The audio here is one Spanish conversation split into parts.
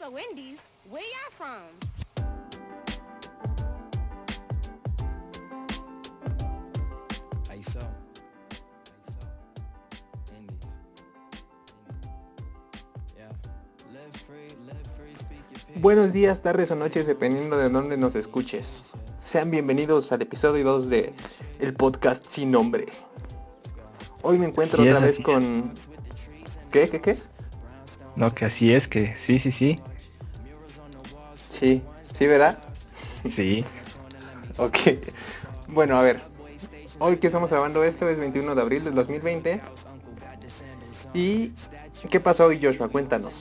So Wendy's, where y'all from? Ahí so. Ahí so. Indies. Yeah. Live free, live free, speak your peace. Buenos días, tardes o noches, dependiendo de dónde nos escuches. Sean bienvenidos al episodio 2 de el podcast sin nombre. Hoy me encuentro otra vez con... ¿Qué? ¿Qué? ¿Qué? No, que así es, que sí, sí, sí, Sí, ¿sí, verdad? sí. Ok. Bueno, a ver. Hoy que estamos grabando esto es 21 de abril del 2020. ¿Y qué pasó hoy, Joshua? Cuéntanos.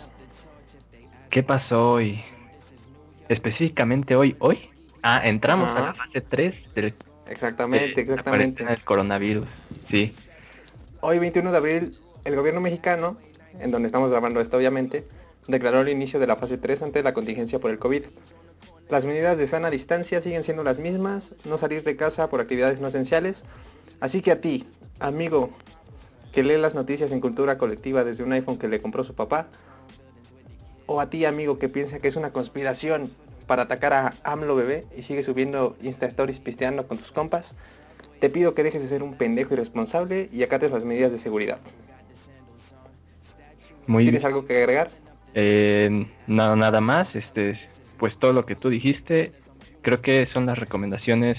¿Qué pasó hoy? Específicamente hoy, ¿hoy? Ah, entramos Ajá. a la fase 3 del, Exactamente, de exactamente. del coronavirus. Sí, Hoy, 21 de abril, el gobierno mexicano, en donde estamos grabando esto obviamente, declaró el inicio de la fase 3 ante la contingencia por el COVID. Las medidas de sana distancia siguen siendo las mismas, no salir de casa por actividades no esenciales, así que a ti, amigo, que lee las noticias en cultura colectiva desde un iPhone que le compró su papá, o a ti, amigo, que piensa que es una conspiración para atacar a AMLO bebé y sigue subiendo Insta Stories pisteando con tus compas, te pido que dejes de ser un pendejo irresponsable y acates las medidas de seguridad. muy ¿Tienes algo que agregar? Eh, no, nada más, este, pues todo lo que tú dijiste, creo que son las recomendaciones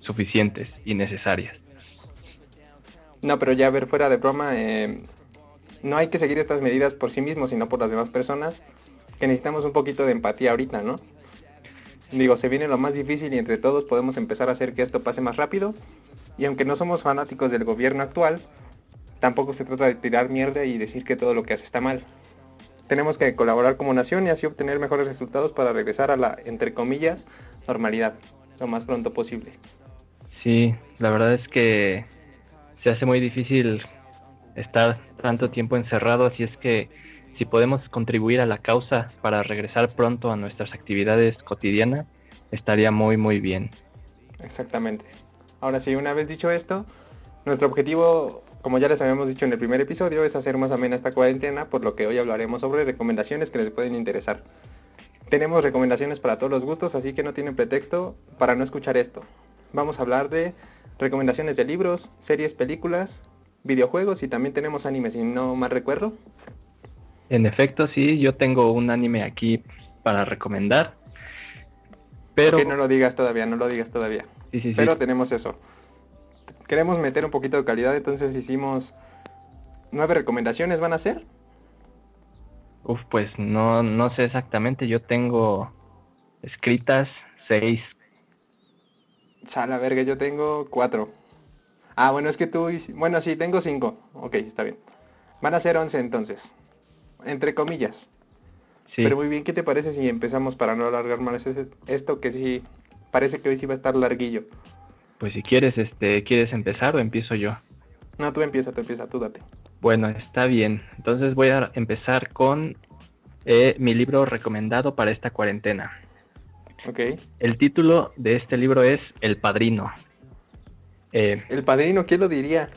suficientes y necesarias. No, pero ya a ver, fuera de broma, eh, no hay que seguir estas medidas por sí mismos, sino por las demás personas, que necesitamos un poquito de empatía ahorita, ¿no? Digo, se viene lo más difícil y entre todos podemos empezar a hacer que esto pase más rápido. Y aunque no somos fanáticos del gobierno actual, tampoco se trata de tirar mierda y decir que todo lo que hace está mal. Tenemos que colaborar como nación y así obtener mejores resultados para regresar a la, entre comillas, normalidad, lo más pronto posible. Sí, la verdad es que se hace muy difícil estar tanto tiempo encerrado, así es que si podemos contribuir a la causa para regresar pronto a nuestras actividades cotidianas, estaría muy muy bien. Exactamente. Ahora sí, una vez dicho esto, nuestro objetivo, como ya les habíamos dicho en el primer episodio, es hacer más amena esta cuarentena, por lo que hoy hablaremos sobre recomendaciones que les pueden interesar. Tenemos recomendaciones para todos los gustos, así que no tienen pretexto para no escuchar esto. Vamos a hablar de recomendaciones de libros, series, películas, videojuegos y también tenemos anime, si no mal recuerdo. En efecto, sí, yo tengo un anime aquí para recomendar, pero Que no lo digas todavía, no lo digas todavía. sí, sí, sí. Pero tenemos eso. Queremos meter un poquito de calidad, entonces hicimos nueve recomendaciones, ¿van a ser? Uf, pues no no sé exactamente, yo tengo escritas seis. Sala verga, yo tengo cuatro. Ah, bueno, es que tú... Bueno, sí, tengo cinco. Ok, está bien. Van a ser once entonces. Entre comillas. Sí. Pero muy bien, ¿qué te parece si empezamos para no alargar más esto que sí... Parece que hoy sí va a estar larguillo. Pues si quieres, este, ¿quieres empezar o empiezo yo? No, tú empieza, tú empieza, tú date. Bueno, está bien. Entonces voy a empezar con eh, mi libro recomendado para esta cuarentena. Ok. El título de este libro es El Padrino. Eh, El padrino, ¿quién lo diría?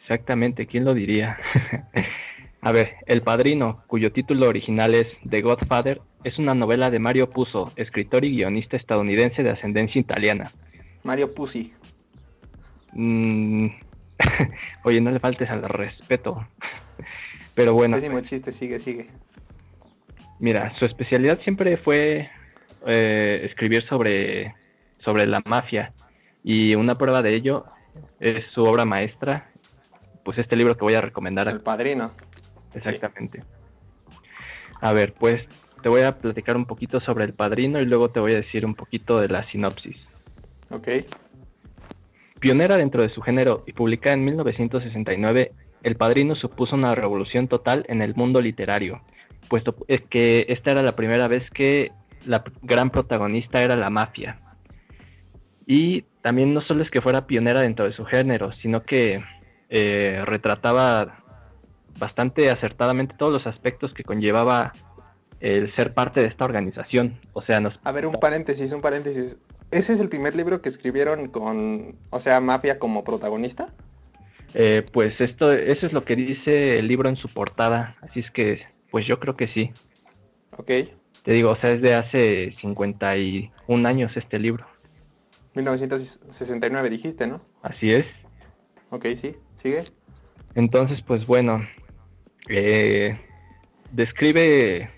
exactamente, ¿quién lo diría? a ver, El Padrino, cuyo título original es The Godfather, es una novela de Mario Puzo, escritor y guionista estadounidense de ascendencia italiana. Mario Pussy. Mm, Oye, no le faltes al respeto. Pero bueno, Pésimo chiste, sigue, sigue. Mira, su especialidad siempre fue eh, escribir sobre, sobre la mafia y una prueba de ello es su obra maestra, pues este libro que voy a recomendar. El padrino. Exactamente. A ver, pues te voy a platicar un poquito sobre El Padrino y luego te voy a decir un poquito de la sinopsis. Ok. Pionera dentro de su género y publicada en 1969, El Padrino supuso una revolución total en el mundo literario, puesto es que esta era la primera vez que la gran protagonista era la mafia. Y también no solo es que fuera pionera dentro de su género, sino que eh, retrataba bastante acertadamente todos los aspectos que conllevaba el ser parte de esta organización. O sea, nos A ver, un paréntesis, un paréntesis. ¿Ese es el primer libro que escribieron con, o sea, Mafia como protagonista? Eh, pues esto, eso es lo que dice el libro en su portada, así es que, pues yo creo que sí. Ok. Te digo, o sea, es de hace 51 años este libro. 1969 dijiste, ¿no? Así es. Ok, sí. ¿Sigue? Entonces, pues bueno, eh, describe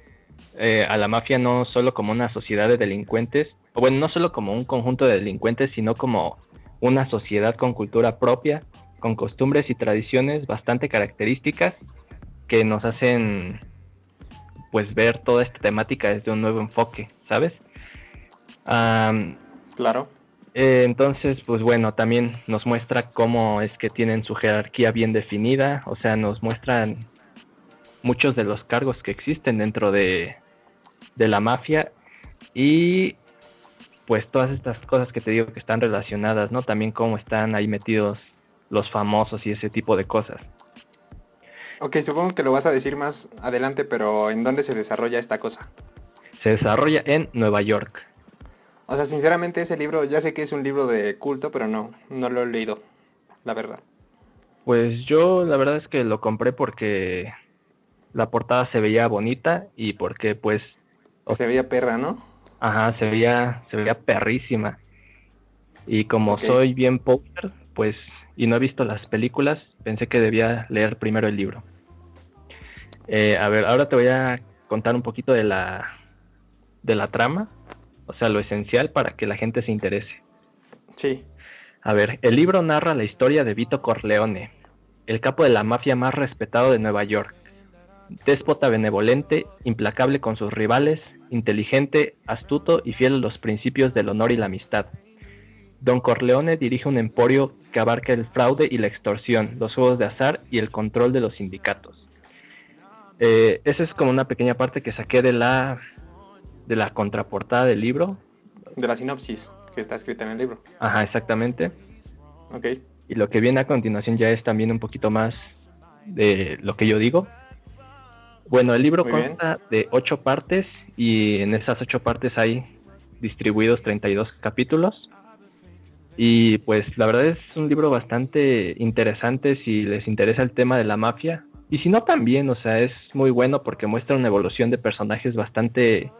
eh, a la mafia no solo como una sociedad de delincuentes, o bueno, no solo como un conjunto de delincuentes, sino como una sociedad con cultura propia, con costumbres y tradiciones bastante características que nos hacen pues ver toda esta temática desde un nuevo enfoque, ¿sabes? Claro. eh, entonces, pues bueno, también nos muestra cómo es que tienen su jerarquía bien definida, o sea, nos muestran muchos de los cargos que existen dentro de, de la mafia y pues todas estas cosas que te digo que están relacionadas, ¿no? También cómo están ahí metidos los famosos y ese tipo de cosas. Ok, supongo que lo vas a decir más adelante, pero ¿en dónde se desarrolla esta cosa? Se desarrolla en Nueva York. O sea, sinceramente ese libro, ya sé que es un libro de culto, pero no, no lo he leído, la verdad. Pues yo la verdad es que lo compré porque la portada se veía bonita y porque pues O se veía perra, ¿no? Ajá, se veía, se veía perrísima. Y como soy bien poser, pues, y no he visto las películas, pensé que debía leer primero el libro. Eh, a ver, ahora te voy a contar un poquito de la, de la trama, o sea, lo esencial para que la gente se interese. Sí. A ver, el libro narra la historia de Vito Corleone, el capo de la mafia más respetado de Nueva York. Déspota benevolente, implacable con sus rivales, inteligente, astuto y fiel a los principios del honor y la amistad. Don Corleone dirige un emporio que abarca el fraude y la extorsión, los juegos de azar y el control de los sindicatos. Eh, esa es como una pequeña parte que saqué de la de la contraportada del libro. De la sinopsis que está escrita en el libro. Ajá, exactamente. Ok. Y lo que viene a continuación ya es también un poquito más de lo que yo digo. Bueno, el libro Muy bien. consta de ocho partes y en esas ocho partes hay distribuidos 32 capítulos. Y pues la verdad es un libro bastante interesante si les interesa el tema de la mafia. Y si no también, o sea, es muy bueno porque muestra una evolución de personajes bastante...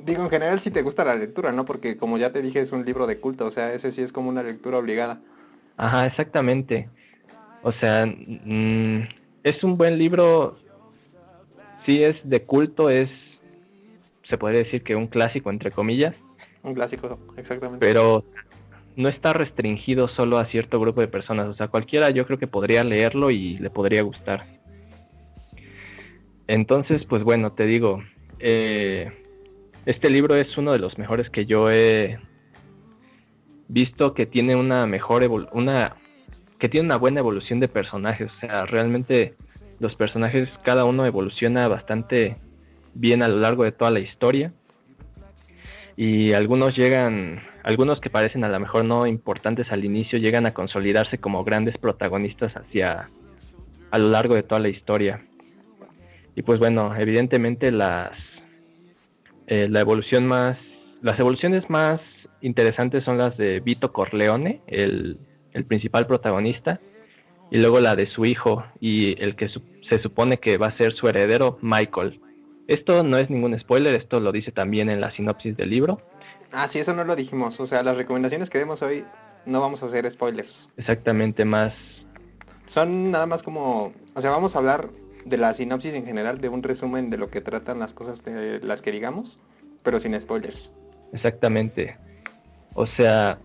Digo, en general si te gusta la lectura, ¿no? Porque como ya te dije, es un libro de culto, o sea, ese sí es como una lectura obligada. Ajá, exactamente. O sea, mm, es un buen libro. Sí, es de culto, es. Se podría decir que un clásico, entre comillas. Un clásico, exactamente. Pero no está restringido solo a cierto grupo de personas. O sea, cualquiera yo creo que podría leerlo y le podría gustar. Entonces, pues bueno, te digo. eh, este libro es uno de los mejores que yo he visto que tiene una mejor una que tiene una buena evolución de personajes, o sea, realmente los personajes cada uno evoluciona bastante bien a lo largo de toda la historia y algunos llegan, algunos que parecen a lo mejor no importantes al inicio llegan a consolidarse como grandes protagonistas hacia a lo largo de toda la historia. Y pues bueno, evidentemente las eh, la evolución más las evoluciones más interesantes son las de Vito Corleone, el, el principal protagonista, y luego la de su hijo y el que su- se supone que va a ser su heredero, Michael. Esto no es ningún spoiler, esto lo dice también en la sinopsis del libro. Ah, sí, eso no lo dijimos. O sea, las recomendaciones que demos hoy no vamos a hacer spoilers. Exactamente más. Son nada más como... O sea, vamos a hablar de la sinopsis en general, de un resumen de lo que tratan las cosas de las que digamos, pero sin spoilers. Exactamente. O sea,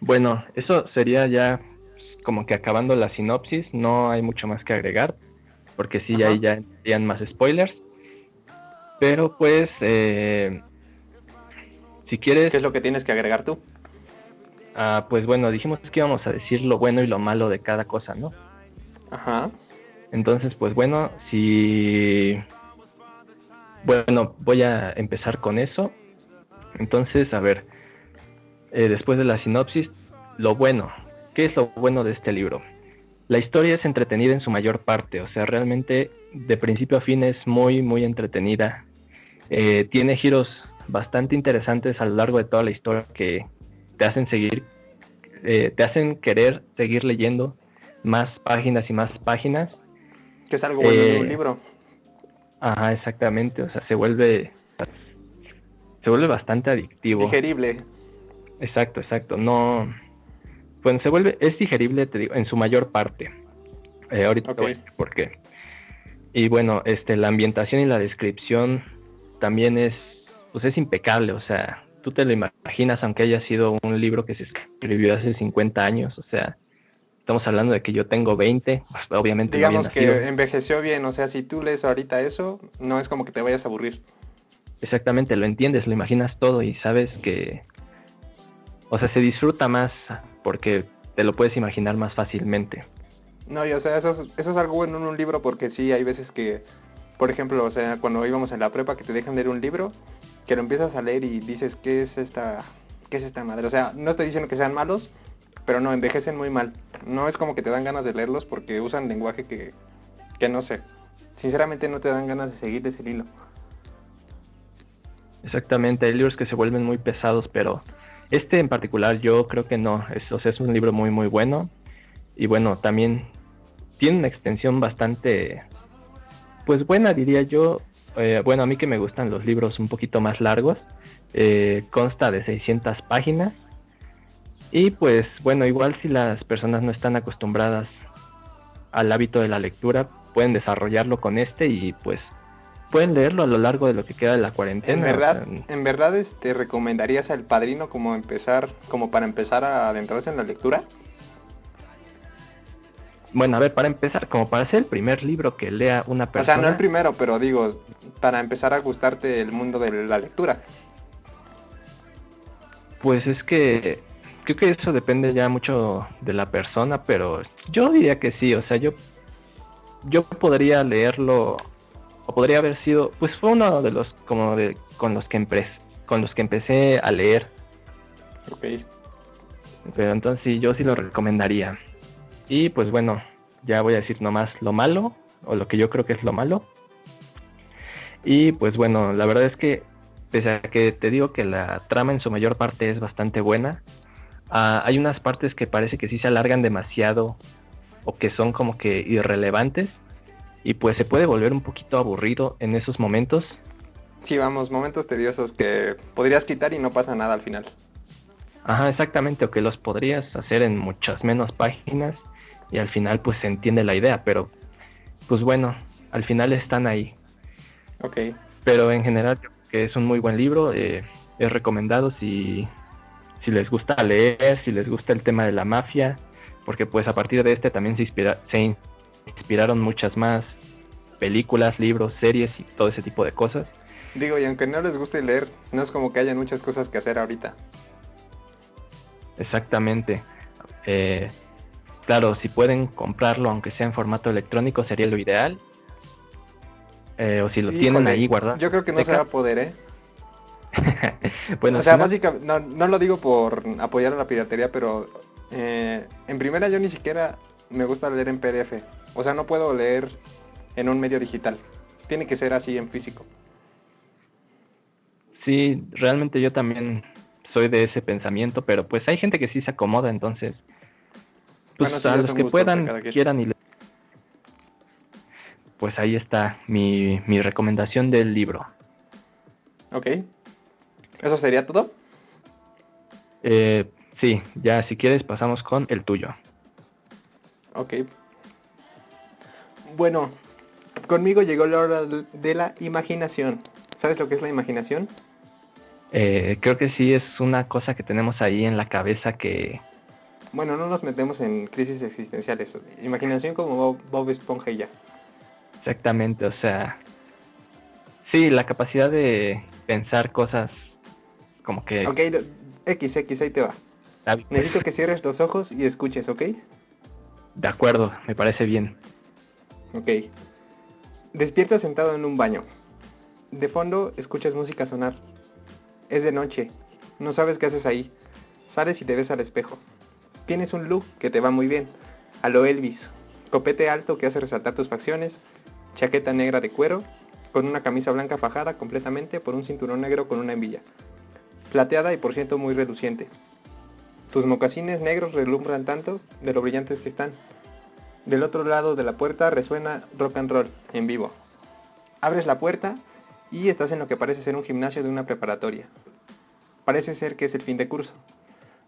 bueno, eso sería ya como que acabando la sinopsis, no hay mucho más que agregar, porque sí, Ajá. ahí ya entrarían más spoilers. Pero pues, eh, si quieres, ¿Qué es lo que tienes que agregar tú? ah, pues bueno, dijimos que íbamos a decir lo bueno y lo malo de cada cosa, ¿no? Ajá. Entonces, pues bueno, si... Bueno, voy a empezar con eso. Entonces, a ver, eh, después de la sinopsis, lo bueno. ¿Qué es lo bueno de este libro? La historia es entretenida en su mayor parte, o sea, realmente de principio a fin es muy, muy entretenida. Eh, tiene giros bastante interesantes a lo largo de toda la historia que te hacen seguir, eh, te hacen querer seguir leyendo más páginas y más páginas. Que es algo bueno de Eh, un libro. Ajá, exactamente, o sea, se vuelve se vuelve bastante adictivo. Digerible. Exacto, exacto. No bueno, se vuelve es digerible, te digo, en su mayor parte. Eh, ahorita Ok. voy a decir por qué. Y bueno, este la ambientación y la descripción también es pues es impecable, o sea, tú te lo imaginas aunque haya sido un libro que se escribió hace 50 años, o sea, estamos hablando de que yo tengo 20, pues, obviamente Digamos que nacido. envejeció bien, o sea, si tú lees ahorita eso, no es como que te vayas a aburrir. Exactamente, lo entiendes, lo imaginas todo y sabes que, o sea, se disfruta más porque te lo puedes imaginar más fácilmente. No, y o sea, eso es, eso es algo bueno en un libro porque sí, hay veces que, por ejemplo, o sea, cuando íbamos en la prepa que te dejan leer un libro, que lo empiezas a leer y dices, ¿qué es esta, qué es esta madre? O sea, no estoy diciendo que sean malos, pero no, envejecen muy mal. No es como que te dan ganas de leerlos porque usan lenguaje que, que no sé. Sinceramente no te dan ganas de seguir ese hilo. Exactamente, hay libros que se vuelven muy pesados, pero este en particular yo creo que no, es, o sea, es un libro muy muy bueno. Y bueno, también tiene una extensión bastante, pues buena diría yo, Eh, bueno, a mí que me gustan los libros un poquito más largos, eh, consta de 600 páginas. Y pues bueno, igual si las personas no están acostumbradas al hábito de la lectura, pueden desarrollarlo con este y pues pueden leerlo a lo largo de lo que queda de la cuarentena. En o verdad, sea, en verdad, este, recomendarías al Padrino como empezar, como para empezar a adentrarse en la lectura. Bueno, a ver, para empezar, como para ser el primer libro que lea una O persona. sea, no el primero, pero digo, para empezar a gustarte el mundo de la lectura. Pues es que creo que eso depende ya mucho de la persona, pero yo diría que sí, o sea, yo yo podría leerlo o podría haber sido, pues fue uno de los como de con los que empecé con los que empecé a leer, Ok. pero entonces sí, yo sí lo recomendaría. Y pues bueno, ya voy a decir nomás lo malo o lo que yo creo que es lo malo. Y pues bueno, la verdad es que pese a que te digo que la trama en su mayor parte es bastante buena, ah, hay unas partes que parece que sí se alargan demasiado o que son como que irrelevantes y pues se puede volver un poquito aburrido en esos momentos. Sí, vamos, momentos tediosos que podrías quitar y no pasa nada al final. Ajá, exactamente, o que los podrías hacer en muchas menos páginas y al final pues se entiende la idea, pero pues bueno, al final están ahí. Ok. Pero en general yo creo que es un muy buen libro, eh, es recomendado si, si les gusta leer, si les gusta el tema de la mafia, porque pues a partir de este también se, inspira, se inspiraron muchas más películas, libros, series y todo ese tipo de cosas. Digo, y aunque no les guste leer, no es como que haya muchas cosas que hacer ahorita. Exactamente. Eh, claro, si pueden comprarlo aunque sea en formato electrónico sería lo ideal. Eh, o si lo tienen ahí guardado. Yo creo que no se va a poder, ¿eh? bueno, o sea, no- básicamente, no, no lo digo por apoyar a la piratería, pero eh, en primera yo ni siquiera me gusta leer en PDF. O sea, no puedo leer en un medio digital. Tiene que ser así en físico. Sí, realmente yo también soy de ese pensamiento, pero pues hay gente que sí se acomoda, entonces, pues Bueno, a los que puedan, quieran y le- pues ahí está mi, mi recomendación del libro. ¿Ok? ¿Eso sería todo? Eh, sí, ya si quieres pasamos con el tuyo. Ok. Bueno, conmigo llegó la hora de la imaginación. ¿Sabes lo que es la imaginación? Eh, creo que sí es una cosa que tenemos ahí en la cabeza que, Bueno, no nos metemos en crisis existenciales. Imaginación como Bob, Bob Esponja y ya. exactamente, o sea, sí, la capacidad de pensar cosas como que... Ok, lo- X, X, ahí te va. Ah, pues, Necesito que cierres los ojos y escuches, ¿ok? De acuerdo, me parece bien. Ok. Despiertas sentado en un baño. De fondo escuchas música sonar. Es de noche. No sabes qué haces ahí. Sales y te ves al espejo. Tienes un look que te va muy bien. A lo Elvis. Copete alto que hace resaltar tus facciones. Chaqueta negra de cuero. Con una camisa blanca fajada completamente por un cinturón negro con una hebilla. Plateada y por ciento muy reluciente. Tus mocasines negros relumbran tanto de lo brillantes que están. Del otro lado de la puerta resuena rock and roll en vivo. Abres la puerta y estás en lo que parece ser un gimnasio de una preparatoria. Parece ser que es el fin de curso.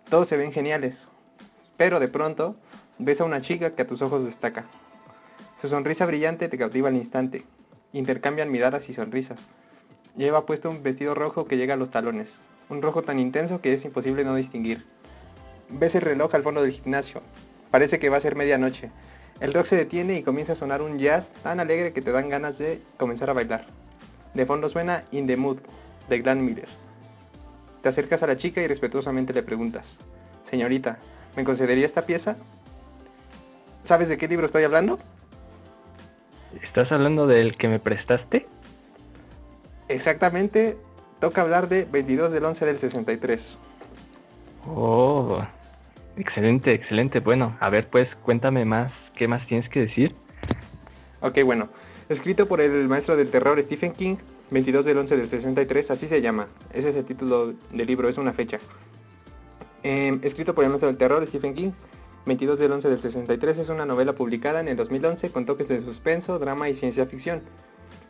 Todos se ven geniales, pero de pronto ves a una chica que a tus ojos destaca. Su sonrisa brillante te cautiva al instante. Intercambian miradas y sonrisas. Lleva puesto un vestido rojo que llega a los talones, un rojo tan intenso que es imposible no distinguir. Ves el reloj al fondo del gimnasio. Parece que va a ser medianoche. El rock se detiene y comienza a sonar un jazz tan alegre que te dan ganas de comenzar a bailar. De fondo suena In the Mood, de Glenn Miller. Te acercas a la chica y respetuosamente le preguntas, Señorita, ¿me concedería esta pieza? ¿Sabes de qué libro estoy hablando? ¿Estás hablando del que me prestaste? Exactamente, toca hablar de 22 del 11 del 63. Oh, excelente, excelente. Bueno, a ver, pues cuéntame más, ¿qué más tienes que decir? Ok, bueno, escrito por el maestro del terror Stephen King, 22 del 11 del 63, así se llama. Ese es el título del libro, es una fecha. Eh, escrito por el maestro del terror Stephen King, 22 del 11 del 63 es una novela publicada en el 2011 con toques de suspenso, drama y ciencia ficción.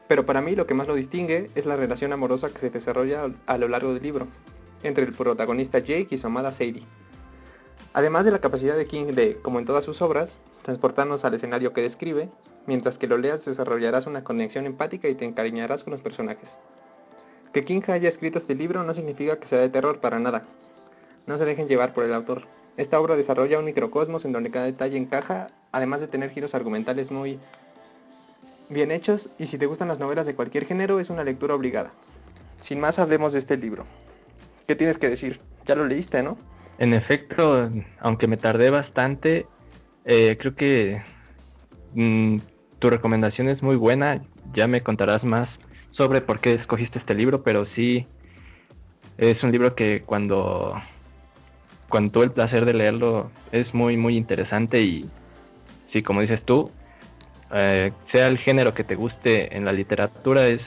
Pero para mí lo que más lo distingue es la relación amorosa que se desarrolla a lo largo del libro, entre el protagonista Jake y su amada Sadie. Además de la capacidad de King de, como en todas sus obras, transportarnos al escenario que describe, mientras que lo leas desarrollarás una conexión empática y te encariñarás con los personajes. Que King haya escrito este libro no significa que sea de terror para nada. No se dejen llevar por el autor. Esta obra desarrolla un microcosmos en donde cada detalle encaja, además de tener giros argumentales muy bien hechos, y si te gustan las novelas de cualquier género es una lectura obligada. Sin más, hablemos de este libro. ¿Qué tienes que decir? Ya lo leíste, ¿no? En efecto, aunque me tardé bastante, eh, creo que mm, tu recomendación es muy buena. Ya me contarás más sobre por qué escogiste este libro, pero sí es un libro que cuando cuando tuve el placer de leerlo es muy muy interesante y sí como dices tú eh, sea el género que te guste en la literatura es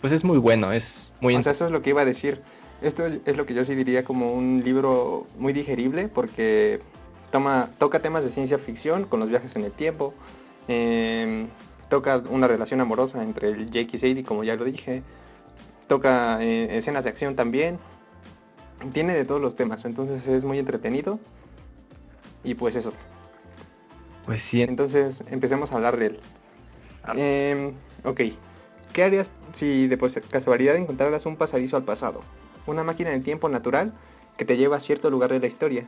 pues es muy bueno es muy o sea eso es lo que iba a decir esto es lo que yo sí diría como un libro muy digerible porque toma toca temas de ciencia ficción con los viajes en el tiempo eh, toca una relación amorosa entre el Jake y Sadie como ya lo dije toca eh, escenas de acción también tiene de todos los temas, entonces es muy entretenido. Y pues eso. Pues sí. Entonces empecemos a hablar de él. Eh, ok. ¿Qué harías si de casualidad encontraras un pasadizo al pasado? Una máquina del tiempo natural que te lleva a cierto lugar de la historia.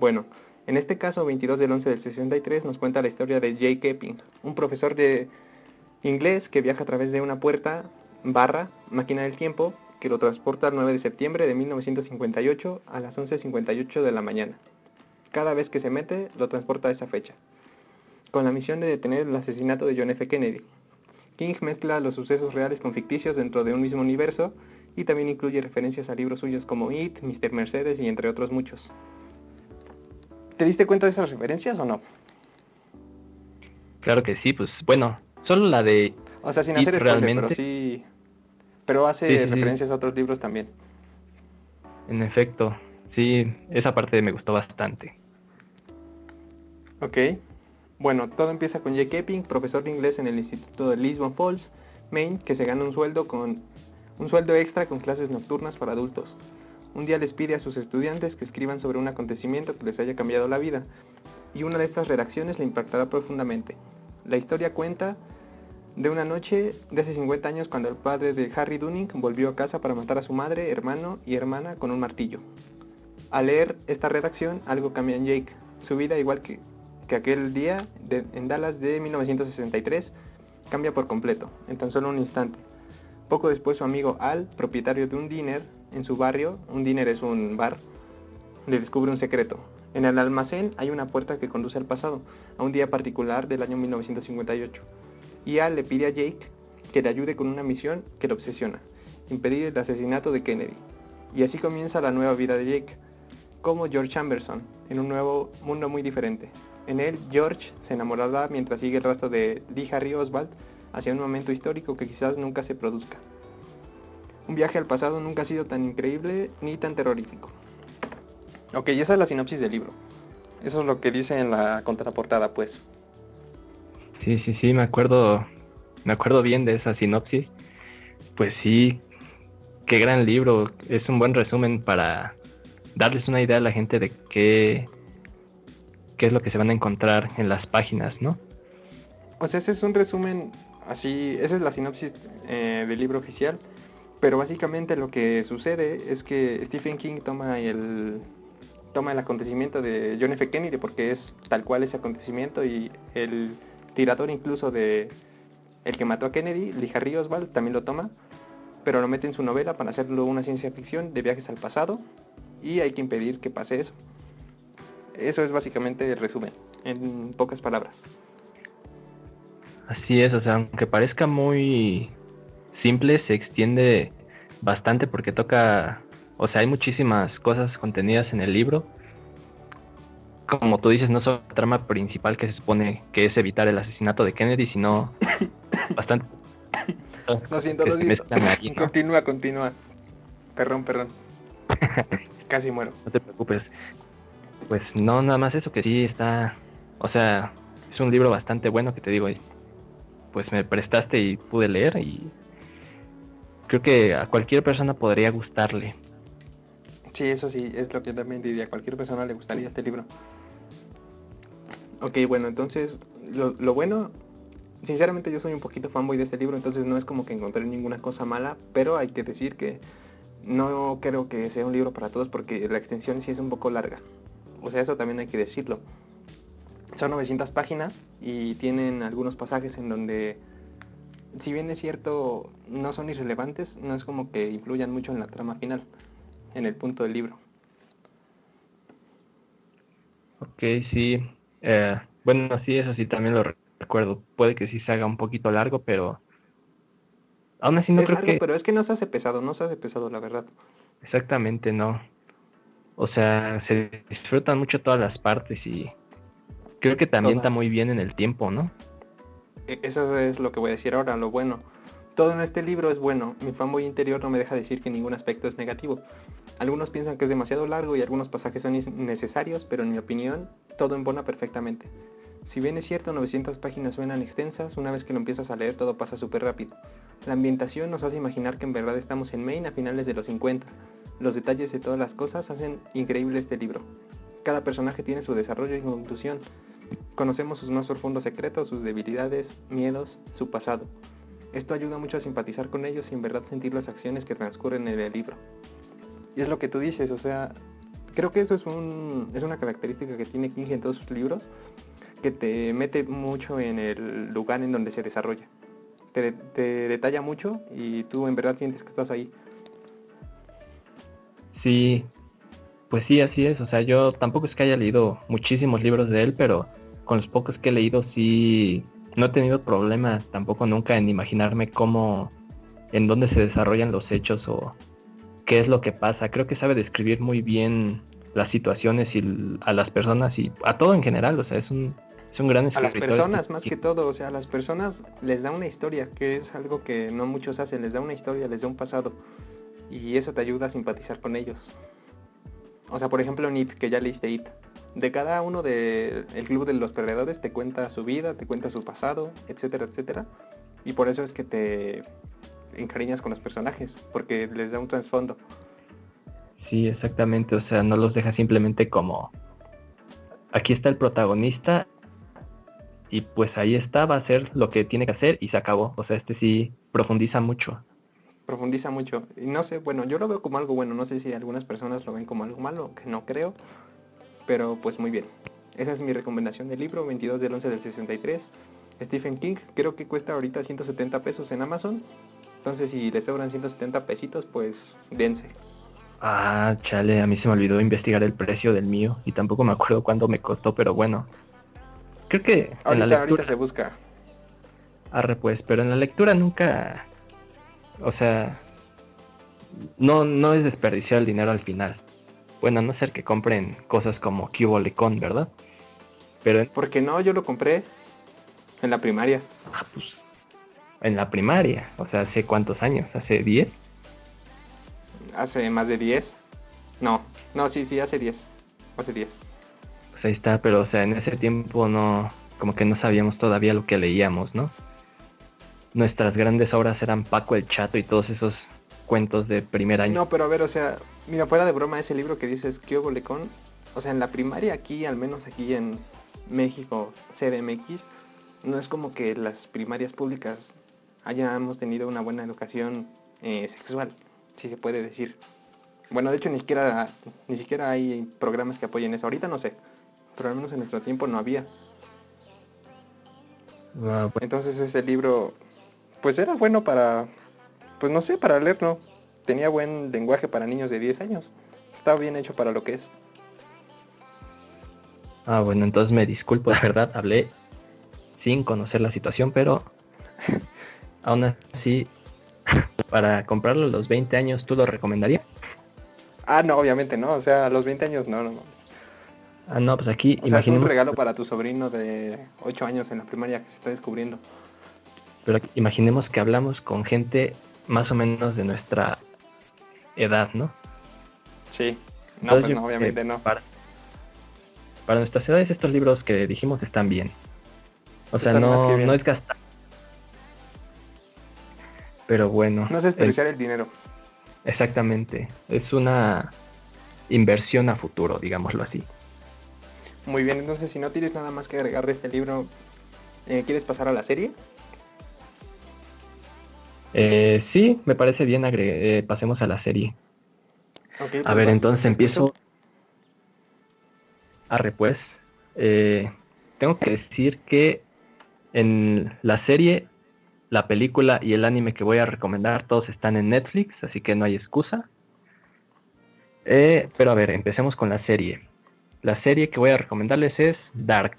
Bueno, en este caso 22 del 11 del 63 nos cuenta la historia de Jake Epping, un profesor de inglés que viaja a través de una puerta barra máquina del tiempo que lo transporta el 9 de septiembre de 1958 a las 11.58 de la mañana. Cada vez que se mete, lo transporta a esa fecha, con la misión de detener el asesinato de John F. Kennedy. King mezcla los sucesos reales con ficticios dentro de un mismo universo y también incluye referencias a libros suyos como It, Mr. Mercedes y entre otros muchos. ¿Te diste cuenta de esas referencias o no? Claro que sí, pues bueno, solo la de... O sea, sin hacer spoiler, pero sí pero hace sí, sí, referencias sí. a otros libros también. En efecto, sí, esa parte me gustó bastante. Ok. Bueno, todo empieza con Jake Epping, profesor de inglés en el Instituto de Lisbon Falls, Maine, que se gana un sueldo con un sueldo extra con clases nocturnas para adultos. Un día les pide a sus estudiantes que escriban sobre un acontecimiento que les haya cambiado la vida, y una de estas redacciones le impactará profundamente. La historia cuenta de una noche de hace 50 años cuando el padre de Harry Dunning volvió a casa para matar a su madre, hermano y hermana con un martillo. Al leer esta redacción, algo cambia en Jake. Su vida, igual que, que aquel día en Dallas de 1963, cambia por completo, en tan solo un instante. Poco después su amigo Al, propietario de un diner en su barrio, un diner es un bar, le descubre un secreto. En el almacén hay una puerta que conduce al pasado, a un día particular del año 1958 y Al le pide a Jake que le ayude con una misión que lo obsesiona, impedir el asesinato de Kennedy. Y así comienza la nueva vida de Jake, como George Amberson, en un nuevo mundo muy diferente. En él, George se enamorará mientras sigue el rastro de Lee Harry Oswald hacia un momento histórico que quizás nunca se produzca. Un viaje al pasado nunca ha sido tan increíble ni tan terrorífico. Ok, esa es la sinopsis del libro. Eso es lo que dice en la contraportada, pues. Sí, sí, sí, me acuerdo me acuerdo bien de esa sinopsis. Pues sí, qué gran libro. Es un buen resumen para darles una idea a la gente de qué, qué es lo que se van a encontrar en las páginas, ¿no? O sea, ese es un resumen así, esa es la sinopsis eh, del libro oficial, pero básicamente lo que sucede es que Stephen King toma el toma el acontecimiento de John F. Kennedy porque es tal cual ese acontecimiento y el tirador incluso de el que mató a Kennedy, Lee Harry Oswald, también lo toma, pero lo mete en su novela para hacerlo una ciencia ficción de viajes al pasado y hay que impedir que pase eso. Eso es básicamente el resumen, en pocas palabras. Así es, o sea, aunque parezca muy simple, se extiende bastante porque toca, o sea, hay muchísimas cosas contenidas en el libro. Como tú dices, no solo la trama principal que se supone que es evitar el asesinato de Kennedy, sino bastante. Lo siento, lo siento. Continúa, continúa. Perdón, perdón. Casi muero. No te preocupes. Pues no, nada más eso que sí está, o sea, es un libro bastante bueno que te digo, pues me prestaste y pude leer y creo que a cualquier persona podría gustarle. Sí, eso sí, es lo que también diría, a cualquier persona le gustaría este libro. Ok, bueno, entonces, lo, lo bueno, sinceramente yo soy un poquito fanboy de este libro, entonces no es como que encontré ninguna cosa mala, pero hay que decir que no creo que sea un libro para todos porque la extensión sí es un poco larga. O sea, eso también hay que decirlo. Son 900 páginas y tienen algunos pasajes en donde, si bien es cierto, no son irrelevantes, no es como que influyan mucho en la trama final, en el punto del libro. Ok, sí. Eh, bueno, sí, eso sí también lo recuerdo. Puede que sí se haga un poquito largo, pero aún así no creo que... Pero es que no se hace pesado, no se hace pesado, la verdad. Exactamente, no. O sea, se disfrutan mucho todas las partes y Creo que también está muy bien en el tiempo, ¿no? E, eso es lo que voy a decir ahora, lo bueno. Todo en este libro es bueno. Mi fanboy interior no me deja decir que ningún aspecto es negativo. Algunos piensan que es demasiado largo y algunos pasajes son innecesarios, pero en mi opinión, todo embona perfectamente. Si bien es cierto, 900 páginas suenan extensas, una vez que lo empiezas a leer todo pasa súper rápido. La ambientación nos hace imaginar que en verdad estamos en Maine a finales de los 50. Los detalles de todas las cosas hacen increíble este libro. Cada personaje tiene su desarrollo y conclusión, Conocemos sus más profundos secretos, sus debilidades, miedos, su pasado. Esto ayuda mucho a simpatizar con ellos y en verdad sentir las acciones que transcurren en el libro. Y es lo que tú dices, o sea, creo que eso es, un, es una característica que tiene King en todos sus libros, que te mete mucho en el lugar en donde se desarrolla. Te, te detalla mucho y tú en verdad sientes que estás ahí. Sí, pues sí, así es. O sea, yo tampoco es que haya leído muchísimos libros de él, pero con los pocos que he leído sí no he tenido problemas tampoco nunca en imaginarme cómo, en dónde se desarrollan los hechos o qué es lo que pasa. Creo que sabe describir muy bien las situaciones y a las personas y a todo en general. O sea, es un, es un gran escritor. A las personas más que todo, o sea, a las personas les da una historia, que es algo que no muchos hacen, les da una historia, les da un pasado y eso te ayuda a simpatizar con ellos. O sea, por ejemplo, Nip, que ya leíste It. De cada uno del el club de los perdedores te cuenta su vida, te cuenta su pasado, etcétera, etcétera. Y por eso es que te encariñas con los personajes, porque les da un trasfondo. Sí, exactamente. O sea, no los deja simplemente como... Aquí está el protagonista y pues ahí está, va a hacer lo que tiene que hacer y se acabó. O sea, este sí profundiza mucho profundiza mucho. Y no sé, bueno, yo lo veo como algo bueno, no sé si algunas personas lo ven como algo malo, que no creo, pero pues muy bien. Esa es mi recomendación del libro, 22 del 11 del 63. Stephen King, creo que cuesta ahorita 170 pesos en Amazon. Entonces si le sobran 170 pesitos, pues dense. Ah, chale, a mí se me olvidó investigar el precio del mío y tampoco me acuerdo cuánto me costó, pero bueno. Creo que en la lectura se busca. Arre pues, pero en la lectura nunca o sea, no, no es desperdiciar el dinero al final. Bueno, a no ser que compren cosas como Cubolecon, ¿verdad? Pero porque no, yo lo compré en la primaria. Ah, pues en la primaria, o sea, ¿hace cuántos años? ¿Hace 10? Hace más de 10. No, no, sí, sí, hace 10. Hace 10. Pues ahí está, pero o sea, en ese tiempo no, como que no sabíamos todavía lo que leíamos, ¿no? nuestras grandes obras eran Paco el Chato y todos esos cuentos de primer año. No, pero a ver, o sea, mira, fuera de broma, ese libro que dices, ¿qué bolecón? O sea, en la primaria aquí, al menos aquí en México, CDMX, no es como que las primarias públicas hayamos tenido una buena educación eh, sexual, si se puede decir. Bueno, de hecho ni siquiera ni siquiera hay programas que apoyen eso. Ahorita no sé, pero al menos en nuestro tiempo no había. Ah, Entonces ese libro, pues era bueno para, pues no sé, para leerlo. Tenía buen lenguaje para niños de 10 años. Estaba bien hecho para lo que es. ah, bueno, entonces me disculpo, de verdad, hablé sin conocer la situación, pero aún así, para comprarlo a los 20 años, ¿tú lo recomendarías? Ah, no, obviamente no. O sea, a los 20 años no, no. Ah, no, pues aquí O sea, es un imaginemos, regalo para tu sobrino de 8 años en la primaria que se está descubriendo. pero imaginemos que hablamos con gente más o menos de nuestra edad, ¿no? Sí. No, Entonces, pues no, obviamente no. Para, para nuestras edades estos libros que dijimos están bien. O sea, Están no, no es gastar. Pero bueno. No es el- desperdiciar el dinero. exactamente. Es una inversión a futuro, digámoslo así. Muy bien, entonces si no tienes nada más que agregar de este libro, eh, ¿quieres pasar a la serie? Eh, sí, me parece bien. eh, pasemos a la serie. A ver, entonces empiezo. escucho. Arre, pues. Eh, tengo que decir que en la serie, la película y el anime que voy a recomendar, todos están en Netflix, así que no hay excusa. Eh, pero a ver, empecemos con la serie. La serie que voy a recomendarles es Dark.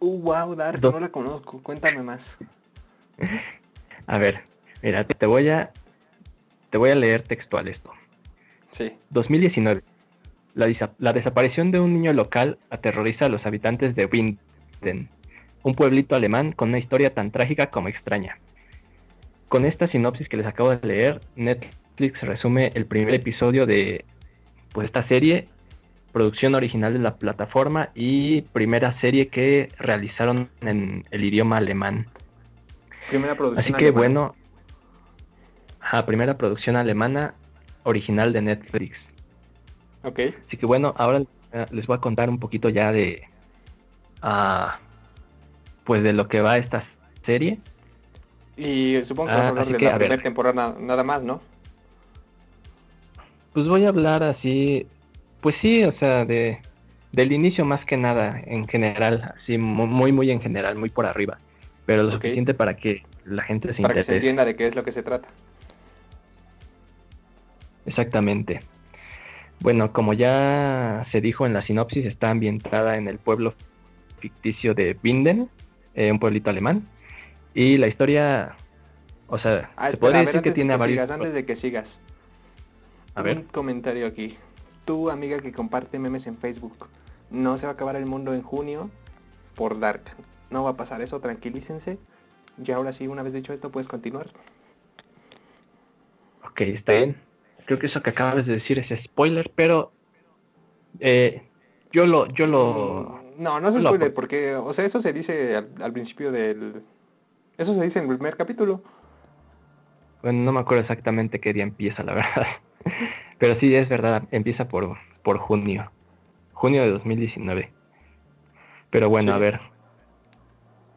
Uh, wow, Dark, Do- no la conozco. Cuéntame más. A ver, mira, te voy a te voy a leer textual esto. Sí. 2019. La, la desaparición de un niño local aterroriza a los habitantes de Winden, un pueblito alemán con una historia tan trágica como extraña. Con esta sinopsis que les acabo de leer, Netflix resume el primer episodio de pues, esta serie, producción original de la plataforma y primera serie que realizaron en el idioma alemán. Primera producción Así que alemana. bueno, ajá, primera producción alemana original de Netflix. Ok. Así que bueno, ahora les voy a contar un poquito ya de, ah, pues de lo que va esta serie. Y supongo que Ah, vas a hablar de que, la a ver. primera temporada na- nada más, ¿no? Pues voy a hablar así, pues sí, o sea, de del inicio más que nada, en general, así mu- muy muy en general, muy por arriba, pero lo suficiente para que la gente se Para que se interese. entienda de qué es lo que se trata. Exactamente. Bueno, como ya se dijo en la sinopsis, está ambientada en el pueblo ficticio de Binden, eh, un pueblito alemán. Y la historia, o sea, Ah, se ver, decir que de tiene que varios... sigas, antes de que sigas. A Un ver, comentario aquí. Tu amiga que comparte memes en Facebook. No se va a acabar el mundo en junio por Dark. No va a pasar eso, tranquilícense. Y ahora sí, una vez dicho esto, puedes continuar. ok, está bien. Creo que eso que acabas de decir es spoiler, pero eh, yo lo, yo lo, Mm, No, no es lo spoiler, porque, o sea, eso se dice al, al principio del... Eso se dice en el primer capítulo. bueno, no me acuerdo exactamente qué día empieza, la verdad. Pero sí, es verdad, empieza por, por junio. Junio de 2019. Pero bueno, Sí. a ver.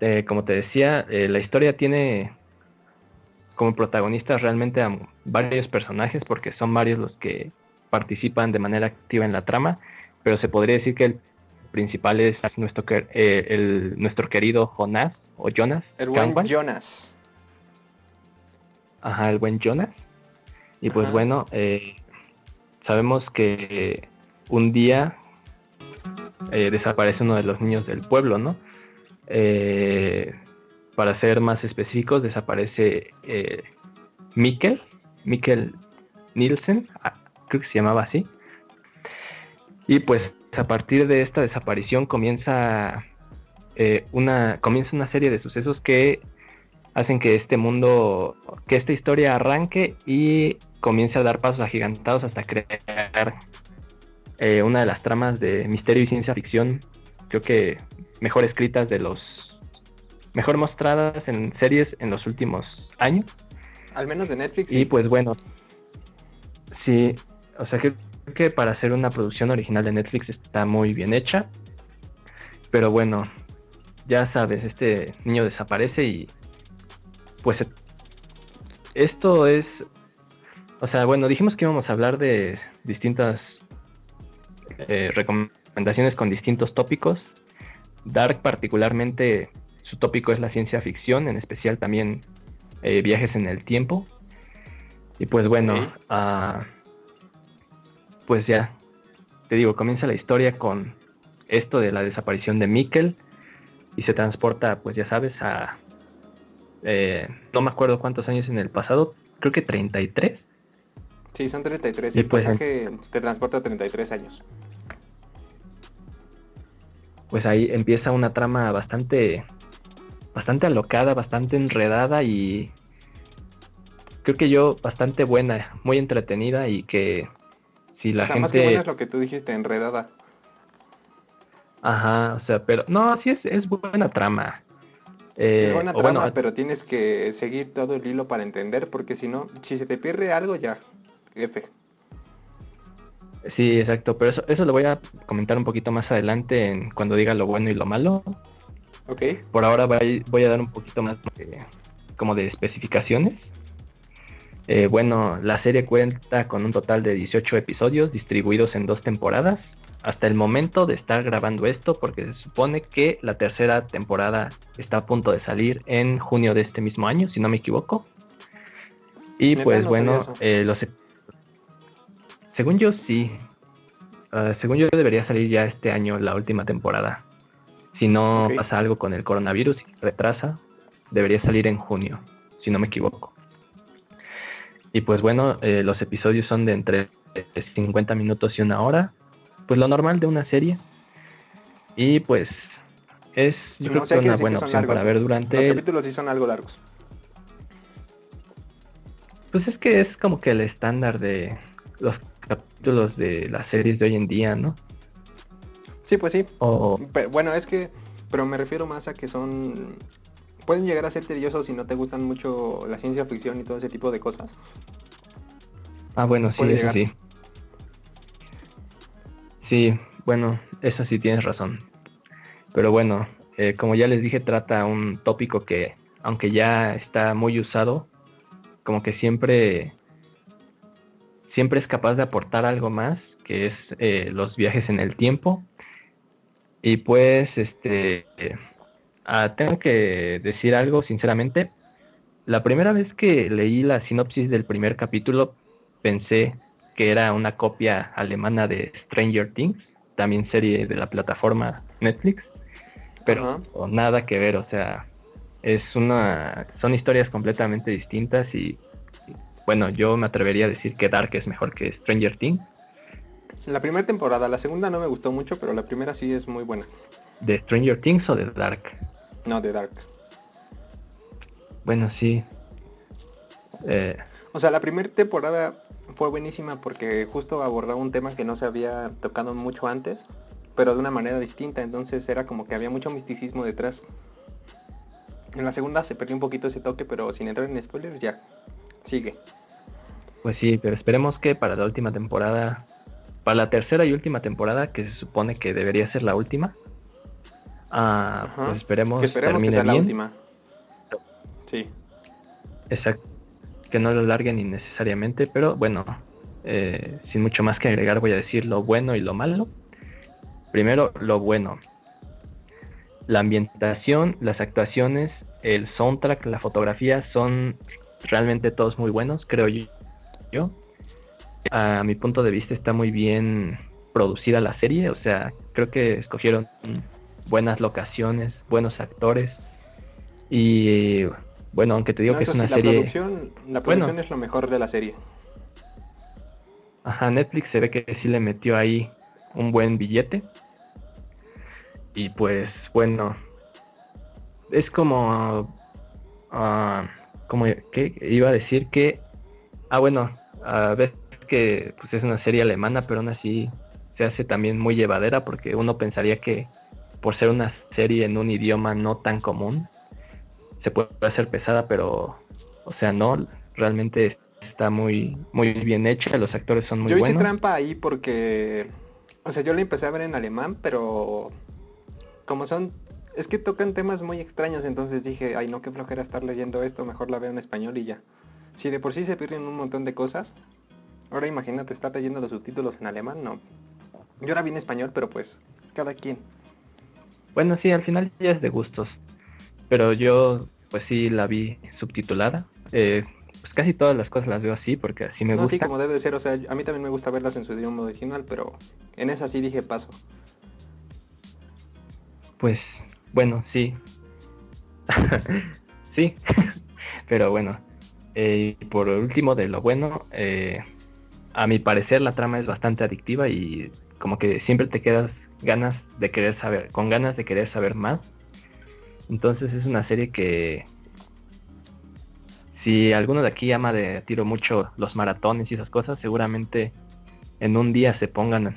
Eh, como te decía, eh, la historia tiene como protagonistas realmente a varios personajes porque son varios los que participan de manera activa en la trama, pero se podría decir que el principal es nuestro, eh, el, nuestro querido Jonas o Jonas. El buen Kampmann. Jonas. Ajá, el buen Jonas. Y pues Ajá. bueno, eh, sabemos que un día eh, desaparece uno de los niños del pueblo, ¿no? Eh, para ser más específicos, desaparece eh, Mikkel, Nielsen, ah, creo que se llamaba así. Y pues a partir de esta desaparición comienza eh, una comienza una serie de sucesos que hacen que este mundo, que esta historia arranque y comience a dar pasos agigantados hasta crear eh, una de las tramas de misterio y ciencia ficción, creo que mejor escritas de los mejor mostradas en series en los últimos años. Al menos de Netflix. Y pues bueno, sí, o sea que, que para hacer una producción original de Netflix está muy bien hecha. Pero bueno, ya sabes, este niño desaparece y pues esto es, o sea, bueno, dijimos que íbamos a hablar de distintas eh, recomendaciones con distintos tópicos. Dark particularmente, su tópico es la ciencia ficción, en especial también eh, viajes en el tiempo. Y pues bueno, ah, pues ya, te digo, comienza la historia con esto de la desaparición de Mikkel y se transporta, pues ya sabes, a... Eh, no me acuerdo cuántos años en el pasado, creo que 33. Sí, son 33. Y pues que te transporta 33 años. Pues ahí empieza una trama bastante bastante alocada, bastante enredada y creo que yo bastante buena, muy entretenida y que si la gente más que buena es lo que tú dijiste, enredada. Ajá, o sea, pero no, sí es, es buena trama. Eh, es buena trama, pero tienes que seguir todo el hilo para entender, porque si no, si se te pierde algo, ya, F. Sí, exacto, pero eso, eso lo voy a comentar un poquito más adelante en, cuando diga lo bueno y lo malo. Ok. Por ahora voy, voy a dar un poquito más como de especificaciones. Eh, bueno, la serie cuenta con un total de 18 episodios distribuidos en dos temporadas hasta el momento de estar grabando esto, porque se supone que la tercera temporada está a punto de salir en junio de este mismo año, si no me equivoco. Y pues bueno, eh, los, según yo sí, ah, según yo debería salir ya este año la última temporada. Si no pasa algo con el coronavirus y retrasa, debería salir en junio, si no me equivoco. Y pues bueno, eh, los episodios son de entre 50 minutos y una hora pues lo normal de una serie. Y pues es yo creo que una buena opción para ver durante... Los capítulos sí son algo largos. Pues es que es como que el estándar de los capítulos de las series de hoy en día, ¿no? Sí, pues sí. bueno, es que, pero me refiero más a que son, pueden llegar a ser tediosos si no te gustan mucho la ciencia ficción y todo ese tipo de cosas. Ah, bueno, sí, eso sí. Sí, bueno, eso sí tienes razón. Pero bueno, eh, como ya les dije, trata un tópico que, aunque ya está muy usado, como que siempre, siempre es capaz de aportar algo más, que es eh, los viajes en el tiempo. Y pues, este, ah, tengo que decir algo sinceramente. La primera vez que leí la sinopsis del primer capítulo, pensé que era una copia alemana de Stranger Things, también serie de la plataforma Netflix, pero nada que ver, o sea, es una son historias completamente distintas y bueno, yo me atrevería a decir que Dark es mejor que Stranger Things. La primera temporada, la segunda no me gustó mucho, pero la primera sí es muy buena. ¿De Stranger Things o de Dark? No, de Dark. Bueno, sí. Eh, o sea, la primera temporada fue buenísima porque justo abordaba un tema que no se había tocado mucho antes, pero de una manera distinta, entonces era como que había mucho misticismo detrás. En la segunda se perdió un poquito ese toque, pero sin entrar en spoilers ya sigue. Pues sí, pero esperemos que para la última temporada, para la tercera y última temporada, que se supone que debería ser la última, ah, pues esperemos, que termine bien. La última. Sí. Exacto que no lo larguen innecesariamente, pero bueno, eh, sin mucho más que agregar voy a decir lo bueno y lo malo. Primero, lo bueno. La ambientación, las actuaciones, el soundtrack, la fotografía son realmente todos muy buenos, creo yo. A mi punto de vista está muy bien producida la serie, o sea, creo que escogieron buenas locaciones, buenos actores y bueno, aunque te digo que es una serie... La producción, la producción es lo mejor de la serie. Ajá, Netflix se ve que sí le metió ahí un buen billete. Y pues, bueno, es como... Uh, como que iba a decir que... Ah, bueno, a ver que pues es una serie alemana, pero aún así se hace también muy llevadera porque uno pensaría que por ser una serie en un idioma no tan común, se puede hacer pesada, pero, o sea, no, realmente está muy muy bien hecha, los actores son muy yo buenos. hice trampa ahí porque, o sea, yo la empecé a ver en alemán, pero como son, es que tocan temas muy extraños, entonces dije, ay no, qué flojera estar leyendo esto, mejor la veo en español y ya. Si de por sí se pierden un montón de cosas, ahora imagínate estar leyendo los subtítulos en alemán, no. Yo la vi en español, pero pues, cada quien. Bueno, sí, al final ya es de gustos, pero yo pues sí la vi subtitulada. Eh, pues casi todas las cosas las veo así porque así me no, gusta. sí, como debe de ser, o sea, a mí también me gusta verlas en su idioma original, pero en esa sí dije paso. Pues bueno, sí. sí, pero bueno. Eh, y por último, de lo bueno, eh, a mi parecer la trama es bastante adictiva y como que siempre te quedas ganas de querer saber, con ganas de querer saber más. Entonces es una serie que si alguno de aquí ama de tiro mucho los maratones y esas cosas, seguramente en un día se pongan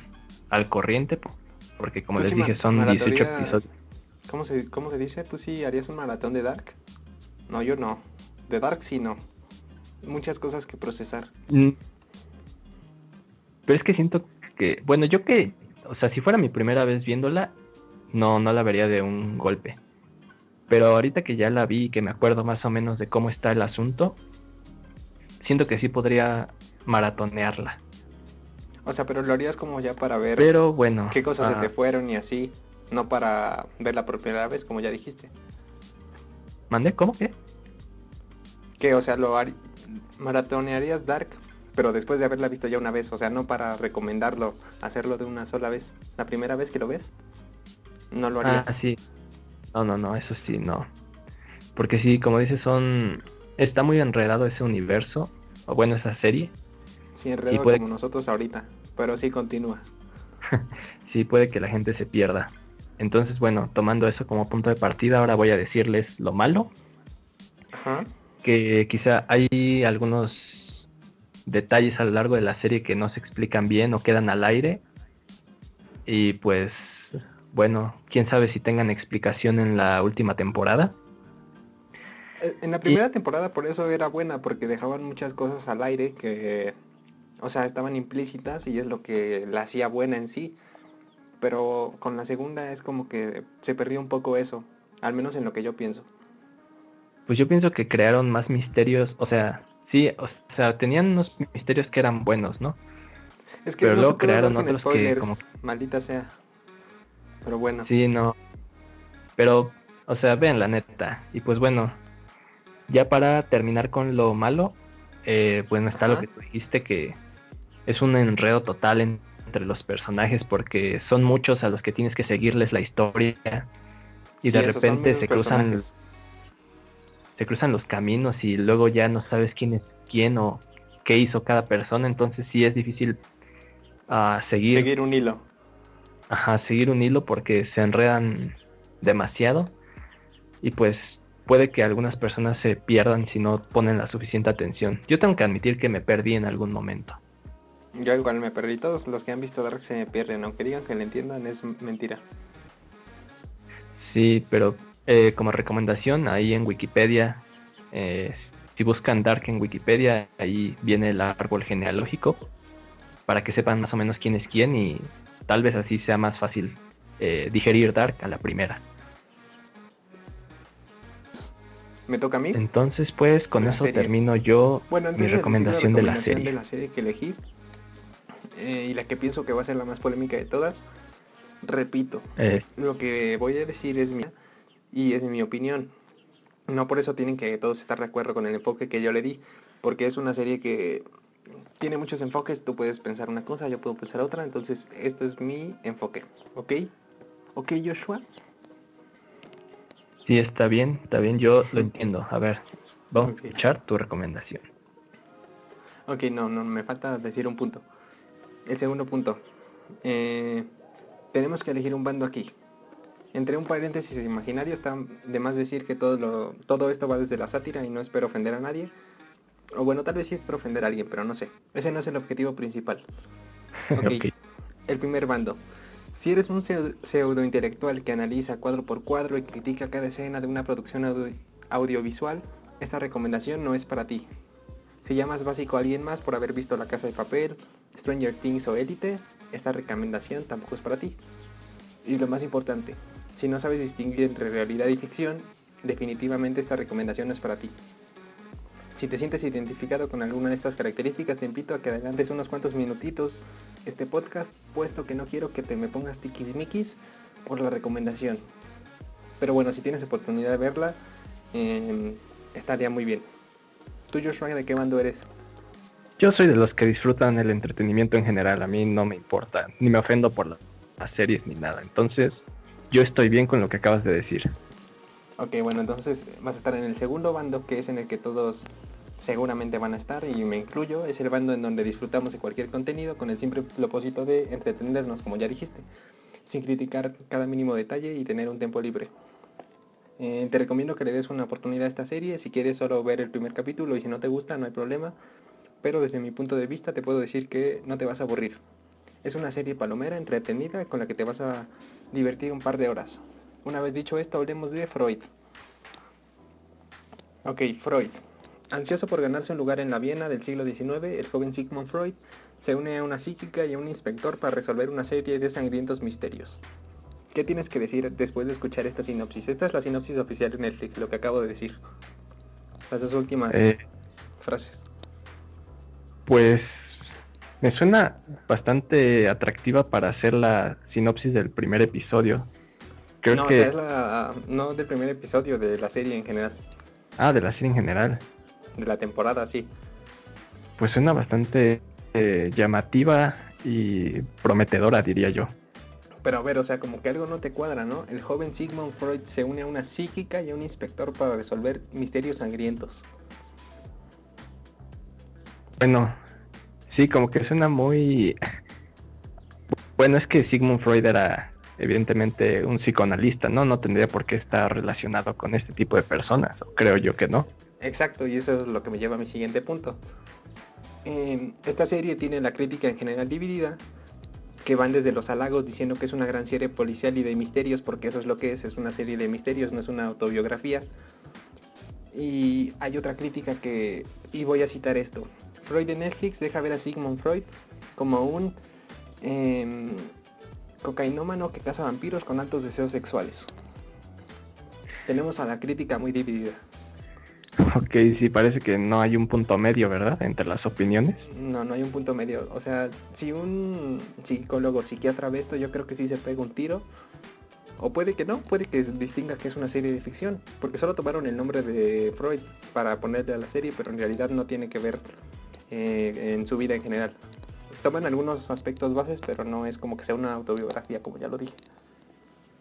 al corriente, po- porque como Tú les dije son 18 maratoneas- episodios. ¿Cómo se, ¿Cómo se dice? ¿Tú sí harías un maratón de Dark? No, yo no. De Dark sí no. Muchas cosas que procesar. Mm. Pero es que siento que, bueno, yo que, o sea, si fuera mi primera vez viéndola, no, no la vería de un golpe. Pero ahorita que ya la vi y que me acuerdo más o menos de cómo está el asunto, siento que sí podría maratonearla. O sea, pero lo harías como ya para ver Pero bueno, qué cosas ah, se te fueron y así. No para verla por primera vez, como ya dijiste. ¿Mandé? ¿Cómo que? Que, o sea, lo har- maratonearías Dark, pero después de haberla visto ya una vez. O sea, no para recomendarlo, hacerlo de una sola vez. La primera vez que lo ves, no lo harías. Ah, sí. No, no, no, eso sí, no. Porque sí, como dices, son... Está muy enredado ese universo, o bueno, esa serie. Sí, enredo puede- como nosotros ahorita. Pero sí continúa. sí puede que la gente se pierda. Entonces, bueno, tomando eso como punto de partida, ahora voy a decirles lo malo, Ajá. que quizá hay algunos detalles a lo largo de la serie que no se explican bien o quedan al aire. Y pues, bueno, quién sabe si tengan explicación en la última temporada. Eh, En la primera temporada por eso era buena, porque dejaban muchas cosas al aire que, o sea, estaban implícitas y es lo que la hacía buena en sí. Pero con la segunda es como que se perdió un poco eso, al menos en lo que yo pienso. Pues yo pienso que crearon más misterios, o sea, sí, o sea, tenían unos misterios que eran buenos, ¿no? Es que Pero no luego crearon otros que como- maldita sea. Pero bueno, Sí, no. Pero, o sea, vean la neta. Y pues bueno, ya para terminar con lo malo, eh, bueno, está lo que tú dijiste que es un enredo total en- entre los personajes porque son muchos a los que tienes que seguirles la historia y de repente se cruzan personajes. se cruzan los caminos y luego ya no sabes quién es quién o qué hizo cada persona, entonces sí es difícil ah, seguir seguir un hilo. Ajá, seguir un hilo porque se enredan demasiado y pues puede que algunas personas se pierdan si no ponen la suficiente atención. Yo tengo que admitir que me perdí en algún momento. Yo igual me perdí. Todos los que han visto Dark se me pierden, aunque digan que le entiendan, es mentira. Sí, pero eh, como recomendación ahí en Wikipedia, eh, si buscan Dark en Wikipedia, ahí viene el árbol genealógico para que sepan más o menos quién es quién y tal vez así sea más fácil eh, digerir Dark a la primera. ¿Me toca a mí? Entonces, pues con eso serie. termino yo Bueno, mi recomendación de la serie. de la serie que elegí eh, y la que pienso que va a ser la más polémica de todas, repito, Eh, lo que voy a decir es mía y es mi opinión. No por eso tienen que todos estar de acuerdo con el enfoque que yo le di, porque es una serie que tiene muchos enfoques, tú puedes pensar una cosa, yo puedo pensar otra, entonces esto es mi enfoque, ¿ok? ¿Ok, Joshua? sí, está bien, está bien, yo lo entiendo. A ver, vamos a escuchar tu recomendación. Ok, no, no, me falta decir un punto. El segundo punto. Eh, tenemos que elegir un bando aquí. Entre un paréntesis imaginario está de más decir que todo, lo, todo esto va desde la sátira y no espero ofender a nadie. O bueno, tal vez sí espero ofender a alguien, pero no sé. Ese no es el objetivo principal. Ok. Ok. El primer bando. Si eres un pseu- pseudo intelectual que analiza cuadro por cuadro y critica cada escena de una producción audio- audiovisual, esta recomendación no es para ti. Si llamas básico a alguien más por haber visto La Casa de Papel, Stranger Things o Élite, esta recomendación tampoco es para ti. Y lo más importante, si no sabes distinguir entre realidad y ficción, definitivamente esta recomendación es para ti. Si te sientes identificado con alguna de estas características, te invito a que adelantes unos cuantos minutitos este podcast, puesto que no quiero que te me pongas tiquismiquis por la recomendación. Pero bueno, si tienes oportunidad de verla, eh, estaría muy bien. ¿Tú, Joshua, de qué bando eres? Yo soy de los que disfrutan el entretenimiento en general. A mí no me importa, ni me ofendo por las, series ni nada. Entonces, yo estoy bien con lo que acabas de decir. Ok, bueno, entonces vas a estar en el segundo bando, que es en el que todos seguramente van a estar, y me incluyo, es el bando en donde disfrutamos de cualquier contenido con el simple propósito de entretenernos, como ya dijiste, sin criticar cada mínimo detalle y tener un tiempo libre. Eh, te recomiendo que le des una oportunidad a esta serie, si quieres solo ver el primer capítulo y si no te gusta no hay problema, pero desde mi punto de vista te puedo decir que no te vas a aburrir. Es una serie palomera, entretenida, con la que te vas a divertir un par de horas. Una vez dicho esto, hablemos de Freud. Ok, Freud. Ansioso por ganarse un lugar en la Viena del siglo XIX, el joven Sigmund Freud se une a una psíquica y a un inspector para resolver una serie de sangrientos misterios. ¿Qué tienes que decir después de escuchar esta sinopsis? Esta es la sinopsis oficial de Netflix, lo que acabo de decir. Las dos últimas Eh, frases. Pues me suena bastante atractiva para hacer la sinopsis del primer episodio. Creo no, que... esa es la, no del primer episodio, de la serie en general. Ah, de la serie en general. De la temporada, sí. Pues suena bastante eh, llamativa y prometedora, diría yo. Pero a ver, o sea, como que algo no te cuadra, ¿no? El joven Sigmund Freud se une a una psíquica y a un inspector para resolver misterios sangrientos. Bueno, sí, como que suena muy... Bueno, es que Sigmund Freud era evidentemente un psicoanalista, ¿no? No tendría por qué estar relacionado con este tipo de personas, creo yo que no. Exacto, y eso es lo que me lleva a mi siguiente punto. Esta serie tiene la crítica en general dividida, que van desde los halagos diciendo que es una gran serie policial y de misterios, porque eso es lo que es, es una serie de misterios, no es una autobiografía. Y hay otra crítica que, y voy a citar esto, Freud de Netflix deja ver a Sigmund Freud como un eh, cocainómano que caza vampiros con altos deseos sexuales. Tenemos a la crítica muy dividida. Ok, sí, parece que no hay un punto medio, ¿verdad? Entre las opiniones. No, no hay un punto medio. O sea, si un psicólogo, psiquiatra ve esto, yo creo que sí se pega un tiro. O puede que no, puede que distinga que es una serie de ficción. Porque solo tomaron el nombre de Freud para ponerle a la serie, pero en realidad no tiene que ver eh, en su vida en general. Toman algunos aspectos bases, pero no es como que sea una autobiografía, como ya lo dije.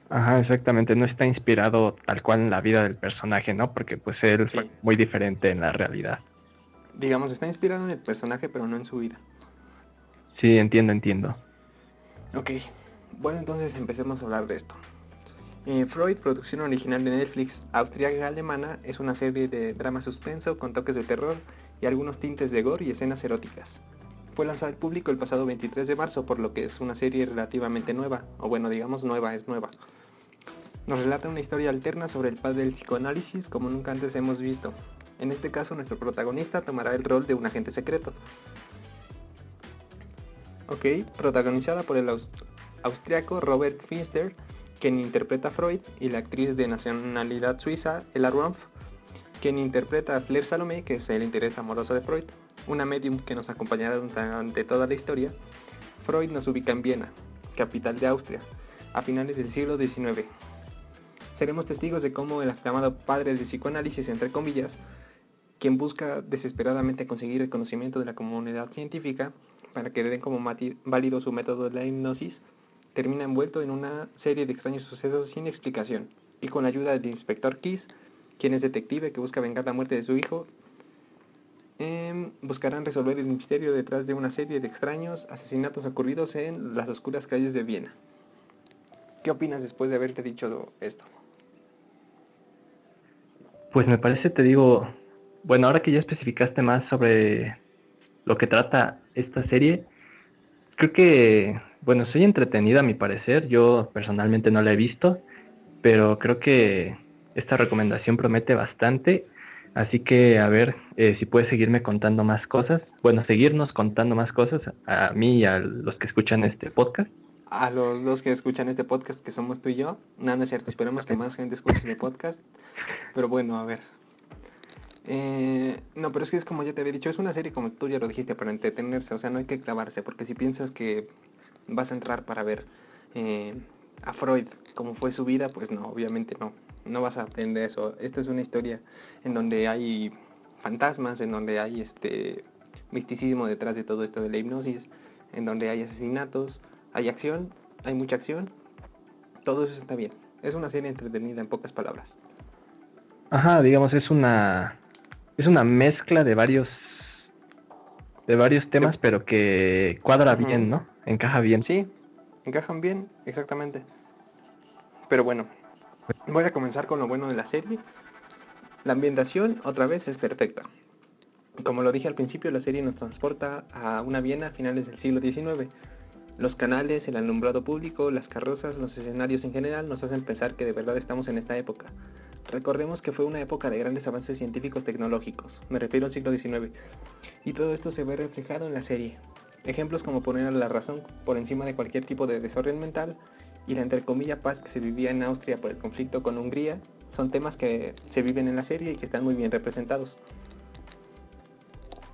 Ajá, exactamente, no está inspirado tal cual en la vida del personaje, ¿no? Porque pues él Sí. fue muy diferente en la realidad. Digamos, está inspirado en el personaje, pero no en su vida. Sí, entiendo, entiendo. Ok, bueno entonces empecemos a hablar de esto. Eh, Freud, producción original de Netflix, austríaca alemana, es una serie de drama suspenso con toques de terror y algunos tintes de gore y escenas eróticas. Fue lanzada al público el pasado 23 de marzo, por lo que es una serie relativamente nueva, o bueno, digamos nueva, es nueva. Nos relata una historia alterna sobre el padre del psicoanálisis como nunca antes hemos visto. En este caso, nuestro protagonista tomará el rol de un agente secreto. Ok, protagonizada por el aus- austriaco Robert Finster, quien interpreta a Freud, y la actriz de nacionalidad suiza Ella Rumpf, quien interpreta a Claire Salomé, que es el interés amoroso de Freud, una medium que nos acompañará durante toda la historia. Freud nos ubica en Viena, capital de Austria, a finales del siglo XIX. Seremos testigos de cómo el aclamado padre del psicoanálisis, entre comillas, quien busca desesperadamente conseguir el conocimiento de la comunidad científica para que den como válido su método de la hipnosis, termina envuelto en una serie de extraños sucesos sin explicación, y con la ayuda del inspector Kiss, quien es detective que busca vengar la muerte de su hijo, em, buscarán resolver el misterio detrás de una serie de extraños asesinatos ocurridos en las oscuras calles de Viena. ¿Qué opinas después de haberte dicho esto? Pues me parece, te digo, bueno, ahora que ya especificaste más sobre lo que trata esta serie, creo que, bueno, soy entretenida a mi parecer, yo personalmente no la he visto, pero creo que esta recomendación promete bastante. Así que a ver eh, si puedes seguirme contando más cosas. Bueno, seguirnos contando más cosas a mí y a los que escuchan este podcast. A los dos que escuchan este podcast, que somos tú y yo. No es cierto. Esperemos que más gente escuche este podcast. Pero bueno, a ver. Eh, no, pero es que es como ya te había dicho, es una serie como tú ya lo dijiste, para entretenerse. O sea, no hay que clavarse, porque si piensas que vas a entrar para ver eh, a Freud como fue su vida, pues no, obviamente no no vas a aprender eso. Esta es una historia en donde hay fantasmas, en donde hay este misticismo detrás de todo esto de la hipnosis, en donde hay asesinatos, hay acción, hay mucha acción. Todo eso está bien. Es una serie entretenida en pocas palabras. Ajá, digamos es una es una mezcla de varios de varios temas, pero que cuadra bien, ¿no? Encaja bien. Sí, encajan bien, exactamente. Pero bueno, Voy a comenzar con lo bueno de la serie. La ambientación, otra vez, es perfecta. Como lo dije al principio, la serie nos transporta a una Viena a finales del siglo XIX. Los canales, el alumbrado público, las carrozas, los escenarios en general nos hacen pensar que de verdad estamos en esta época. Recordemos que fue una época de grandes avances científicos tecnológicos, me refiero al siglo XIX, y todo esto se ve reflejado en la serie. Ejemplos como poner a la razón por encima de cualquier tipo de desorden mental, y la entre comillas paz que se vivía en Austria por el conflicto con Hungría son temas que se viven en la serie y que están muy bien representados.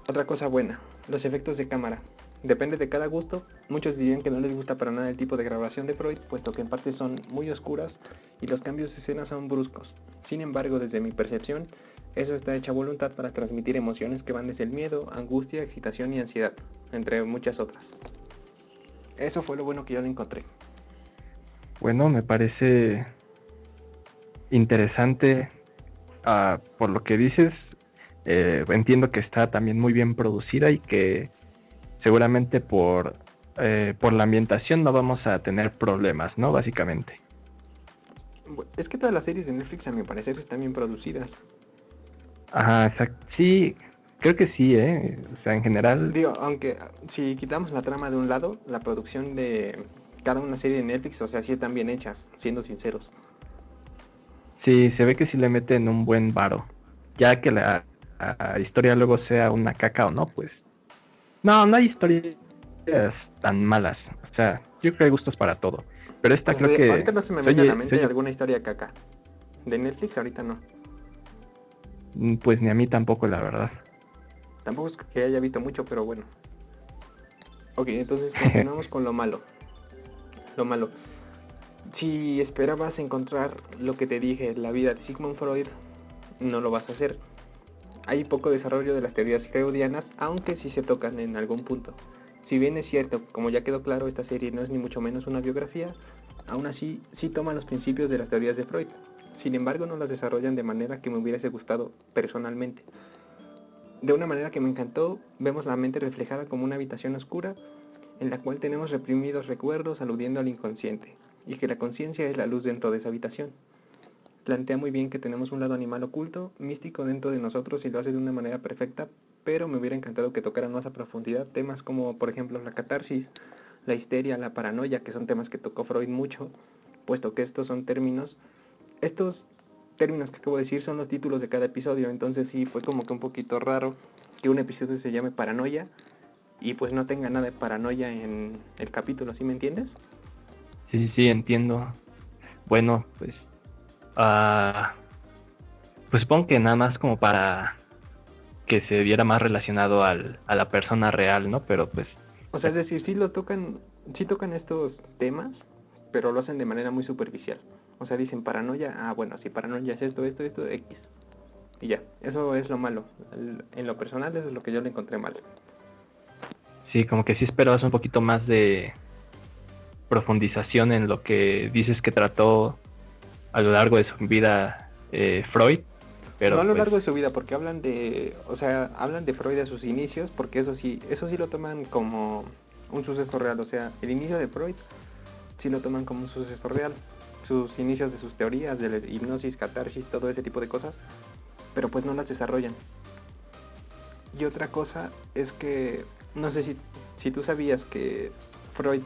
Otra cosa buena, los efectos de cámara. Depende de cada gusto, muchos dirían que no les gusta para nada el tipo de grabación de Freud, puesto que en parte son muy oscuras y los cambios de escena son bruscos. Sin embargo, desde mi percepción, eso está hecha voluntad para transmitir emociones que van desde el miedo, angustia, excitación y ansiedad, entre muchas otras. Eso fue lo bueno que yo le encontré. Bueno, me parece interesante uh, por lo que dices. Eh, entiendo que está también muy bien producida y que seguramente por, eh, por la ambientación no vamos a tener problemas, ¿no? Básicamente. Es que todas las series de Netflix, a mi parecer, están bien producidas. Ajá, exacto. Sí, creo que sí, ¿eh? O sea, en general... Digo, aunque si quitamos la trama de un lado, la producción de cada una serie de Netflix, o sea, sí están bien hechas, siendo sinceros. Sí, se ve que sí le meten un buen varo. Ya que la, historia luego sea una caca o no, pues. No, no hay historias tan malas. O sea, yo creo que hay gustos para todo. Pero esta pues creo que. Ahorita no se me viene a la mente alguna historia caca. De Netflix, ahorita no. Mm, pues ni a mí tampoco, la verdad. Tampoco es que haya visto mucho, pero bueno. Ok, entonces continuamos con lo malo lo malo. Si esperabas encontrar lo que te dije, la vida de Sigmund Freud, no lo vas a hacer. Hay poco desarrollo de las teorías freudianas, aunque sí se tocan en algún punto. Si bien es cierto, como ya quedó claro, esta serie no es ni mucho menos una biografía, aún así sí toman los principios de las teorías de Freud. Sin embargo, no las desarrollan de manera que me hubiese gustado personalmente. De una manera que me encantó, vemos la mente reflejada como una habitación oscura en la cual tenemos reprimidos recuerdos aludiendo al inconsciente, y que la conciencia es la luz dentro de esa habitación. Plantea muy bien que tenemos un lado animal oculto, místico dentro de nosotros y lo hace de una manera perfecta, pero me hubiera encantado que tocaran más a profundidad temas como, por ejemplo, la catarsis, la histeria, la paranoia, que son temas que tocó Freud mucho, puesto que estos son términos, estos términos que acabo de decir son los títulos de cada episodio, entonces sí fue como que un poquito raro que un episodio se llame paranoia y pues no tenga nada de paranoia en el capítulo, ¿sí me entiendes? Sí, sí, entiendo. Bueno, pues... Uh, pues supongo que nada más como para que se viera más relacionado al, a la persona real, ¿no? Pero pues... O sea, es decir, sí lo tocan, sí tocan estos temas, pero lo hacen de manera muy superficial. O sea, dicen paranoia, ah, bueno, si paranoia es esto, esto, esto, X. Y ya, eso es lo malo. En lo personal, eso es lo que yo le encontré mal. Sí, como que sí esperabas un poquito más de profundización en lo que dices que trató a lo largo de su vida eh, Freud. Pero no a lo pues largo de su vida, porque hablan de, o sea, hablan de Freud a sus inicios, porque eso sí, eso sí lo toman como un suceso real, o sea, el inicio de Freud sí lo toman como un suceso real, sus inicios de sus teorías, de la hipnosis, catarsis, todo ese tipo de cosas, pero pues no las desarrollan. Y otra cosa es que no sé si, si tú sabías que Freud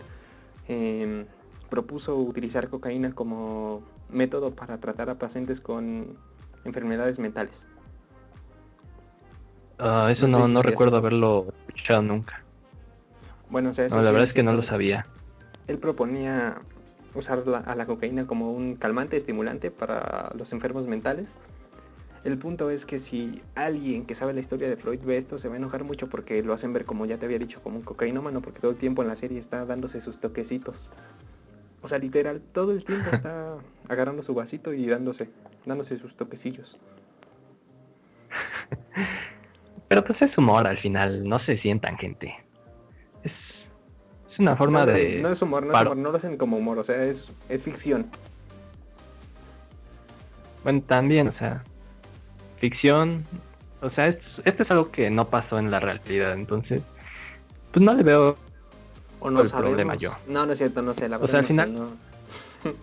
em, propuso utilizar cocaína como método para tratar a pacientes con enfermedades mentales. Ah, eso No no, sé si no ya recuerdo haberlo escuchado nunca. Bueno, o sea, eso No, la verdad es que no lo sabía. Él proponía usar la- a la cocaína como un calmante estimulante para los enfermos mentales. El punto es que si alguien que sabe la historia de Freud ve esto, se va a enojar mucho porque lo hacen ver, como ya te había dicho, como un cocainómano, porque todo el tiempo en la serie está dándose sus toquecitos. O sea, literal, todo el tiempo está agarrando su vasito y dándose, dándose sus toquecillos. Pero pues es humor al final, no se sientan gente. Es, es una forma no, de... no es humor, no es humor, no lo hacen como humor, o sea, es, es ficción. Bueno, también, o sea, ficción, o sea, es, esto es algo que no pasó en la realidad, entonces, pues no le veo O no el sabemos. problema yo. No, no es cierto, no sé, la O sea, al no sé, final- no.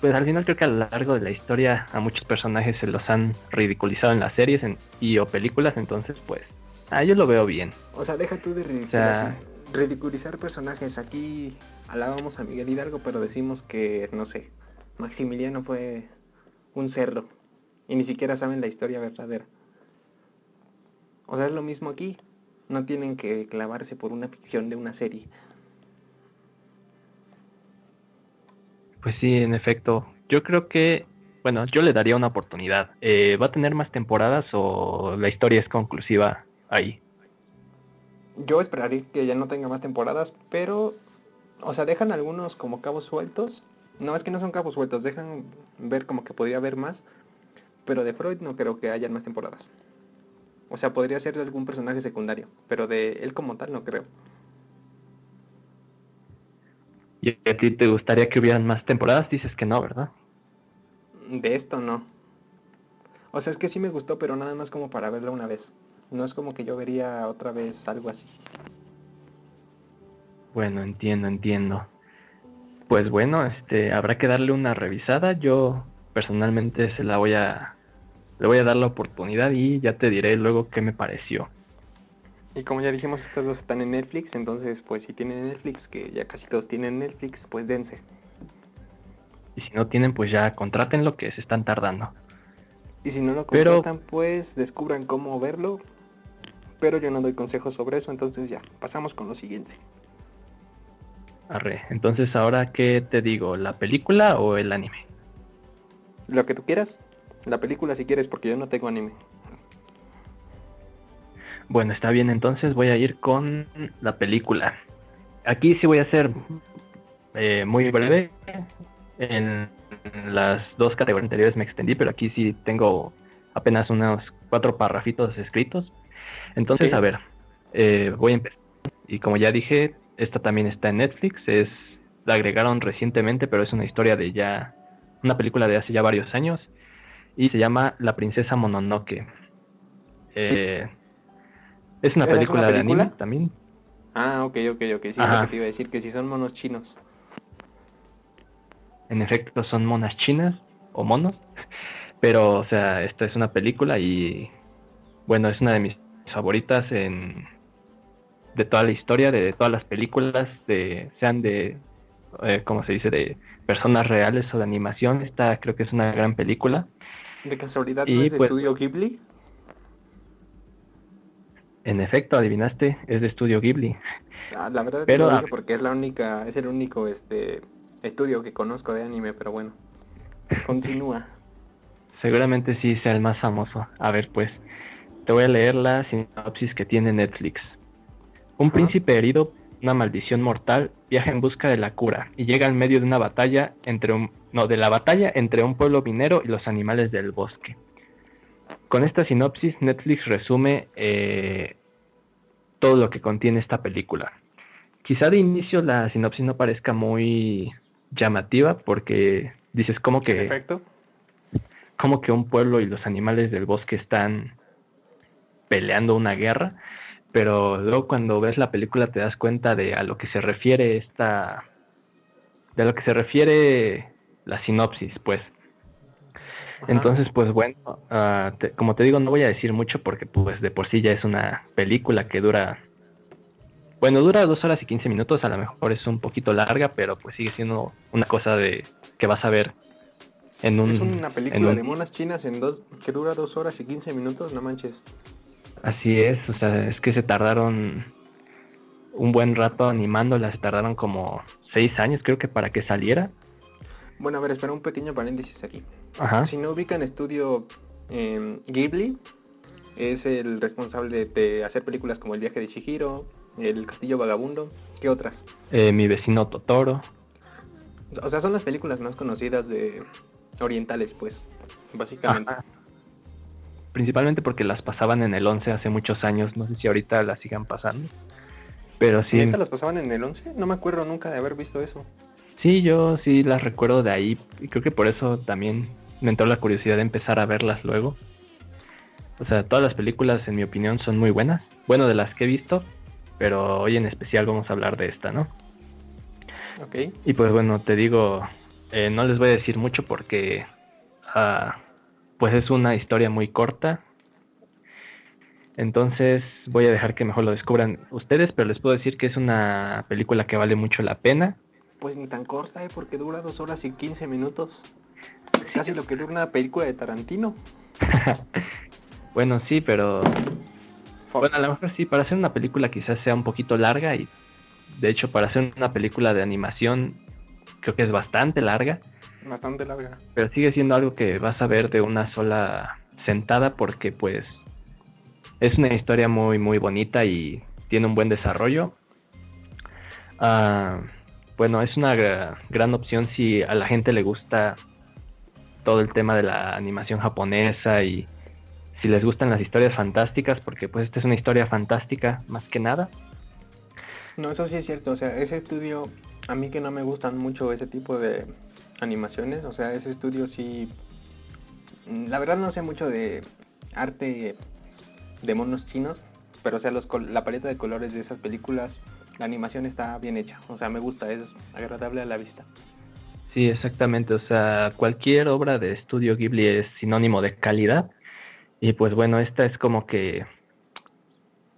Pues al final creo que a lo largo de la historia a muchos personajes se los han ridiculizado en las series en- y o películas, entonces pues, ah, yo lo veo bien. O sea, deja tú de ridiculizar, sea- ridiculizar personajes. Aquí alabamos a Miguel Hidalgo, pero decimos que, no sé, Maximiliano fue un cerdo. Y ni siquiera saben la historia verdadera. O sea, es lo mismo aquí. No tienen que clavarse por una ficción de una serie. Pues sí, en efecto, yo creo que, bueno, yo le daría una oportunidad. Eh, ¿Va a tener más temporadas o la historia es conclusiva ahí? Yo esperaría que ya no tenga más temporadas, pero, o sea, dejan algunos como cabos sueltos. No, es que no son cabos sueltos, dejan ver como que podría haber más, pero de Freud no creo que hayan más temporadas. O sea, podría ser de algún personaje secundario, pero de él como tal no creo. ¿Y a ti te gustaría que hubieran más temporadas? Dices que no, ¿verdad? De esto no. O sea, es que sí me gustó, pero nada más como para verlo una vez. No es como que yo vería otra vez algo así. Bueno, entiendo, entiendo. Pues bueno, este, habrá que darle una revisada. Yo personalmente se la voy a, le voy a dar la oportunidad y ya te diré luego qué me pareció. Y como ya dijimos, estas dos están en Netflix, entonces pues si tienen Netflix, que ya casi todos tienen Netflix, pues dense. Y si no tienen, pues ya contraten lo que se están tardando. Y si no lo Pero- contratan, pues descubran cómo verlo. Pero yo no doy consejos sobre eso, entonces ya, pasamos con lo siguiente. Arre. Entonces, ahora qué te digo, ¿la película o el anime? Lo que tú quieras, la película si quieres, porque yo no tengo anime. Bueno, está bien, entonces voy a ir con la película. Aquí sí voy a ser eh, muy breve. En las dos categorías anteriores me extendí, pero aquí sí tengo apenas unos cuatro parrafitos escritos. Entonces, Sí. a ver, eh, voy a empezar. Y como ya dije, esta también está en Netflix. Es la agregaron recientemente, pero es una historia de ya una película de hace ya varios años y se llama La princesa Mononoke. Eh, es una ¿Esa es una película de anime también. Ah, ok, ok, ok, sí, lo que te iba a decir, que si son monos chinos. En efecto, son monas chinas o monos. Pero, o sea, esta es una película y, bueno, es una de mis favoritas en de toda la historia, de todas las películas, de sean de, eh, ¿cómo se dice?, de personas reales o de animación. Esta creo que es una gran película. ¿De casualidad Y, no es de pues- estudio Ghibli? En efecto, adivinaste, es de estudio Ghibli. Ah, la verdad Pero, no lo porque es la única, es el único este estudio que conozco de anime, pero bueno. Continúa. Seguramente sí sea el más famoso. A ver, pues, te voy a leer la sinopsis que tiene Netflix. Un príncipe herido, una maldición mortal, viaja en busca de la cura y llega al medio de una batalla entre un, no, de la batalla entre un pueblo minero y los animales del bosque. Con esta sinopsis, Netflix resume eh, todo lo que contiene esta película. Quizá de inicio la sinopsis no parezca muy llamativa porque dices como que Perfecto. como que un pueblo y los animales del bosque están peleando una guerra, pero luego cuando ves la película te das cuenta de a lo que se refiere esta de a lo que se refiere la sinopsis, pues. Ajá. Entonces, pues bueno, ah, te- como te digo, no voy a decir mucho porque pues de por sí ya es una película que dura Bueno, dura dos horas y 15 minutos, a lo mejor es un poquito larga, pero pues sigue siendo una cosa de que vas a ver en un... Es una película un- de monas chinas en dos, que dura dos horas y 15 minutos, no manches. Así es, o sea, es que se tardaron un buen rato animándola, se tardaron como seis años creo que para que saliera. Bueno, a ver, espera un pequeño paréntesis aquí. Ajá. Si no ubican estudio eh, Ghibli, es el responsable de, hacer películas como El viaje de Chihiro, El castillo vagabundo, ¿qué otras? Eh, mi vecino Totoro. O sea, son las películas más conocidas de orientales, pues, básicamente. Ajá. Principalmente porque las pasaban en el 11 hace muchos años, no sé si ahorita las sigan pasando. Pero sí, ¿Neta las pasaban en el 11? No me acuerdo nunca de haber visto eso. sí, yo sí las recuerdo de ahí y creo que por eso también me entró la curiosidad de empezar a verlas luego. O sea, todas las películas en mi opinión son muy buenas. Bueno, de las que he visto, pero hoy en especial vamos a hablar de esta, ¿no? Ok. Y pues bueno, te digo, eh, no les voy a decir mucho porque ah, pues es una historia muy corta. Entonces voy a dejar que mejor lo descubran ustedes, pero les puedo decir que es una película que vale mucho la pena. Pues ni tan corta, ¿eh? Porque dura dos horas y 15 minutos. Casi lo que dura una película de Tarantino. bueno, sí, pero bueno, a lo mejor sí, para hacer una película quizás sea un poquito larga y de hecho para hacer una película de animación creo que es bastante larga. Bastante larga. pero sigue siendo algo que vas a ver de una sola sentada porque pues es una historia muy muy bonita y tiene un buen desarrollo. Ah, bueno, es una gra- gran opción si a la gente le gusta todo el tema de la animación japonesa y si les gustan las historias fantásticas, porque pues esta es una historia fantástica más que nada. No, eso sí es cierto. O sea, ese estudio, a mí que no me gustan mucho ese tipo de animaciones. O sea, ese estudio sí. mm, La verdad no sé mucho de arte de monos chinos. Pero, o sea, los, col- la paleta de colores de esas películas, la animación está bien hecha. O sea, me gusta, es agradable a la vista. Sí, exactamente. O sea, cualquier obra de estudio Ghibli es sinónimo de calidad. Y pues bueno, esta es como que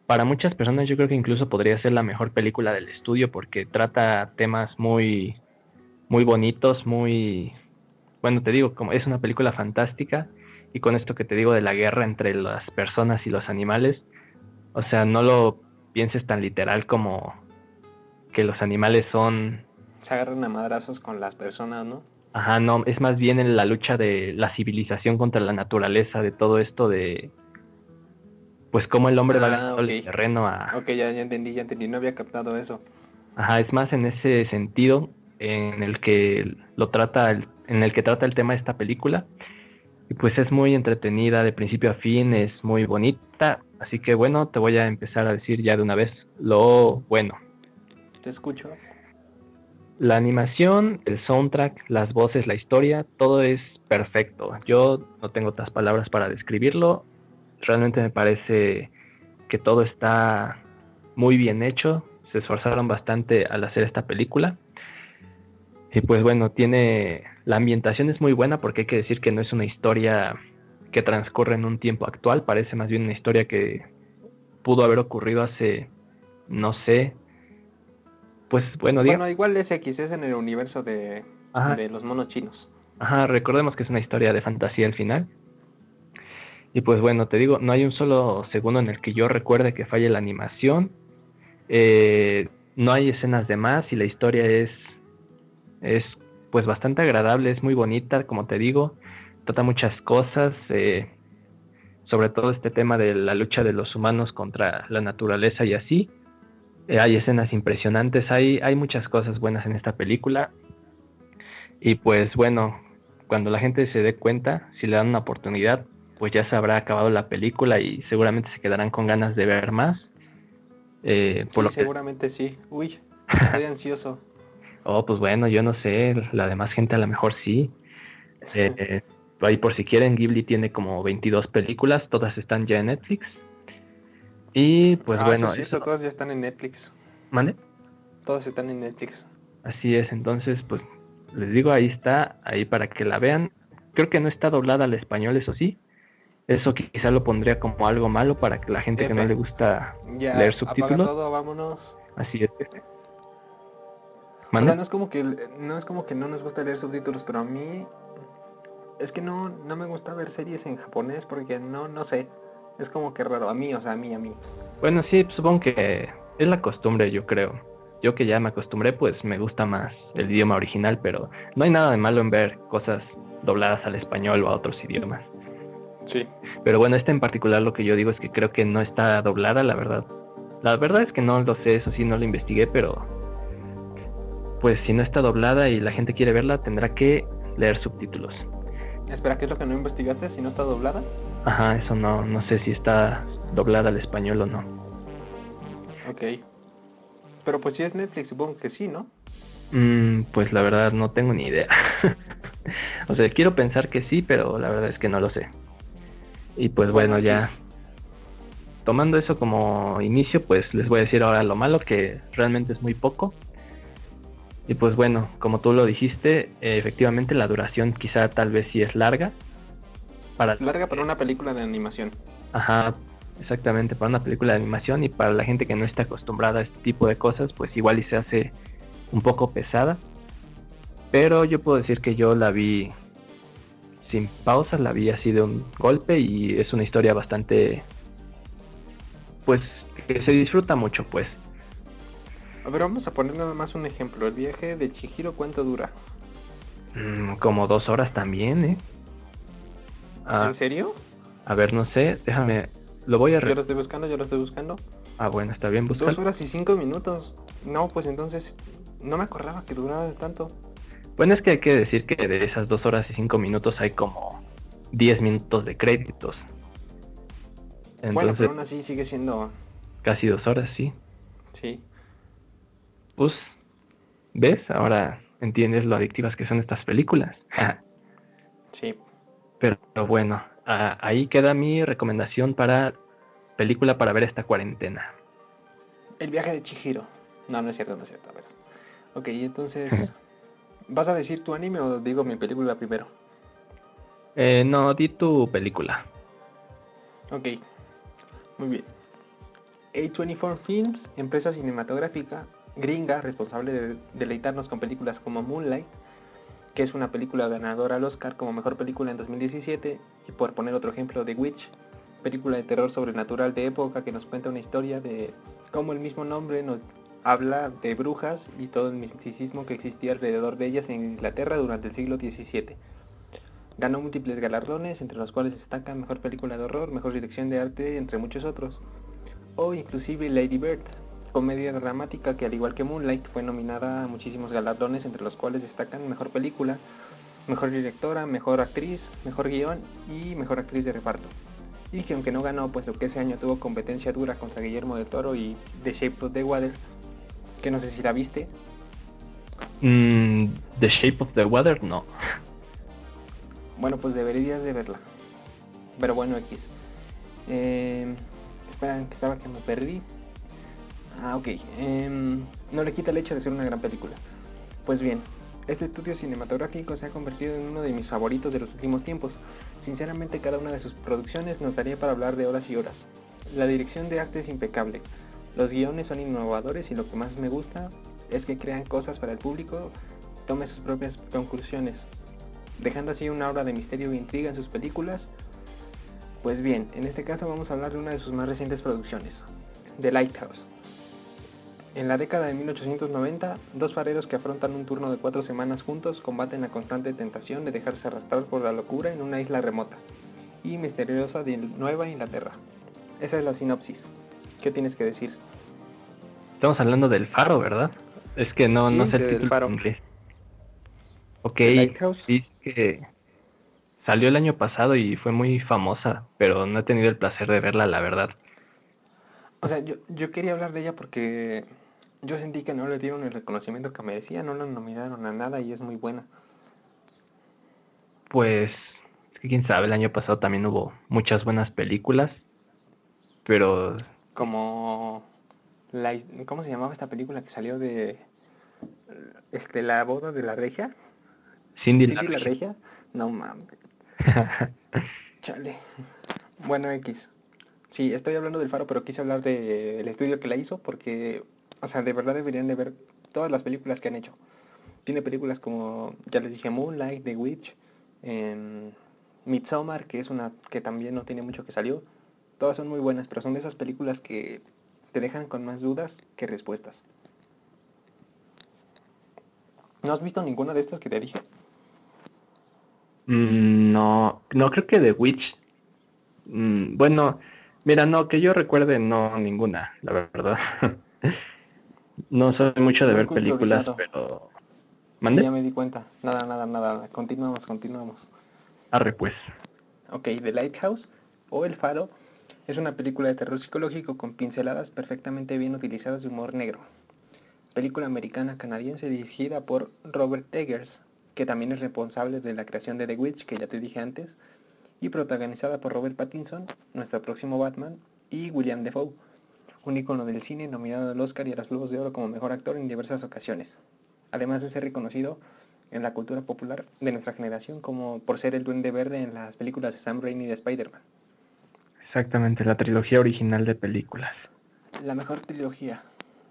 para muchas personas yo creo que incluso podría ser la mejor película del estudio porque trata temas muy muy bonitos, muy bueno, te digo, como es una película fantástica y con esto que te digo de la guerra entre las personas y los animales, o sea, no lo pienses tan literal como que los animales son Se agarran a madrazos con las personas, ¿no? Ajá, no, es más bien en la lucha de la civilización contra la naturaleza, de todo esto de, pues cómo el hombre va Ah, ganando el ok. terreno a, Ok, ya, ya entendí, ya entendí. No había captado eso. ajá, es más en ese sentido en el que lo trata, el- en el que trata el tema de esta película, y pues es muy entretenida de principio a fin, es muy bonita, así que bueno, te voy a empezar a decir ya de una vez lo bueno. Te escucho. La animación, el soundtrack, las voces, la historia, todo es perfecto. Yo no tengo otras palabras para describirlo. Realmente me parece que todo está muy bien hecho. Se esforzaron bastante al hacer esta película. Y pues bueno, tiene la ambientación es muy buena porque hay que decir que no es una historia que transcurre en un tiempo actual, parece más bien una historia que pudo haber ocurrido hace no sé, pues bueno, digamos Bueno, igual es X, es en el universo de, de los monos chinos. Ajá, recordemos que es una historia de fantasía al final. Y pues bueno, te digo, no hay un solo segundo en el que yo recuerde que falle la animación. Eh, no hay escenas de más y la historia es, es pues bastante agradable, es muy bonita, como te digo. Trata muchas cosas, eh, sobre todo este tema de la lucha de los humanos contra la naturaleza y así. Eh, hay escenas impresionantes, hay, hay muchas cosas buenas en esta película. Y pues bueno, cuando la gente se dé cuenta, si le dan una oportunidad, pues ya se habrá acabado la película y seguramente se quedarán con ganas de ver más. Eh, por Sí, lo que, seguramente sí. Uy, estoy ansioso. Oh, pues bueno, yo no sé, la demás gente a lo mejor sí. Eh, eh, ahí por si quieren, Ghibli tiene como 22 películas, todas están ya en Netflix. Y pues Ah, bueno, sí, eso, todos ya están en Netflix. ¿mande? Todos están en Netflix. Así es, entonces pues les digo, ahí está, ahí para que la vean. Creo que no está doblada al español, eso sí. Eso quizá lo pondría como algo malo para que la gente que no le gusta Ya, leer apaga subtítulos. todo, vámonos. Así es. O sea, no es como que no es como que no nos gusta leer subtítulos, pero a mí es que no no me gusta ver series en japonés porque no no sé, es como que raro a mí, o sea, a mí a mí. Bueno, sí, supongo que es la costumbre, yo creo. Yo que ya me acostumbré, pues me gusta más el idioma original, pero no hay nada de malo en ver cosas dobladas al español o a otros idiomas. Sí. Pero bueno, este en particular lo que yo digo es que creo que no está doblada, la verdad. La verdad es que no lo sé, eso sí no lo investigué, pero pues si no está doblada y la gente quiere verla, tendrá que leer subtítulos. Espera, ¿qué es lo que no investigaste? Si no está doblada. Ajá, eso no, no sé si está doblada al español o no. Ok. Pero pues si es Netflix, supongo que sí, ¿no? Mm, pues la verdad no tengo ni idea. o sea, quiero pensar que sí, pero la verdad es que no lo sé. Y pues bueno, ya tomando eso como inicio, pues les voy a decir ahora lo malo, que realmente es muy poco. Y pues bueno, como tú lo dijiste, eh, efectivamente la duración quizá tal vez sí es larga. Para larga para una película de animación. Ajá, exactamente, para una película de animación y para la gente que no está acostumbrada a este tipo de cosas, pues igual y se hace un poco pesada. Pero yo puedo decir que yo la vi sin pausas, la vi así de un golpe y es una historia bastante pues que se disfruta mucho pues. A ver, vamos a poner nada más un ejemplo. El viaje de Chihiro, ¿cuánto dura? Mm, como dos horas también, ¿eh? Ah, ¿En serio? A ver, no sé, déjame, lo voy a... Yo lo estoy buscando, yo lo estoy buscando. Ah, bueno, está bien, buscar. Dos horas y cinco minutos. No, pues entonces, no me acordaba que duraba tanto. Bueno, es que hay que decir que de esas dos horas y cinco minutos hay como diez minutos de créditos. Entonces, bueno, pero aún así sigue siendo... Casi dos horas, sí. Sí. Pues, ¿ves? Ahora entiendes lo adictivas que son estas películas. sí. Pero bueno, ahí queda mi recomendación para película para ver esta cuarentena. El viaje de Chihiro. No, no es cierto, no es cierto. A ver. Ok, entonces, ¿vas a decir tu anime o digo mi película primero? Eh, no, di tu película. Ok, muy bien. A24 Films, empresa cinematográfica gringa responsable de deleitarnos con películas como Moonlight, que es una película ganadora al Oscar como mejor película en 2017, y por poner otro ejemplo, The Witch, película de terror sobrenatural de época que nos cuenta una historia de cómo el mismo nombre nos habla de brujas y todo el misticismo que existía alrededor de ellas en Inglaterra durante el siglo XVII. Ganó múltiples galardones, entre los cuales destacan Mejor Película de Horror, Mejor Dirección de Arte, entre muchos otros. O inclusive Lady Bird, comedia dramática que al igual que Moonlight fue nominada a muchísimos galardones, entre los cuales destacan Mejor Película, Mejor Directora, Mejor Actriz, Mejor Guión y Mejor Actriz de Reparto. Y que aunque no ganó, puesto que ese año tuvo competencia dura contra Guillermo del Toro y The Shape of the Water, que no sé si la viste. Mm, the Shape of the Water, no. Bueno, pues deberías de verla. Pero bueno, X. Eh, esperan, que estaba que me perdí. Ah, ok. Em, no le quita el hecho de ser una gran película. Pues bien, este estudio cinematográfico se ha convertido en uno de mis favoritos de los últimos tiempos. Sinceramente, cada una de sus producciones nos daría para hablar de horas y horas. La dirección de arte es impecable. Los guiones son innovadores y lo que más me gusta es que crean cosas para el público, tome sus propias conclusiones dejando así una obra de misterio e intriga en sus películas. Pues bien, en este caso vamos a hablar de una de sus más recientes producciones, The Lighthouse. En la década de 1890, dos fareros que afrontan un turno de cuatro semanas juntos combaten la constante tentación de dejarse arrastrar por la locura en una isla remota y misteriosa de Nueva Inglaterra. Esa es la sinopsis. ¿Qué tienes que decir? Estamos hablando del faro, ¿verdad? Es que no, no sé el título faro. Ok, sí, que salió el año pasado y fue muy famosa, pero no he tenido el placer de verla, la verdad. O sea, yo, yo quería hablar de ella porque yo sentí que no le dieron el reconocimiento que merecía, no la nominaron a nada y es muy buena. Pues, quién sabe, el año pasado también hubo muchas buenas películas, pero... Como... La, ¿Cómo se llamaba esta película que salió de... Este, la boda de la regia? Cindy, la, regia. No mames. Chale. Bueno, X. Sí, estoy hablando del faro, pero quise hablar del estudio que la hizo porque O sea, de verdad deberían de ver todas las películas que han hecho. Tiene películas como, ya les dije, Moonlight, The Witch, eh, Midsommar, que es una que también no tiene mucho que salió. Todas son muy buenas, pero son de esas películas que te dejan con más dudas que respuestas. ¿No has visto ninguna de estas que te dije? Mm, no, no creo que The Witch. Mm, bueno, mira, no, que yo recuerde, no, ninguna, la verdad. no soy mucho de ver películas, pero... ¿Mande? ya me di cuenta. Nada, nada, nada. Continuamos, continuamos. Arre, pues. Ok, The Lighthouse o El Faro es una película de terror psicológico con pinceladas perfectamente bien utilizadas de humor negro. Película americana canadiense dirigida por Robert Eggers, que también es responsable de la creación de The Witch, que ya te dije antes, y protagonizada por Robert Pattinson, nuestro próximo Batman, y William Defoe, un ícono del cine nominado al Oscar y a los Globos de Oro como mejor actor en diversas ocasiones, además de ser reconocido en la cultura popular de nuestra generación como por ser el duende verde en las películas de Sam Raimi de Spider-Man. Exactamente, la trilogía original de películas. La mejor trilogía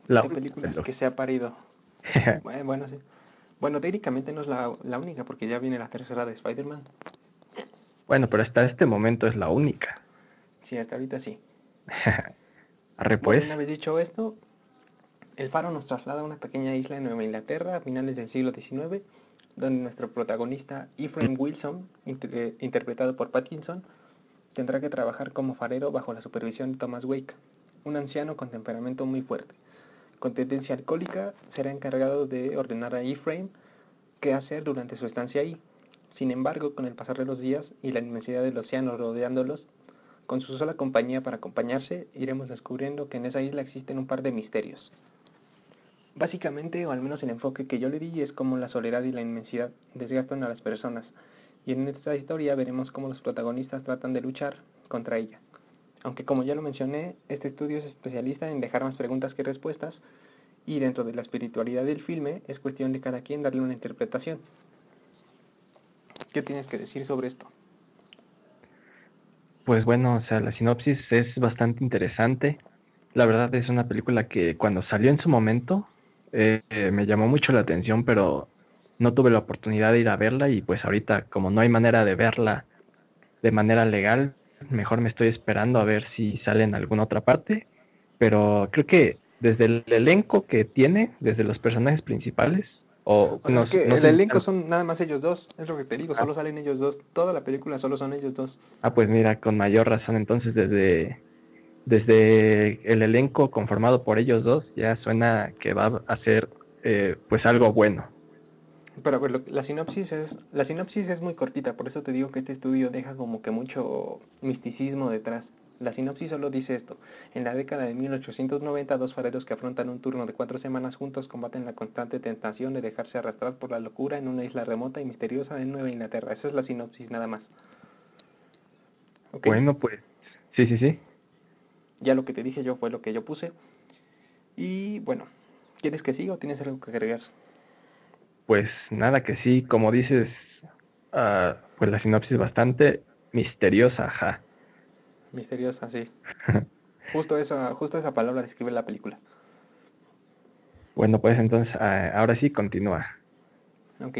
La de películas trilogía. que se ha parido. Bueno, bueno, sí. Bueno, técnicamente no es la, la única porque ya viene la tercera de Spider-Man. bueno, pero hasta este momento es la única. Sí, hasta ahorita sí. Arre, Bueno, pues. una vez dicho esto, el faro nos traslada a una pequeña isla en Nueva Inglaterra a finales del siglo XIX, donde nuestro protagonista Ephraim Wilson, inter- interpretado por Pattinson, tendrá que trabajar como farero bajo la supervisión de Thomas Wake, un anciano con temperamento muy fuerte. Con tendencia alcohólica, será encargado de ordenar a Ephraim qué hacer durante su estancia ahí. Sin embargo, con el pasar de los días y la inmensidad del océano rodeándolos, con su sola compañía para acompañarse, iremos descubriendo que en esa isla existen un par de misterios. Básicamente, o al menos el enfoque que yo le di, es cómo la soledad y la inmensidad desgastan a las personas, y en esta historia veremos cómo los protagonistas tratan de luchar contra ella. Aunque como ya lo mencioné, este estudio es especialista en dejar más preguntas que respuestas, y dentro de la espiritualidad del filme es cuestión de cada quien darle una interpretación. ¿Qué tienes que decir sobre esto? Pues bueno, o sea, la sinopsis es bastante interesante. La verdad es una película que cuando salió en su momento eh, eh, me llamó mucho la atención, pero no tuve la oportunidad de ir a verla y pues ahorita como no hay manera de verla de manera legal, mejor me estoy esperando a ver si sale en alguna otra parte. Pero creo que desde el elenco que tiene, desde los personajes principales, o O sea, no- es que no el elenco son nada más ellos dos, es lo que te digo, Ah. solo salen ellos dos, toda la película solo son ellos dos. Ah, pues mira, con mayor razón, entonces desde, desde el elenco conformado por ellos dos, ya suena que va a ser eh, pues algo bueno. Pero lo- la sinopsis es la sinopsis es muy cortita, por eso te digo que este estudio deja como que mucho misticismo detrás. La sinopsis solo dice esto. En la década de 1890, dos fareros que afrontan un turno de cuatro semanas juntos combaten la constante tentación de dejarse arrastrar por la locura en una isla remota y misteriosa en Nueva Inglaterra. Esa es la sinopsis nada más. Bueno, pues sí, sí, sí. Ya lo que te dije yo fue lo que yo puse. Y bueno, ¿quieres que siga o tienes algo que agregar? Pues nada que sí, como dices, ah, pues la sinopsis bastante misteriosa, ajá. Misteriosa, sí. Justo esa, justo esa palabra describe la película. bueno, pues entonces ah, ahora sí continúa. Ok.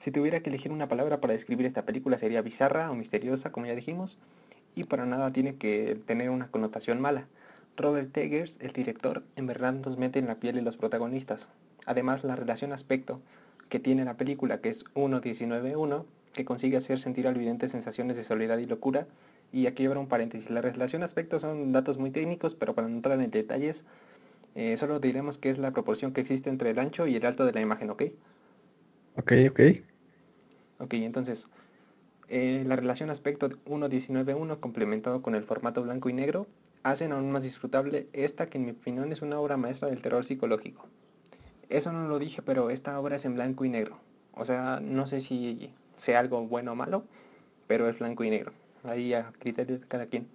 Si tuviera que elegir una palabra para describir esta película sería bizarra o misteriosa, como ya dijimos, y para nada tiene que tener una connotación mala. Robert Eggers, el director, en verdad nos mete en la piel de los protagonistas. Además, la relación aspecto que tiene la película, que es 1-19-1, que consigue hacer sentir al vidente sensaciones de soledad y locura. Y aquí habrá un paréntesis. La relación aspecto son datos muy técnicos, pero para no entrar en detalles, eh, solo diremos que es la proporción que existe entre el ancho y el alto de la imagen, ¿ok? Ok, ok. Ok, entonces, eh, la relación aspecto 1.19.1 complementado con el formato blanco y negro hacen aún más disfrutable esta que en mi opinión es una obra maestra del terror psicológico. Eso no lo dije, pero esta obra es en blanco y negro. O sea, no sé si sea algo bueno o malo, pero es blanco y negro. Ahí a criterio de cada quien.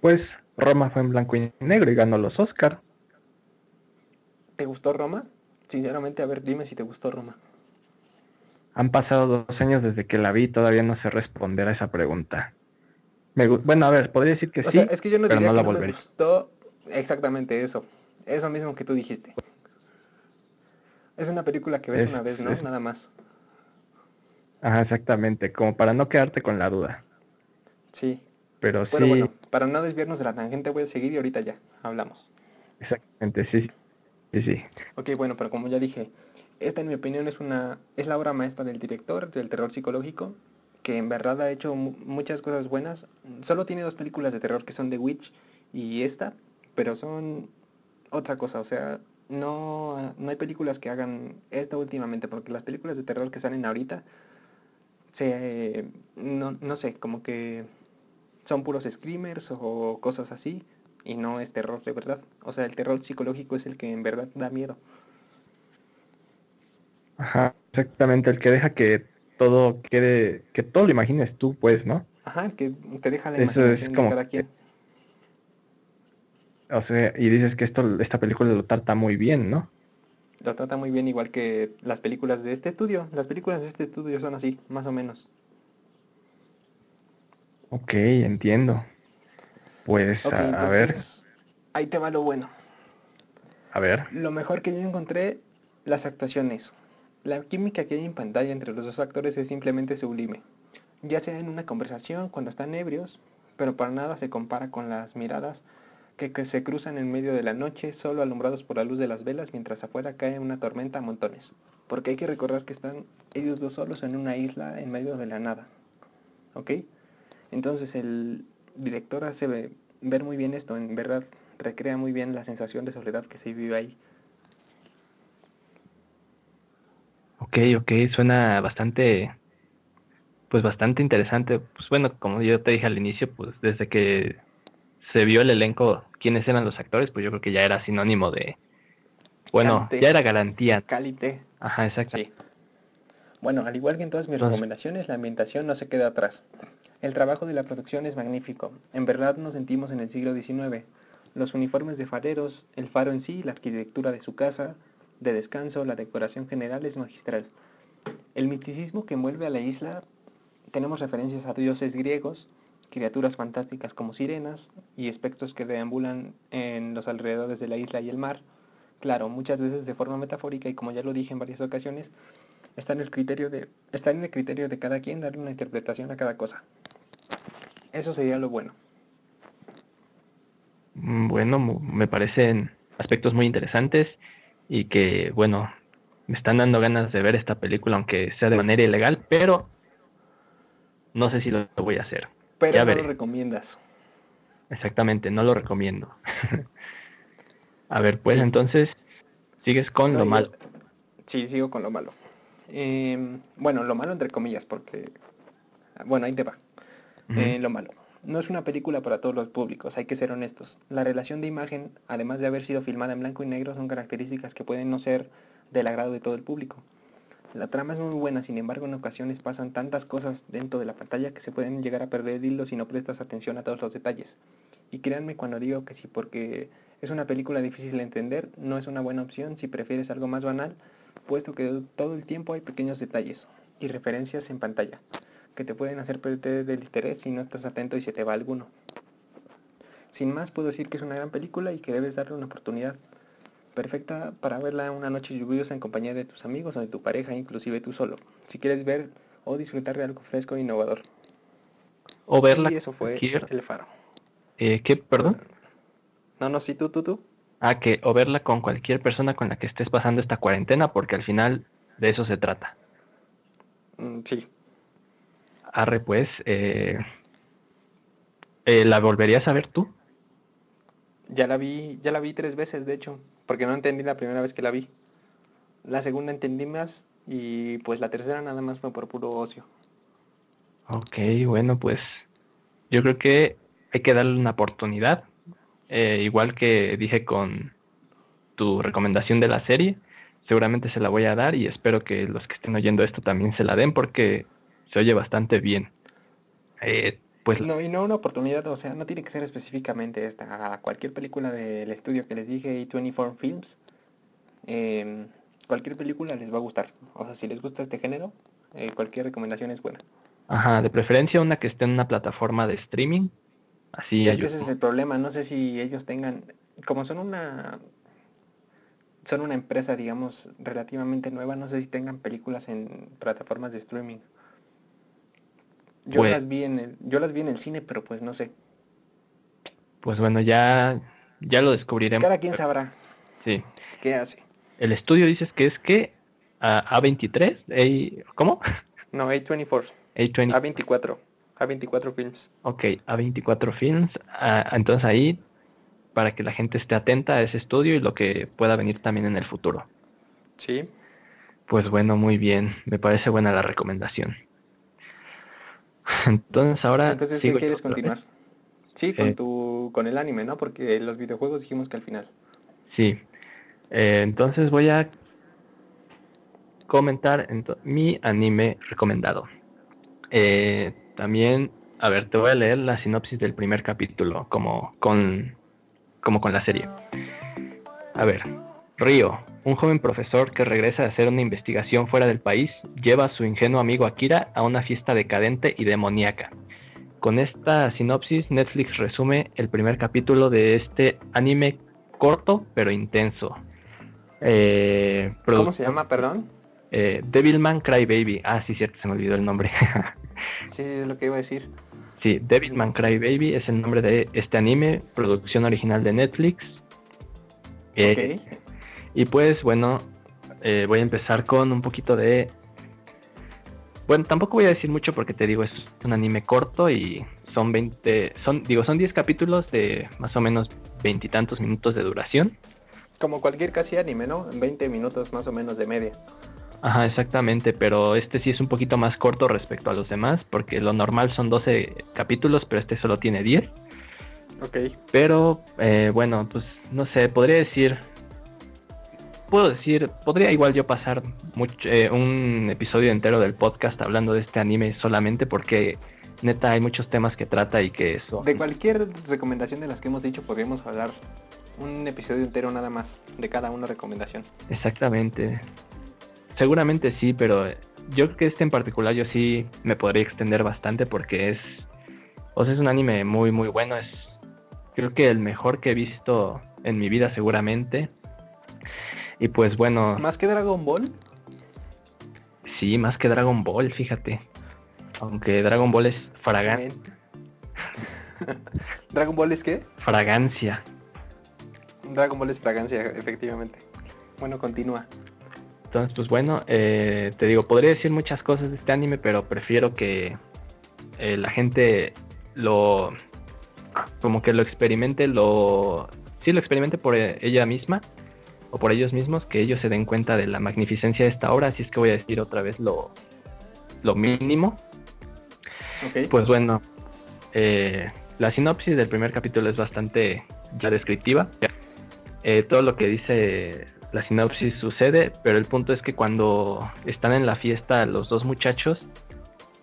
Pues Roma fue en blanco y negro y ganó los Oscar. ¿Te gustó Roma? Sinceramente, a ver, dime si te gustó Roma. Han pasado dos años desde que la vi y todavía no sé responder a esa pregunta. Me bueno, a ver, podría decir que O sí, sea, es que yo no pero diría no la que no me gustó exactamente eso. es lo mismo que tú dijiste. Es una película que ves Es- una vez, ¿no? es- Nada más. Ajá, exactamente, como para no quedarte con la duda. Sí. Pero Bueno, sí, bueno, para no desviarnos de la tangente voy a seguir y ahorita ya hablamos. exactamente, sí. Sí, sí. Ok, bueno, pero como ya dije, esta en mi opinión es una es la obra maestra del director del terror psicológico, que en verdad ha hecho mu- muchas cosas buenas. Solo tiene dos películas de terror que son The Witch y esta, pero son otra cosa, o sea, no no hay películas que hagan esto últimamente, porque las películas de terror que salen ahorita se no no sé, como que son puros screamers o cosas así y no es terror de verdad. O sea, el terror psicológico es el que en verdad da miedo. Ajá, exactamente, el que deja que todo quede, que todo lo imagines tú, pues, ¿no? Ajá, que te deja la Eso es imaginación como de cada quien. O sea, y dices que esto, esta película lo trata muy bien, ¿no? Lo trata muy bien igual que las películas de este estudio. Las películas de este estudio son así, más o menos. Ok, entiendo. Pues, a, a ver, ahí te va lo bueno. a ver. Lo mejor que yo encontré, las actuaciones. La química que hay en pantalla entre los dos actores es simplemente sublime. Ya sea en una conversación, cuando están ebrios, pero para nada se compara con las miradas que, que se cruzan en medio de la noche, solo alumbrados por la luz de las velas, mientras afuera cae una tormenta a montones. Porque hay que recordar que están ellos dos solos en una isla en medio de la nada. ¿Ok? Entonces el director hace ve- ver muy bien esto, en verdad recrea muy bien la sensación de soledad que se vive ahí. Ok, ok, suena bastante, pues bastante interesante. Pues bueno, como yo te dije al inicio, pues desde que se vio el elenco, quiénes eran los actores, pues yo creo que ya era sinónimo de, bueno, Cante. ya era garantía. Cálite. Ajá, exacto. Sí. Bueno, al igual que en todas mis Entonces- recomendaciones, la ambientación no se queda atrás. El trabajo de la producción es magnífico. En verdad nos sentimos en el siglo XIX. Los uniformes de fareros, el faro en sí, la arquitectura de su casa, de descanso, la decoración general es magistral. El misticismo que envuelve a la isla, tenemos referencias a dioses griegos, criaturas fantásticas como sirenas y espectros que deambulan en los alrededores de la isla y el mar. Claro, muchas veces de forma metafórica y como ya lo dije en varias ocasiones, está en el criterio de está en el criterio de cada quien darle una interpretación a cada cosa. Eso sería lo bueno. Mm, Bueno, me parecen aspectos muy interesantes y que, bueno, me están dando ganas de ver esta película, aunque sea de manera ilegal, pero no sé si lo voy a hacer. Pero Ya no veré. lo recomiendas. Exactamente, no lo recomiendo. a ver, pues Sí. entonces, sigues con No, lo yo- malo. Sí, sigo con lo malo. Em, bueno, lo malo entre comillas, porque bueno, ahí te va. Eh, lo malo. No es una película para todos los públicos, hay que ser honestos. La relación de imagen, además de haber sido filmada en blanco y negro, son características que pueden no ser del agrado de todo el público. La trama es muy buena, sin embargo, en ocasiones pasan tantas cosas dentro de la pantalla que se pueden llegar a perder el hilo si no prestas atención a todos los detalles. Y créanme cuando digo que sí, porque es una película difícil de entender, no es una buena opción si prefieres algo más banal, puesto que todo el tiempo hay pequeños detalles y referencias en pantalla que te pueden hacer perder del interés si no estás atento y se te va alguno. Sin más, puedo decir que es una gran película y que debes darle una oportunidad. Perfecta para verla una noche lluviosa en compañía de tus amigos o de tu pareja, inclusive tú solo, si quieres ver o disfrutar de algo fresco e innovador. O verla y eso fue cualquier- El Faro. eh, ¿Qué, perdón? No, no, sí, tú, tú, tú. Ah, que o verla con cualquier persona con la que estés pasando esta cuarentena, porque al final de eso se trata. Mm, sí. Arre, pues, eh, eh, ¿la volverías a ver tú? Ya la vi, ya la vi tres veces, de hecho, porque no entendí la primera vez que la vi. La segunda entendí más y pues la tercera nada más fue por puro ocio. Ok, bueno, pues yo creo que hay que darle una oportunidad, eh, igual que dije con tu recomendación de la serie, seguramente se la voy a dar y espero que los que estén oyendo esto también se la den porque se oye bastante bien. Eh, pues No, y no una oportunidad, o sea, no tiene que ser específicamente esta. A cualquier película del estudio que les dije, A24 Films, eh, cualquier película les va a gustar. O sea, si les gusta este género, eh, cualquier recomendación es buena. Ajá, de preferencia una que esté en una plataforma de streaming. Así hay- ese es el problema, no sé si ellos tengan, como son una, son una empresa, digamos, relativamente nueva. No sé si tengan películas en plataformas de streaming. Yo Pues- las vi en el, yo las vi en el cine, pero pues no sé. Pues bueno, ya, ya lo descubriremos. Cada quien sabrá Sí. qué hace. El estudio dices que es que a A23, A- ¿cómo? No, A24, A20, A24, A24 Films. ok, A24 Films. ah, entonces ahí, para que la gente esté atenta a ese estudio y lo que pueda venir también en el futuro. Sí. Pues bueno, muy bien. Me parece buena la recomendación. Entonces ahora Entonces, ¿qué quieres continuar? Sí, con Eh, tu, con el anime, ¿no? Porque los videojuegos dijimos que al final. Sí. Eh, entonces voy a comentar mi anime recomendado. Eh, también, a ver, te voy a leer la sinopsis del primer capítulo, como con, como con la serie. A ver, Río, un joven profesor que regresa de hacer una investigación fuera del país, lleva a su ingenuo amigo Akira a una fiesta decadente y demoníaca. Con esta sinopsis, Netflix resume el primer capítulo de este anime corto pero intenso. Eh, ¿Cómo se llama, perdón? eh, Devilman Crybaby. Ah, sí, cierto, se me olvidó el nombre. Sí, es lo que iba a decir. sí, Devilman Crybaby es el nombre de este anime, producción original de Netflix. Eh, Ok. Y pues bueno, eh, voy a empezar con un poquito de... Bueno, tampoco voy a decir mucho porque te digo, es un anime corto y son 20, son, digo, son 10 capítulos de más o menos veintitantos minutos de duración. Como cualquier casi anime, ¿no? En 20 minutos más o menos de media. Ajá, exactamente, pero este sí es un poquito más corto respecto a los demás, porque lo normal son 12 capítulos, pero este solo tiene 10. Ok. Pero eh, bueno, pues no sé, podría decir, puedo decir, podría igual yo pasar mucho, eh, un episodio entero del podcast hablando de este anime solamente porque neta hay muchos temas que trata y que eso. De cualquier recomendación de las que hemos dicho, podríamos hablar un episodio entero nada más de cada una recomendación. Exactamente. Seguramente sí, pero yo creo que este en particular yo sí me podría extender bastante porque es, o sea, es un anime muy muy bueno, es creo que el mejor que he visto en mi vida seguramente. Y pues bueno, Más que Dragon Ball, sí, más que Dragon Ball, fíjate. Aunque Dragon Ball es fraga- Dragon Ball es qué? fragancia. Dragon Ball es fragancia, efectivamente. Bueno, continúa. Entonces, pues bueno, eh, te digo, podría decir muchas cosas de este anime, pero prefiero que eh, la gente lo, como que lo experimente, lo, sí lo experimente por eh, ella misma o por ellos mismos, que ellos se den cuenta de la magnificencia de esta obra, así es que voy a decir otra vez lo, lo mínimo. Pues bueno, eh, la sinopsis del primer capítulo es bastante ya descriptiva. Eh, todo lo que dice la sinopsis sucede, pero el punto es que cuando están en la fiesta los dos muchachos,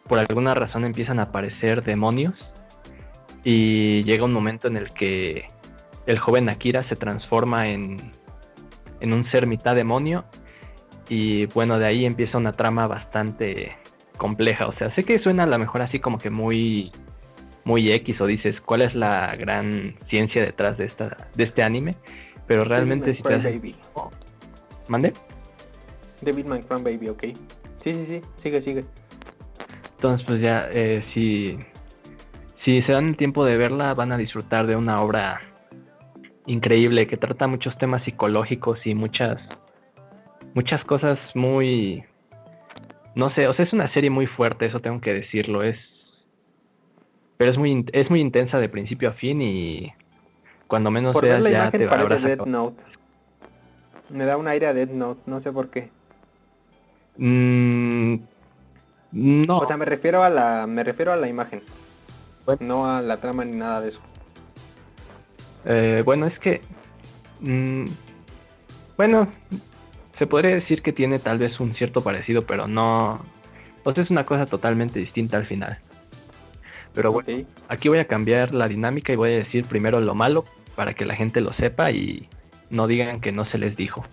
por alguna razón empiezan a aparecer demonios y llega un momento en el que el joven Akira se transforma en, en un ser mitad demonio y bueno, de ahí empieza una trama bastante compleja. O sea, sé que suena a lo mejor así como que muy muy X o dices cuál es la gran ciencia detrás de esta de este anime, pero realmente si te Baby. ¿Mande? David Cry Baby, ok. Sí, sí, sí, sigue, sigue. Entonces pues ya eh, si si se dan el tiempo de verla van a disfrutar de una obra increíble que trata muchos temas psicológicos y muchas muchas cosas muy no sé, o sea, es una serie muy fuerte, eso tengo que decirlo, es pero es muy es muy intensa de principio a fin y cuando menos Por ver veas la ya imagen te parece acabado. Note. Me da un aire a Death Note, no sé por qué. Mm, no, O sea, me refiero a la me refiero a la imagen, Bueno. no a la trama ni nada de eso. Eh, bueno, es que mm, bueno, se podría decir que tiene tal vez un cierto parecido, pero no, o sea, es una cosa totalmente distinta al final. Pero bueno, aquí voy a cambiar la dinámica y voy a decir primero lo malo para que la gente lo sepa y no digan que no se les dijo.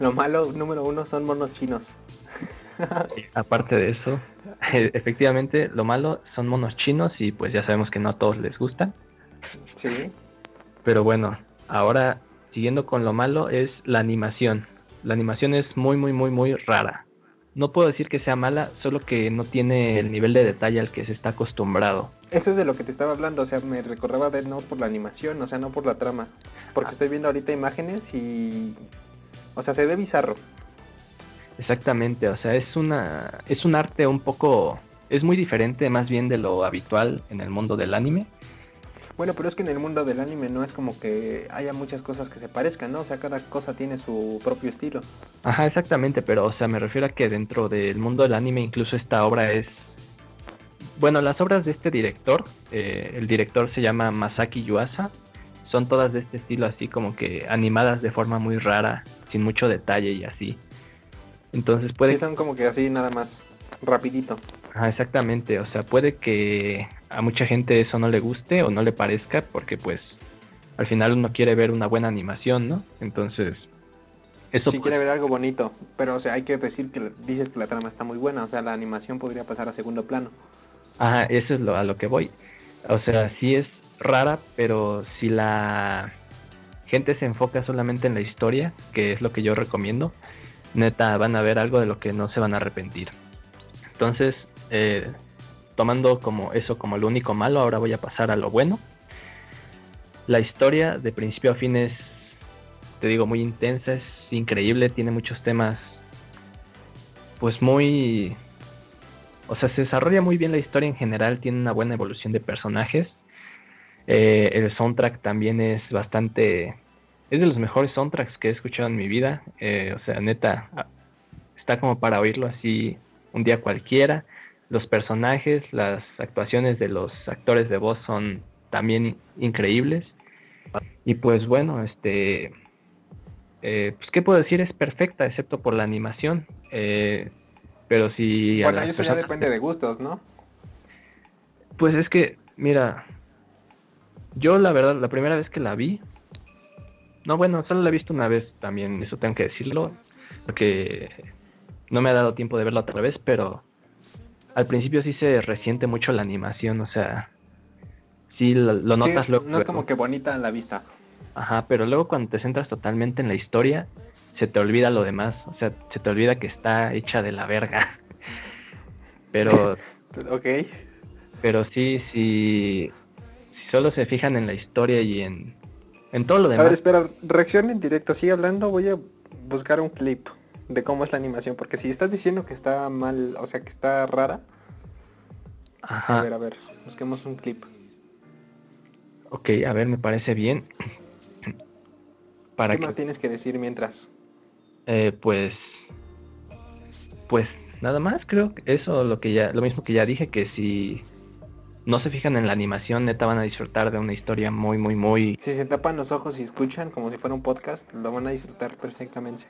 Lo malo número uno son monos chinos. Aparte de eso, efectivamente lo malo son monos chinos y pues ya sabemos que no a todos les gustan. sí. Pero bueno, ahora siguiendo con lo malo, es la animación. La animación es muy, muy, muy, muy rara. No puedo decir que sea mala, solo que no tiene el nivel de detalle al que se está acostumbrado. Eso es de lo que te estaba hablando, o sea, me recordaba de no por la animación, o sea, no por la trama. Porque Ah. estoy viendo ahorita imágenes y... O sea, se ve bizarro. Exactamente, o sea, es una es un arte un poco es muy diferente más bien de lo habitual en el mundo del anime. Bueno, pero es que en el mundo del anime no es como que haya muchas cosas que se parezcan, ¿no? O sea, cada cosa tiene su propio estilo. Ajá, exactamente, pero o sea, me refiero a que dentro del mundo del anime incluso esta obra es bueno, las obras de este director, eh, el director se llama Masaki Yuasa, son todas de este estilo así como que animadas de forma muy rara, sin mucho detalle y así. Entonces puede Sí, son como que así nada más, rapidito. Ajá, exactamente, o sea, puede que a mucha gente eso no le guste o no le parezca porque pues al final uno quiere ver una buena animación, ¿no? Entonces, eso Si pues, quiere ver algo bonito, pero o sea, hay que decir que dices que la trama está muy buena, o sea, la animación podría pasar a segundo plano. ajá, eso es lo, a lo que voy. O sea, sí es rara, pero si la gente se enfoca solamente en la historia, que es lo que yo recomiendo, neta van a ver algo de lo que no se van a arrepentir. Entonces, eh, tomando como eso como lo único malo, ahora voy a pasar a lo bueno. La historia de principio a fin es, te digo, muy intensa, es increíble, tiene muchos temas, pues muy, o sea, se desarrolla muy bien la historia en general, tiene una buena evolución de personajes. Eh, el soundtrack también es bastante, es de los mejores soundtracks que he escuchado en mi vida. Eh, o sea, neta, está como para oírlo así un día cualquiera. Los personajes, las actuaciones de los actores de voz son también increíbles. Y pues bueno, este, eh, pues qué puedo decir, es perfecta, excepto por la animación. Eh, pero si bueno, eso ya depende de gustos, ¿no? Pues es que, mira, yo la verdad, la primera vez que la vi, no, bueno, solo la he visto una vez también, eso tengo que decirlo, porque no me ha dado tiempo de verla otra vez, pero al principio sí se resiente mucho la animación, o sea, sí lo, lo Sí, notas luego. no es como que bonita a la vista. Ajá, pero luego cuando te centras totalmente en la historia, se te olvida lo demás, o sea, se te olvida que está hecha de la verga. Pero Ok. pero sí, sí, si solo se fijan en la historia y en, en todo lo A ver, demás, espera, reacción en directo, sigue hablando, voy a buscar un clip de cómo es la animación, porque si estás diciendo que está mal, o sea, que está rara, a ver, a ver, busquemos un clip. ok, a ver, me parece bien. Para ¿Qué más tienes que decir mientras? eh, pues, pues nada más, creo que eso lo que ya, lo mismo que ya dije, que si no se fijan en la animación, neta van a disfrutar de una historia muy, muy, muy, Si se tapan los ojos y escuchan como si fuera un podcast, lo van a disfrutar perfectamente.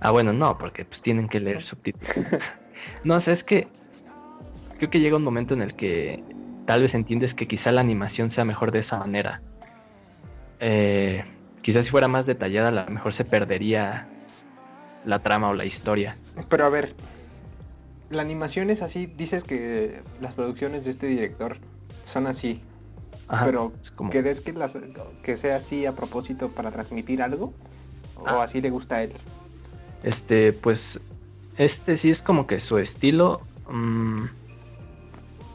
Ah bueno, no, porque pues tienen que leer subtítulos. No, o sea, es que creo que llega un momento en el que tal vez entiendes que quizá la animación sea mejor de esa manera. Eh, quizás si fuera más detallada, a lo mejor se perdería la trama o la historia. Pero a ver, la animación es así, dices que las producciones de este director son así, Ajá, pero como- ¿crees que, las, que sea así a propósito para transmitir algo? ¿O Ah. así le gusta a él? Este, pues, este sí es como que su estilo. mm,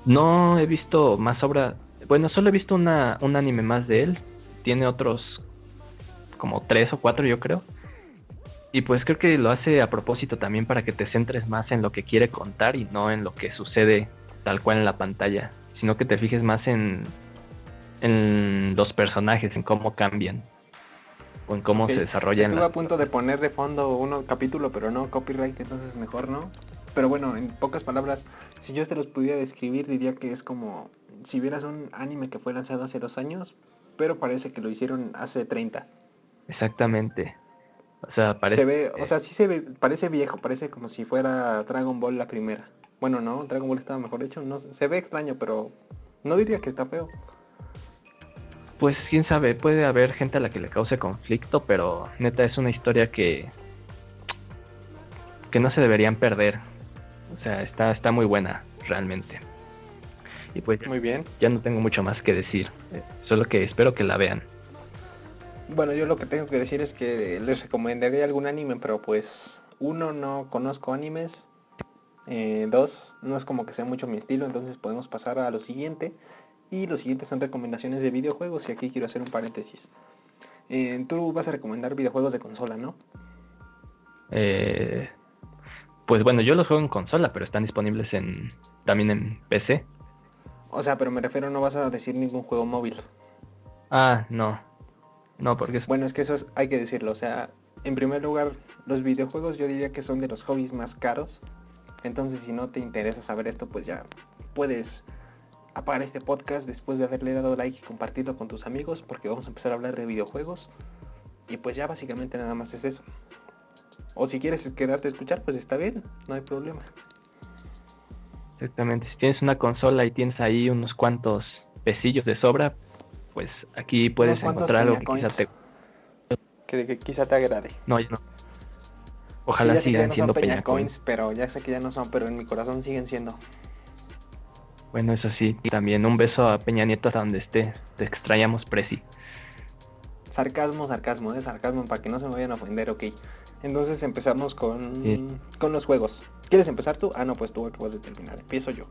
no he visto más obra. Bueno, solo he visto una, un anime más de él. Tiene otros como tres o cuatro, yo creo. Y pues creo que lo hace a propósito también para que te centres más en lo que quiere contar y no en lo que sucede tal cual en la pantalla, sino que te fijes más en, en los personajes, en cómo cambian o en cómo se desarrollan Estuve las a punto de poner de fondo un capítulo, pero no, copyright, entonces mejor no. Pero bueno, en pocas palabras, si yo te los pudiera describir, diría que es como si vieras un anime que fue lanzado hace dos años, pero parece que lo hicieron hace 30. Exactamente. O sea, parece Se ve, o sea, sí se ve, parece viejo, parece como si fuera Dragon Ball la primera. Bueno, no, Dragon Ball estaba mejor hecho, no, se ve extraño, pero no diría que está feo. Pues quién sabe, puede haber gente a la que le cause conflicto, pero neta es una historia que que no se deberían perder. O sea, está está muy buena realmente. Y pues Muy bien. ya no tengo mucho más que decir, eh, solo que espero que la vean. Bueno, yo lo que tengo que decir es que les recomendaría algún anime, pero pues uno, no conozco animes. Eh, dos, no es como que sea mucho mi estilo, entonces podemos pasar a lo siguiente. Y lo siguiente son recomendaciones de videojuegos y aquí quiero hacer un paréntesis. Eh, tú vas a recomendar videojuegos de consola, ¿no? Eh, pues bueno, yo los juego en consola, pero están disponibles en también en PC. O sea, pero me refiero, no vas a decir ningún juego móvil. Ah, no. No, porque es... Bueno, es que eso es- hay que decirlo. O sea, en primer lugar, los videojuegos yo diría que son de los hobbies más caros. Entonces, si no te interesa saber esto, pues ya puedes apagar este podcast después de haberle dado like y compartirlo con tus amigos, porque vamos a empezar a hablar de videojuegos. Y pues ya básicamente nada más es eso. O si quieres quedarte a escuchar, pues está bien, no hay problema. Exactamente. Si tienes una consola y tienes ahí unos cuantos pesillos de sobra, pues aquí puedes encontrar algo que quizá te... Que, que quizá te agrade. No, no. Sí, Ojalá ya sigan no siendo son peñacoins. peñacoins, pero ya sé que ya no son, pero en mi corazón siguen siendo. Bueno, eso sí. Y también un beso a Peña Nieto hasta donde esté. Te extrañamos, Prezi. Sarcasmo, sarcasmo, ¿eh? Sarcasmo, para que no se me vayan a ofender, ok. Entonces empezamos con, Sí. con los juegos. ¿Quieres empezar tú? Ah, no, pues tú acabas de terminar. Empiezo yo.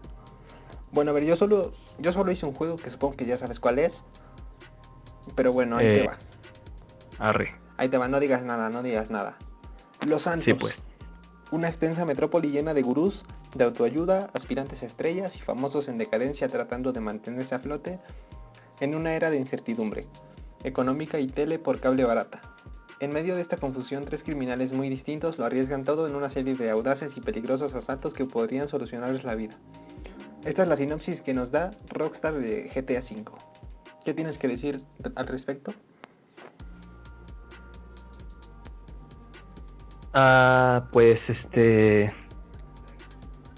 Bueno, a ver, yo solo, yo solo hice un juego que supongo que ya sabes cuál es. Pero bueno, ahí te Eh, va. Arre. Ahí te va, no digas nada, no digas nada. Los Santos. Sí, pues. Una extensa metrópoli llena de gurús, de autoayuda, aspirantes a estrellas y famosos en decadencia tratando de mantenerse a flote en una era de incertidumbre, económica y tele por cable barata. En medio de esta confusión, tres criminales muy distintos lo arriesgan todo en una serie de audaces y peligrosos asaltos que podrían solucionarles la vida. Esta es la sinopsis que nos da Rockstar de GTA V. ¿Qué tienes que decir al respecto? Ah, pues este.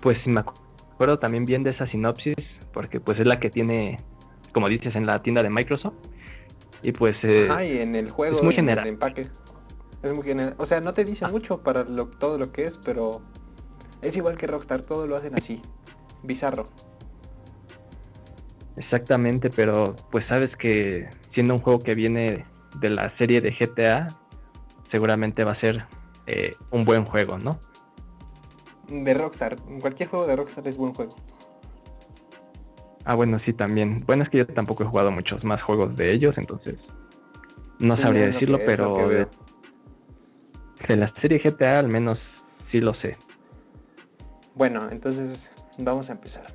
Pues sí me acuerdo también bien de esa sinopsis, porque pues es la que tiene, como dices, en la tienda de Microsoft. Y pues. Eh, y en el juego, es muy en general. el empaque. Es muy general. O sea, no te dice Ah. mucho para lo, todo lo que es, pero es igual que Rockstar, todo lo hacen así. Bizarro. Exactamente, pero pues sabes que siendo un juego que viene de la serie de GTA, seguramente va a ser eh, un buen juego, ¿no? De Rockstar. Cualquier juego de Rockstar es buen juego. Ah, bueno, sí, también. Bueno, es que yo tampoco he jugado muchos más juegos de ellos, entonces no Sí, sabría decirlo, es pero de la serie GTA al menos sí lo sé. Bueno, entonces vamos a empezar.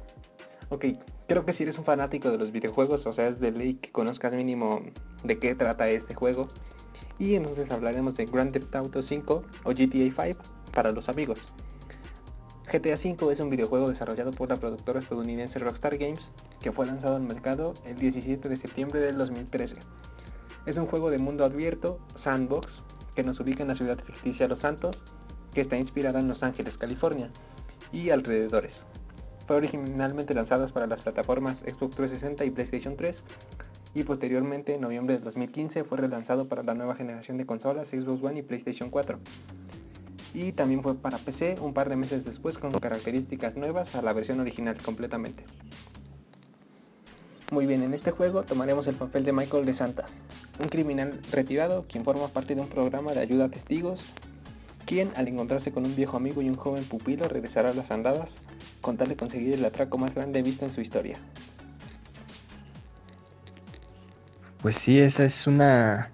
Ok, creo que si eres un fanático de los videojuegos, o sea, es de ley que conozcas mínimo de qué trata este juego. Y entonces hablaremos de Grand Theft Auto 5 o GTA 5 para los amigos. GTA 5 es un videojuego desarrollado por la productora estadounidense Rockstar Games que fue lanzado al mercado el 17 de septiembre del 2013. Es un juego de mundo abierto, sandbox, que nos ubica en la ciudad ficticia Los Santos, que está inspirada en Los Ángeles, California, y alrededores. Fue originalmente lanzado para las plataformas Xbox 360 y PlayStation 3, y posteriormente en noviembre del 2015 fue relanzado para la nueva generación de consolas Xbox One y PlayStation 4. Y también fue para PC un par de meses después con características nuevas a la versión original completamente. Muy bien, en este juego tomaremos el papel de Michael de Santa, un criminal retirado quien forma parte de un programa de ayuda a testigos, quien al encontrarse con un viejo amigo y un joven pupilo regresará a las andadas con tal de conseguir el atraco más grande visto en su historia. Pues sí, esa es una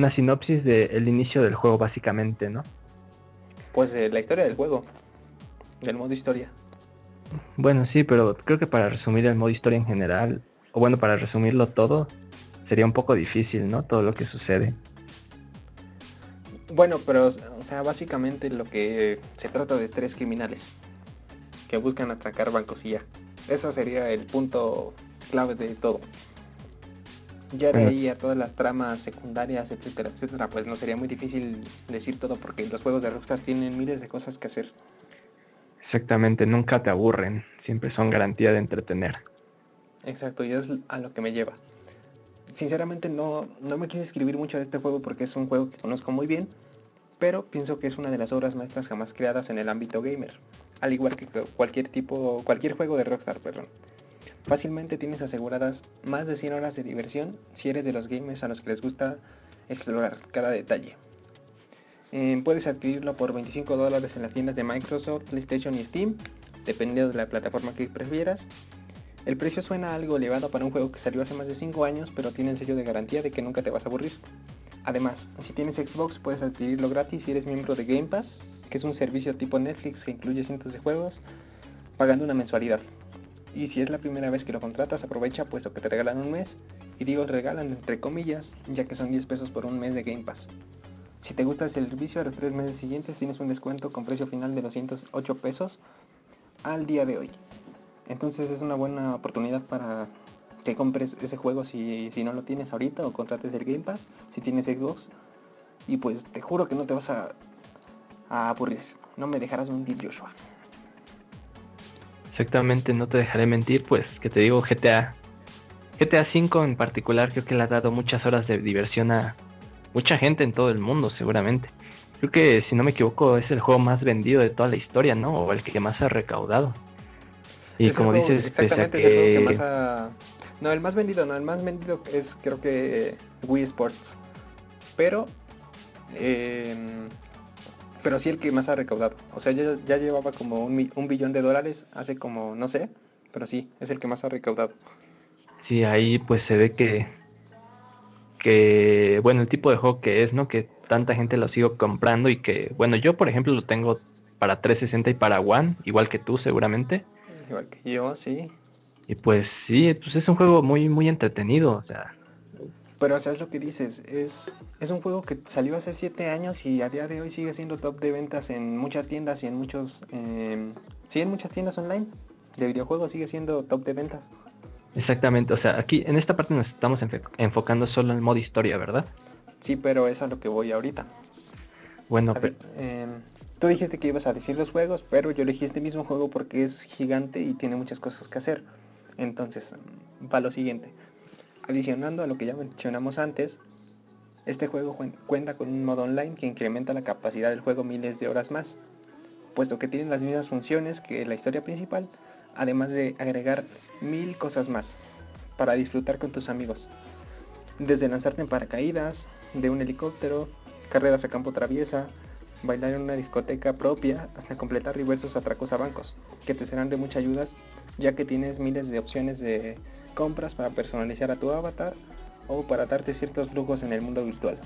una sinopsis del inicio del juego básicamente, ¿no? Pues eh, la historia del juego, del modo historia. Bueno, sí, pero creo que para resumir el modo historia en general, o bueno, para resumirlo todo, sería un poco difícil, ¿no? Todo lo que sucede. Bueno, pero, o sea, básicamente lo que se trata de tres criminales que buscan atracar bancos y ya. Eso sería el punto clave de todo. Ya de ahí a todas las tramas secundarias, etcétera, etcétera, pues no sería muy difícil decir todo porque los juegos de Rockstar tienen miles de cosas que hacer. Exactamente, nunca te aburren, siempre son garantía de entretener. Exacto, y es a lo que me lleva. Sinceramente no, no me quise escribir mucho de este juego porque es un juego que conozco muy bien, pero pienso que es una de las obras maestras jamás creadas en el ámbito gamer, al igual que cu- cualquier tipo, cualquier juego de Rockstar, perdón. Fácilmente tienes aseguradas más de 100 horas de diversión si eres de los gamers a los que les gusta explorar cada detalle. Eh, puedes adquirirlo por 25 dólares en las tiendas de Microsoft, PlayStation y Steam, dependiendo de la plataforma que prefieras. El precio suena algo elevado para un juego que salió hace más de 5 años, pero tiene el sello de garantía de que nunca te vas a aburrir. Además, si tienes Xbox puedes adquirirlo gratis si eres miembro de Game Pass, que es un servicio tipo Netflix que incluye cientos de juegos, pagando una mensualidad. Y si es la primera vez que lo contratas, aprovecha puesto que te regalan un mes, y digo regalan entre comillas, ya que son 10 pesos por un mes de Game Pass. Si te gusta el servicio, a los 3 meses siguientes tienes un descuento con precio final de 208 pesos al día de hoy. Entonces es una buena oportunidad para que compres ese juego si, si no lo tienes ahorita o contrates el Game Pass, si tienes Xbox. Y pues te juro que no te vas a, a aburrir. No me dejarás mentir, Joshua. Exactamente, no te dejaré mentir, pues que te digo GTA. GTA 5 en particular creo que le ha dado muchas horas de diversión a mucha gente en todo el mundo, seguramente. Creo que si no me equivoco es el juego más vendido de toda la historia, ¿no? O el que más ha recaudado. Y como dices, exactamente que... el que más ha... No, el más vendido, no, el más vendido es creo que Wii Sports. Pero, eh, pero sí el que más ha recaudado. O sea, ya, ya llevaba como un, un billón de dólares hace como, no sé, pero sí, es el que más ha recaudado. Sí, ahí pues se ve que, que, bueno, el tipo de juego que es, ¿no? Que tanta gente lo sigo comprando y que, bueno, yo por ejemplo lo tengo para 360 y para One, igual que tú seguramente. Igual que yo, sí. Y pues sí, pues es un juego muy muy entretenido, o sea. Pero o sea, es lo que dices, es, es un juego que salió hace 7 años y a día de hoy sigue siendo top de ventas en muchas tiendas y en muchos, eh, sí, en muchas tiendas online de videojuegos sigue siendo top de ventas. Exactamente, o sea, aquí en esta parte nos estamos enfocando solo en el modo historia, ¿verdad? Sí, pero es a lo que voy ahorita. Bueno, pero... eh, tú dijiste que ibas a decir los juegos, pero yo elegí este mismo juego porque es gigante y tiene muchas cosas que hacer. Entonces, va lo siguiente. Adicionando a lo que ya mencionamos antes, este juego cuenta con un modo online que incrementa la capacidad del juego miles de horas más, puesto que tiene las mismas funciones que la historia principal, además de agregar mil cosas más para disfrutar con tus amigos. Desde lanzarte en paracaídas, de un helicóptero, carreras a campo traviesa, bailar en una discoteca propia, hasta completar diversos atracos a bancos, que te serán de mucha ayuda ya que tienes miles de opciones de compras para personalizar a tu avatar o para darte ciertos lujos en el mundo virtual.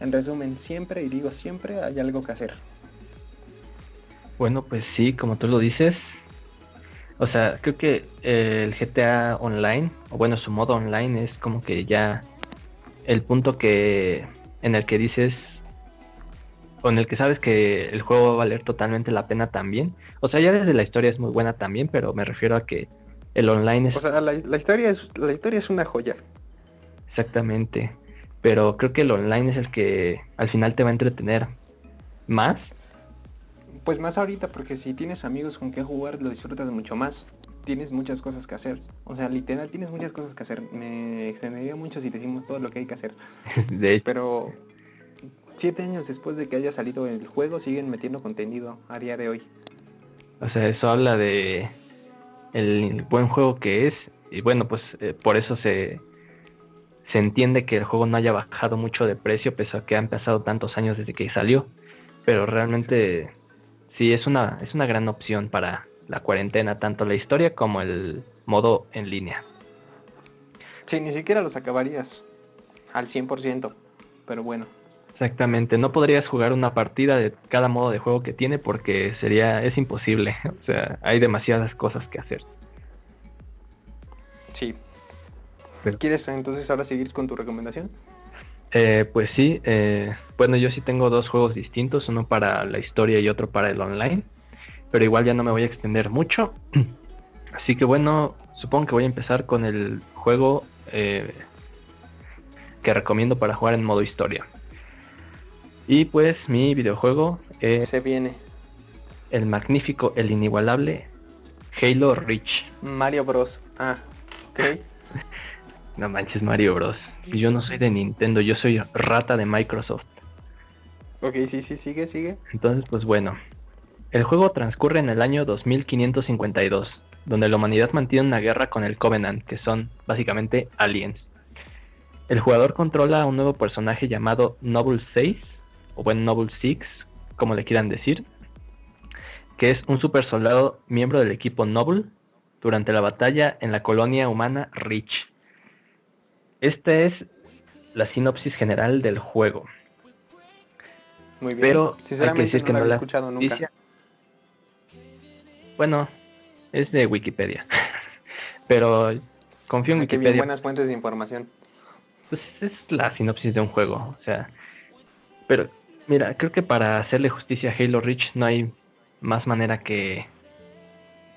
En resumen, siempre, y digo siempre, hay algo que hacer. Bueno, pues sí, como tú lo dices. O sea, creo que el GTA Online, o bueno, su modo online es como que ya el punto que en el que dices o en el que sabes que el juego va a valer totalmente la pena también. O sea, ya desde la historia es muy buena también, pero me refiero a que el online es... O sea, la, historia es la historia es una joya. Exactamente. Pero creo que el online es el que al final te va a entretener más. Pues más ahorita, porque si tienes amigos con quien jugar, lo disfrutas mucho más. Tienes muchas cosas que hacer. O sea, literal, tienes muchas cosas que hacer. Me extendería mucho si decimos todo lo que hay que hacer. de hecho. Pero siete años después de que haya salido el juego, siguen metiendo contenido a día de hoy. O sea, eso habla de el buen juego que es. Y bueno, pues eh, por eso se, se entiende que el juego no haya bajado mucho de precio, pese a que han pasado tantos años desde que salió. Pero realmente sí es una, es una gran opción para la cuarentena, tanto la historia como el modo en línea. Sí, ni siquiera los acabarías al 100%, pero bueno. Exactamente, no podrías jugar una partida de cada modo de juego que tiene porque sería es imposible, o sea, hay demasiadas cosas que hacer. Sí. ¿Quieres entonces ahora seguir con tu recomendación? Eh, pues sí, eh, bueno, yo sí tengo dos juegos distintos, uno para la historia y otro para el online, pero igual ya no me voy a extender mucho. Así que bueno, supongo que voy a empezar con el juego eh, que recomiendo para jugar en modo historia. Y pues mi videojuego es Se viene. el magnífico, el inigualable Halo Reach. Mario Bros. Ah, ok. no manches Mario Bros. Yo no soy de Nintendo, yo soy rata de Microsoft. Ok, sí, sí, sigue, sigue. Entonces, pues bueno. El juego transcurre en el año 2552, donde la humanidad mantiene una guerra con el Covenant, que son básicamente aliens. El jugador controla a un nuevo personaje llamado Noble 6, o bueno, Noble 6, como le quieran decir, que es un super soldado miembro del equipo Noble durante la batalla en la colonia humana Reach. Esta es la sinopsis general del juego. Muy bien. Pero hay que decir no que no la escuchado nunca. noticia- Bueno, es de Wikipedia. Pero confío en Ah, qué bien, Wikipedia. buenas fuentes de información. Pues es la sinopsis de un juego, o sea. Pero mira, creo que para hacerle justicia a Halo Reach no hay más manera que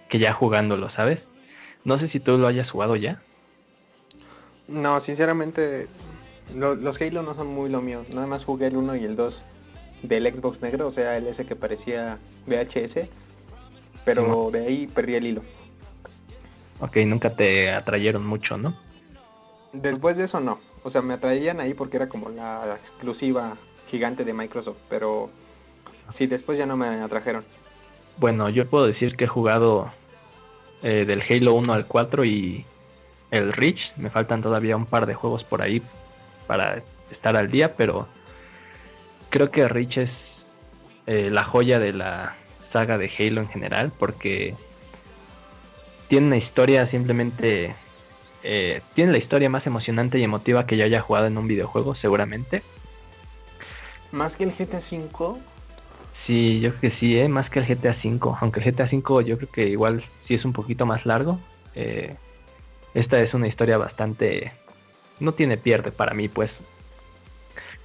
que ya jugándolo, ¿sabes? No sé si tú lo hayas jugado ya. No, sinceramente, lo- los Halo no son muy lo mío. Nada más jugué el 1 y el 2 del Xbox negro, o sea, el ese que parecía VHS. Pero de ahí perdí el hilo. Ok, nunca te atrayeron mucho, ¿no? Después de eso no. O sea, me atraían ahí porque era como la exclusiva gigante de Microsoft. Pero sí, después ya no me atrajeron. Bueno, yo puedo decir que he jugado eh, del Halo 1 al 4 y el Reach. Me faltan todavía un par de juegos por ahí para estar al día, pero creo que Reach es eh, la joya de la saga de Halo en general porque tiene una historia simplemente... eh, tiene la historia más emocionante y emotiva que yo haya jugado en un videojuego, seguramente. Más que el GTA V, Sí, yo creo que sí, ¿eh? más que el GTA V. Aunque el GTA V yo creo que igual sí es un poquito más largo. eh, esta es una historia bastante... No tiene pierde para mí, pues.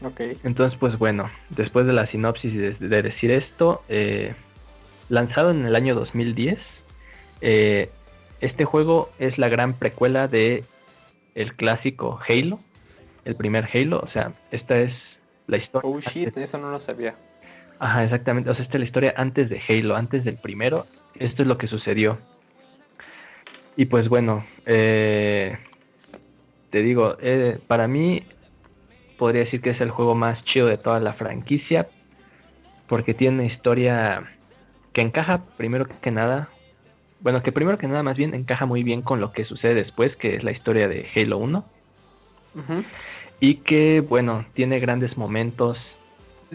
ok. Entonces, pues bueno, después de la sinopsis y de, de decir esto, eh, lanzado en el año 2010, eh, este juego es la gran precuela de el clásico Halo, el primer Halo. O sea, esta es la historia. Oh shit, eso no lo sabía. Ajá, exactamente. O sea, esta es la historia antes de Halo, antes del primero. Esto es lo que sucedió. Y pues bueno, eh, te digo, eh, para mí podría decir que es el juego más chido de toda la franquicia. Porque tiene una historia que encaja primero que nada. Bueno, que primero que nada más bien encaja muy bien con lo que sucede después, que es la historia de Halo 1 Ujú. Y que bueno tiene grandes momentos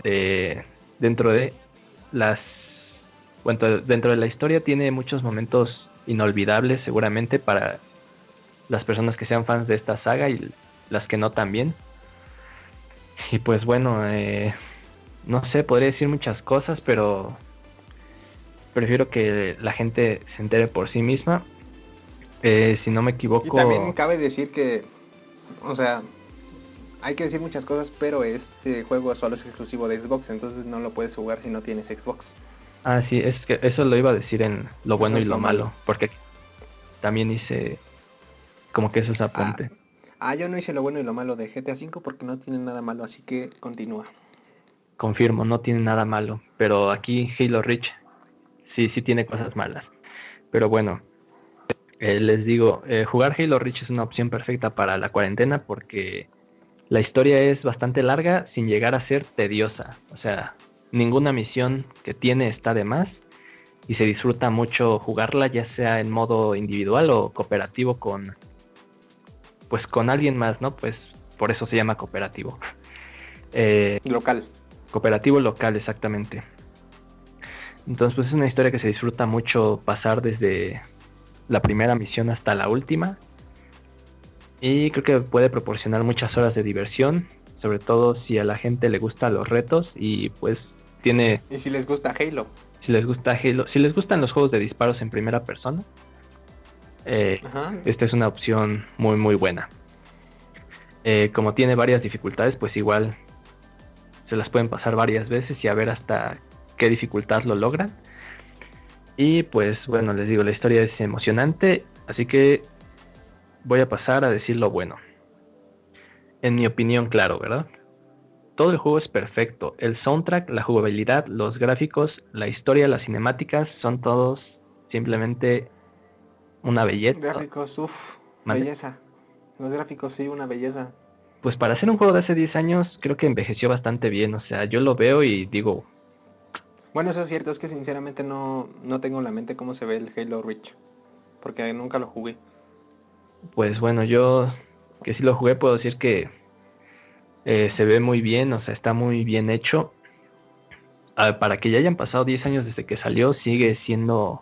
eh, dentro de las bueno, dentro de la historia tiene muchos momentos inolvidables seguramente para las personas que sean fans de esta saga y las que no también. Y pues bueno eh, no sé podría decir muchas cosas pero prefiero que la gente se entere por sí misma. Eh, si no me Y equivoco también cabe decir que, o sea, hay que decir muchas cosas, pero este juego solo es exclusivo de Xbox, entonces no lo puedes jugar si no tienes Xbox. Ah, sí, es que eso lo iba a decir en lo bueno y lo lo malo, porque también hice como que eso es apunte. Ah, yo no hice lo bueno y lo malo de GTA V porque no tiene nada malo, así que continúa. Confirmo, no tiene nada malo, pero aquí Halo Reach sí, sí tiene cosas malas. Pero bueno, eh, les digo, eh, jugar Halo Reach es una opción perfecta para la cuarentena porque la historia es bastante larga sin llegar a ser tediosa. O sea, ninguna misión que tiene está de más y se disfruta mucho jugarla ya sea en modo individual o cooperativo con pues con alguien más, ¿no? Pues por eso se llama cooperativo. Eh, Local. Cooperativo local, exactamente. Entonces, pues es una historia que se disfruta mucho pasar desde la primera misión hasta la última. Y creo que puede proporcionar muchas horas de diversión, sobre todo si a la gente le gustan los retos y pues tiene, Y si les gusta Halo. si les gusta Halo, si les gustan los juegos de disparos en primera persona, eh, esta es una opción muy muy buena. Eh, como tiene varias dificultades, pues igual se las pueden pasar varias veces y a ver hasta qué dificultad lo logran. Y pues bueno, les digo, la historia es emocionante, así que voy a pasar a decir lo bueno. En mi opinión, claro, ¿verdad? Todo el juego es perfecto. El soundtrack, la jugabilidad, los gráficos, la historia, las cinemáticas son todos simplemente una belleza. Gráficos, uff, belleza. Los gráficos sí, una belleza. Pues para hacer un juego de hace 10 años creo que envejeció bastante bien. O sea, yo lo veo y digo, Bueno, eso es cierto, es que sinceramente no, no tengo en la mente cómo se ve el Halo Reach. porque nunca lo jugué. Pues bueno, yo que sí lo jugué puedo decir que eh, se ve muy bien, o sea, está muy bien hecho. Para que ya hayan pasado 10 años desde que salió, sigue siendo...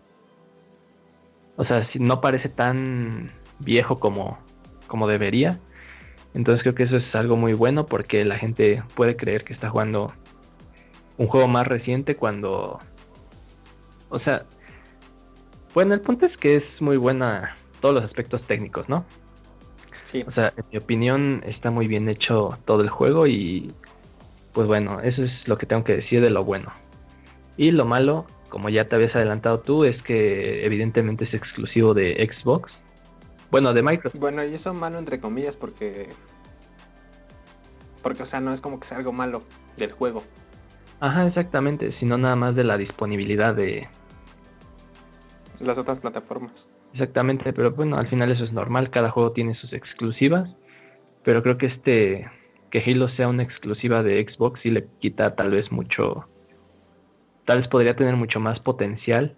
O sea, no parece tan viejo como, como debería. Entonces creo que eso es algo muy bueno porque la gente puede creer que está jugando un juego más reciente cuando... O sea, bueno, el punto es que es muy buena todos los aspectos técnicos, ¿no? Sí. O sea, en mi opinión está muy bien hecho todo el juego y pues bueno, eso es lo que tengo que decir de lo bueno. Y lo malo, como ya te habías adelantado tú, es que evidentemente es exclusivo de Xbox. Bueno, de Microsoft. Bueno, y eso malo entre comillas porque... Porque, o sea, no es como que sea algo malo del juego. Ajá, exactamente, sino nada más de la disponibilidad de... Las otras plataformas. Exactamente, pero bueno, al final eso es normal, cada juego tiene sus exclusivas, pero creo que este que Halo sea una exclusiva de Xbox sí le quita tal vez mucho tal vez podría tener mucho más potencial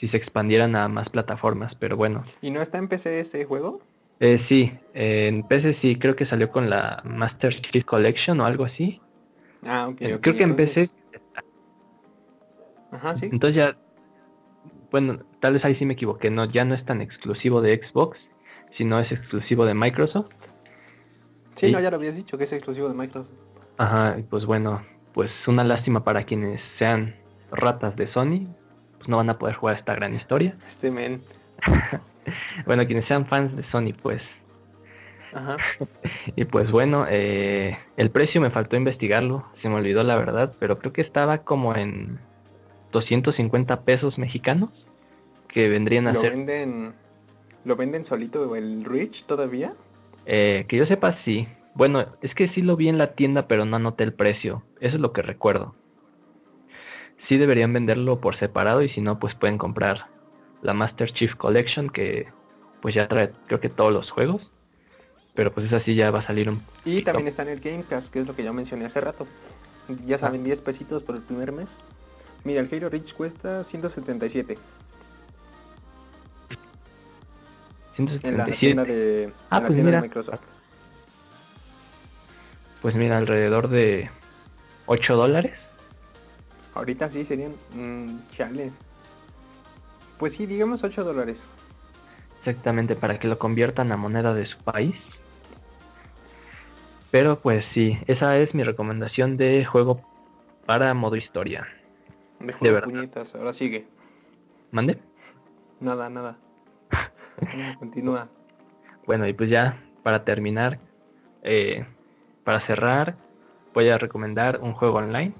si se expandieran a más plataformas, pero bueno. ¿Y no está en PC ese juego? Eh, sí, eh, en PC sí, creo que salió con la Master Chief Collection o algo así. Ah, ok. Eh, creo que en PC, Ajá, sí. entonces ya, bueno, tal vez ahí sí me equivoqué, no, ya no es tan exclusivo de Xbox, sino es exclusivo de Microsoft. Sí, no, ya lo habías dicho, que es exclusivo de Microsoft. Ajá, pues bueno, pues una lástima para quienes sean ratas de Sony, pues no van a poder jugar esta gran historia. Este men. bueno, quienes sean fans de Sony, pues. Ajá. Y pues bueno, eh, el precio me faltó investigarlo, se me olvidó la verdad, pero creo que estaba como en 250 pesos mexicanos, que vendrían a ¿Lo ser, venden, ¿Lo venden solito el Rich todavía? eh, que yo sepa, sí. Bueno, es que sí lo vi en la tienda, pero no anoté el precio, eso es lo que recuerdo. Sí deberían venderlo por separado y si no, pues pueden comprar la Master Chief Collection, que pues ya trae creo que todos los juegos, pero pues esa sí ya va a salir un Y también está en el Game Pass, que es lo que ya mencioné hace rato. Ya saben, 10 pesitos por el primer mes. Mira, el Halo Reach cuesta 177 en la 177. tienda de, en Ah, la pues tienda de mira. Microsoft. Pues mira, alrededor de 8 dólares. Ahorita sí serían... mm, chale. Pues sí, digamos 8 dólares. Exactamente, para que lo conviertan a moneda de su país. Pero pues sí, esa es mi recomendación de juego para modo historia. De de verdad. puñetas, ahora sigue. ¿Mande? Nada, nada. Continúa. Bueno, y pues ya, para terminar, eh, para cerrar, voy a recomendar un juego online,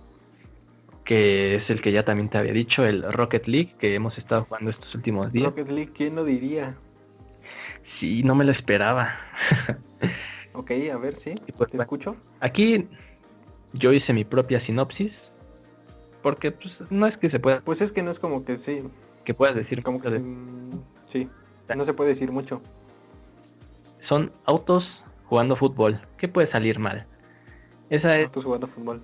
que es el que ya también te había dicho, el Rocket League, que hemos estado jugando estos últimos días. Rocket League, ¿quién lo diría? Sí, no me lo esperaba. Ok, a ver, sí. Pues, ¿Te bueno. escucho? Aquí yo hice mi propia sinopsis, porque pues, no es que se pueda, Pues es que no es como que sí. que puedas decir Como que de- mm, No se puede decir mucho. son autos jugando fútbol. ¿Qué puede salir mal? Esa es, Estás jugando fútbol.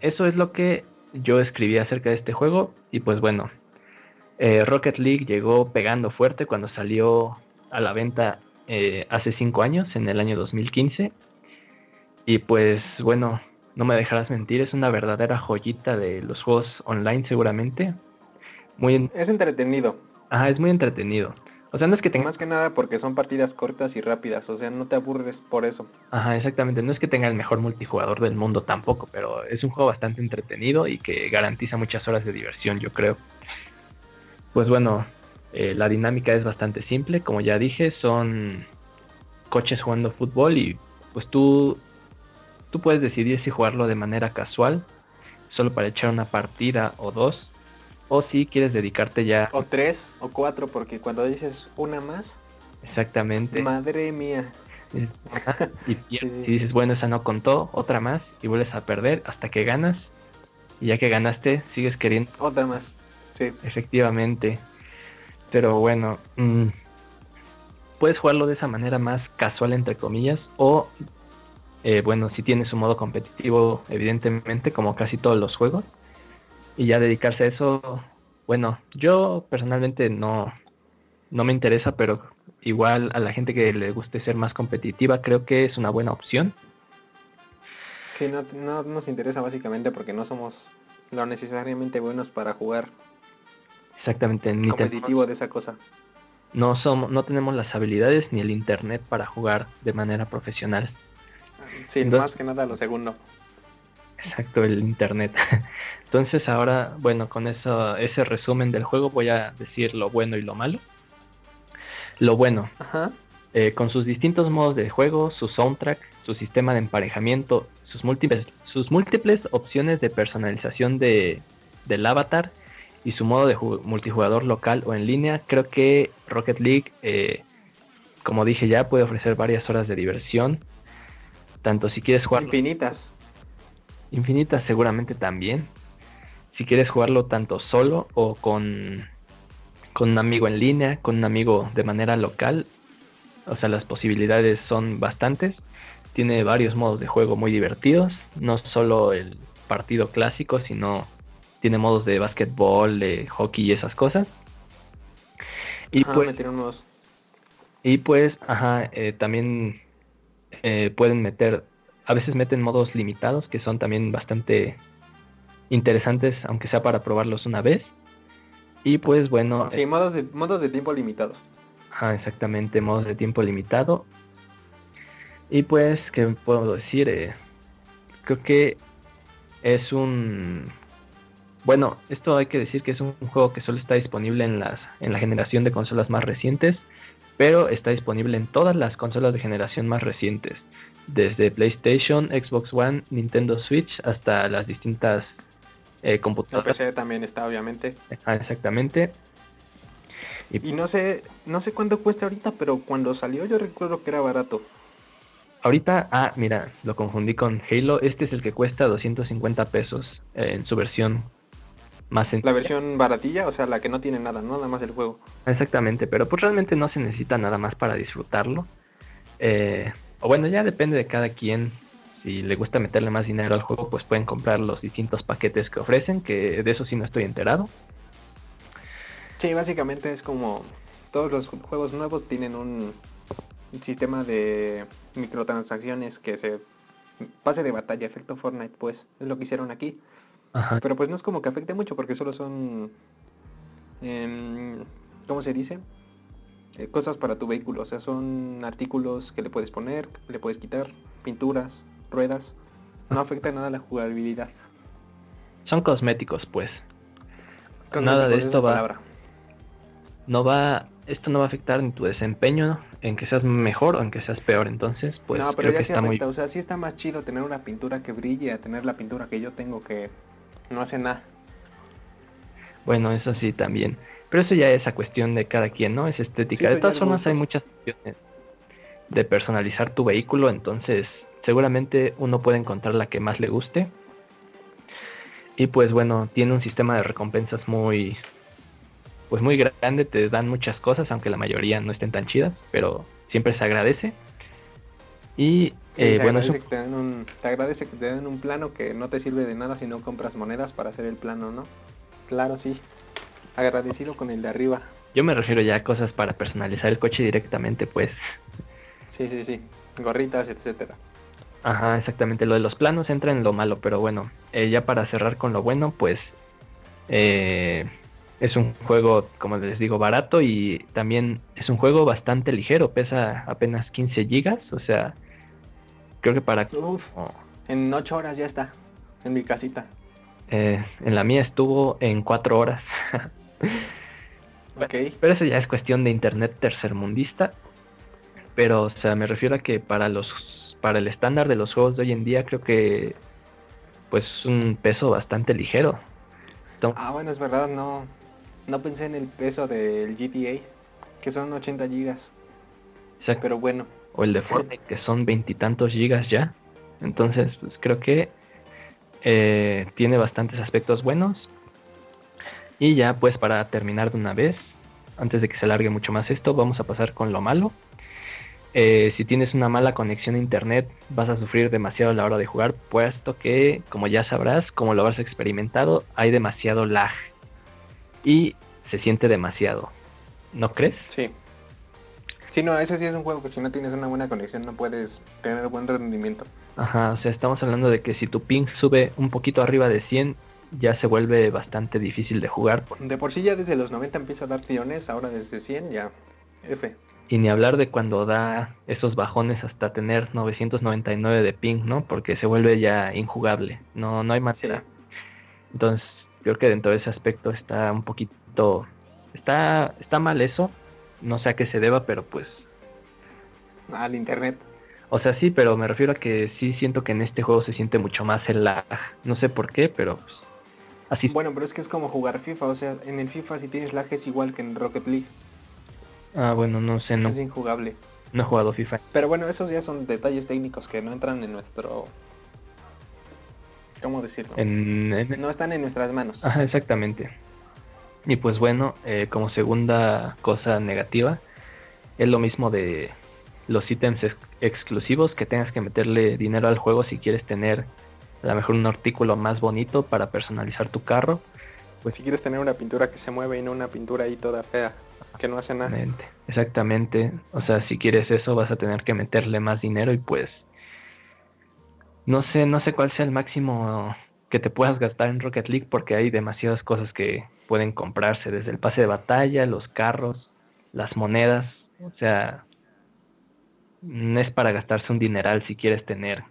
eso es lo que yo escribí acerca de este juego y pues bueno, eh, Rocket League llegó pegando fuerte cuando salió a la venta eh, hace 5 años, en el año 2015. Y pues bueno, no me dejarás mentir, es una verdadera joyita de los juegos online seguramente. Muy, en- Es entretenido. ajá, es muy entretenido. O sea, no es que tenga Más que nada porque son partidas cortas y rápidas. O sea, no te aburres por eso. Ajá, exactamente. No es que tenga el mejor multijugador del mundo tampoco, pero es un juego bastante entretenido y que garantiza muchas horas de diversión, yo creo. Pues bueno, eh, la dinámica es bastante simple. Como ya dije, son coches jugando fútbol y pues tú, tú puedes decidir si jugarlo de manera casual, solo para echar una partida o dos, o si quieres dedicarte ya O tres o cuatro, porque cuando dices una más, exactamente. madre mía. Y pierdes, y dices, bueno, esa no contó, otra más, y vuelves a perder hasta que ganas. Y ya que ganaste, sigues queriendo, Otra más. Sí. efectivamente. Pero bueno, mm, puedes jugarlo de esa manera más casual, entre comillas, o, eh, bueno, si tienes un modo competitivo, evidentemente, como casi todos los juegos, y ya dedicarse a eso, bueno, yo personalmente no, no me interesa, pero igual a la gente que le guste ser más competitiva, creo que es una buena opción. Sí, no, no nos interesa básicamente porque no somos lo necesariamente buenos para jugar Exactamente, ni competitivo de esa cosa. No somos, no tenemos las habilidades ni el internet para jugar de manera profesional. Sí, Entonces- más que nada lo segundo. Exacto, el internet. Entonces ahora, bueno, con eso, ese resumen del juego voy a decir lo bueno y lo malo. Lo bueno, Ajá. eh, con sus distintos modos de juego, su soundtrack, su sistema de emparejamiento, sus múltiples, sus múltiples opciones de personalización de, del avatar y su modo de ju- multijugador local o en línea, creo que Rocket League, eh, como dije ya, puede ofrecer varias horas de diversión. Tanto si quieres jugar Infinitas. Infinitas seguramente también. Si quieres jugarlo tanto solo o con, con un amigo en línea, con un amigo de manera local, o sea, las posibilidades son bastantes. Tiene varios modos de juego muy divertidos, no solo el partido clásico, sino tiene modos de básquetbol, de hockey y esas cosas. Y Ajá, pues y pues, ajá, eh, también eh, pueden meter, a veces meten modos limitados que son también bastante interesantes, aunque sea para probarlos una vez. Y pues bueno, Sí, modos de, modos de tiempo limitados. ajá, exactamente, modos de tiempo limitado. Y pues, ¿qué puedo decir? Eh, creo que es un... Bueno, esto hay que decir que es un juego que solo está disponible en, las, en la generación de consolas más recientes, pero está disponible en todas las consolas de generación más recientes, desde PlayStation, Xbox One, Nintendo Switch, hasta las distintas eh, computadoras. PC también está, obviamente. Ah, exactamente. Y Y no sé, no sé cuánto cuesta ahorita, pero cuando salió yo recuerdo que era barato. Ahorita, ah, mira, lo confundí con Halo. Este es el que cuesta 250 pesos eh, en su versión más La sencilla. versión baratilla, o sea, la que no tiene nada, ¿no? Nada más el juego. Exactamente, pero pues realmente no se necesita nada más para disfrutarlo. Eh, o bueno, ya depende de cada quien. Si le gusta meterle más dinero al juego, pues pueden comprar los distintos paquetes que ofrecen, que de eso sí no estoy enterado. Sí, básicamente es como todos los ju- juegos nuevos tienen un sistema de microtransacciones que se pase de batalla, efecto Fortnite, pues es lo que hicieron aquí. Ajá. Pero pues no es como que afecte mucho porque solo son, em, ¿cómo se dice? Eh, cosas para tu vehículo, o sea, son artículos que le puedes poner, le puedes quitar, pinturas, ruedas. No afecta nada la jugabilidad. Son cosméticos, pues. Nada de esto va-. No va, esto no va a afectar en tu desempeño, en que seas mejor o en que seas peor. Entonces, pues no, pero creo ya que sí está muy afecta, o sea, sí está más chido tener una pintura que brille a tener la pintura que yo tengo que no hace nada. Bueno, eso sí también. Pero eso ya es a cuestión de cada quien, ¿no? Es estética. Sí, de pues, todas formas hay muchas opciones de personalizar tu vehículo, entonces seguramente uno puede encontrar la que más le guste. Y pues bueno, tiene un sistema de recompensas muy pues muy grande, te dan muchas cosas, aunque la mayoría no estén tan chidas, pero siempre se agradece. Y eh, te bueno, es agradece un- que te den un, te agradece que te den un plano que no te sirve de nada si no compras monedas para hacer el plano, ¿no? Claro, sí. Agradecido con el de arriba. yo me refiero ya a cosas para personalizar el coche directamente, pues Sí, sí, sí. Gorritas, etcétera. Ajá, exactamente. Lo de los planos entra en lo malo, pero bueno, eh, ya para cerrar con lo bueno, pues eh, es un juego, como les digo, barato y también es un juego bastante ligero, pesa apenas 15 gigas, o sea, creo que para... Uf, en ocho horas ya está. En mi casita. eh, en la mía estuvo en 4 horas. Ok. Pero eso ya es cuestión de internet tercermundista. Pero, o sea, me refiero a que para los para el estándar de los juegos de hoy en día creo que pues es un peso bastante ligero. Entonces, Ah, bueno, es verdad, no, no pensé en el peso del GTA, que son 80 gigas. exacto. Pero bueno, o el de Fortnite que son veintitantos gigas ya. Entonces, pues creo que eh, tiene bastantes aspectos buenos. Y ya pues para terminar de una vez, antes de que se alargue mucho más esto, vamos a pasar con lo malo. Eh, si tienes una mala conexión a internet, vas a sufrir demasiado a la hora de jugar, puesto que, como ya sabrás, como lo habrás experimentado, hay demasiado lag. Y se siente demasiado. ¿No crees? Sí. Sí, no, ese sí es un juego que si no tienes una buena conexión no puedes tener buen rendimiento. Ajá, o sea, estamos hablando de que si tu ping sube un poquito arriba de 100, ya se vuelve bastante difícil de jugar. De por sí ya desde los 90 empieza a dar tirones, ahora desde 100 ya F. Y ni hablar de cuando da esos bajones hasta tener 999 de ping, ¿no? Porque se vuelve ya injugable. No, no hay manera. Entonces, creo que dentro de ese aspecto está un poquito... Está, está mal eso. No sé a qué se deba, pero pues... Al internet. O sea, sí, pero me refiero a que sí siento que en este juego se siente mucho más el lag. No sé por qué, pero pues, así. Bueno, pero es que es como jugar FIFA. O sea, en el FIFA si tienes lag es igual que en Rocket League. Ah, bueno, no sé, no. Es injugable. No he jugado FIFA. Pero bueno, esos ya son detalles técnicos que no entran en nuestro... ¿Cómo decirlo? En, en- No están en nuestras manos. Ajá, exactamente. Y pues bueno, eh, como segunda cosa negativa, es lo mismo de los ítems ex- exclusivos, que tengas que meterle dinero al juego si quieres tener a lo mejor un artículo más bonito para personalizar tu carro. Pues si quieres tener una pintura que se mueve y no una pintura ahí toda fea, que no hace nada. Exactamente, exactamente. O sea, si quieres eso vas a tener que meterle más dinero y pues no sé, no sé cuál sea el máximo que te puedas gastar en Rocket League porque hay demasiadas cosas que pueden comprarse, desde el pase de batalla, los carros, las monedas, o sea, no es para gastarse un dineral si quieres tener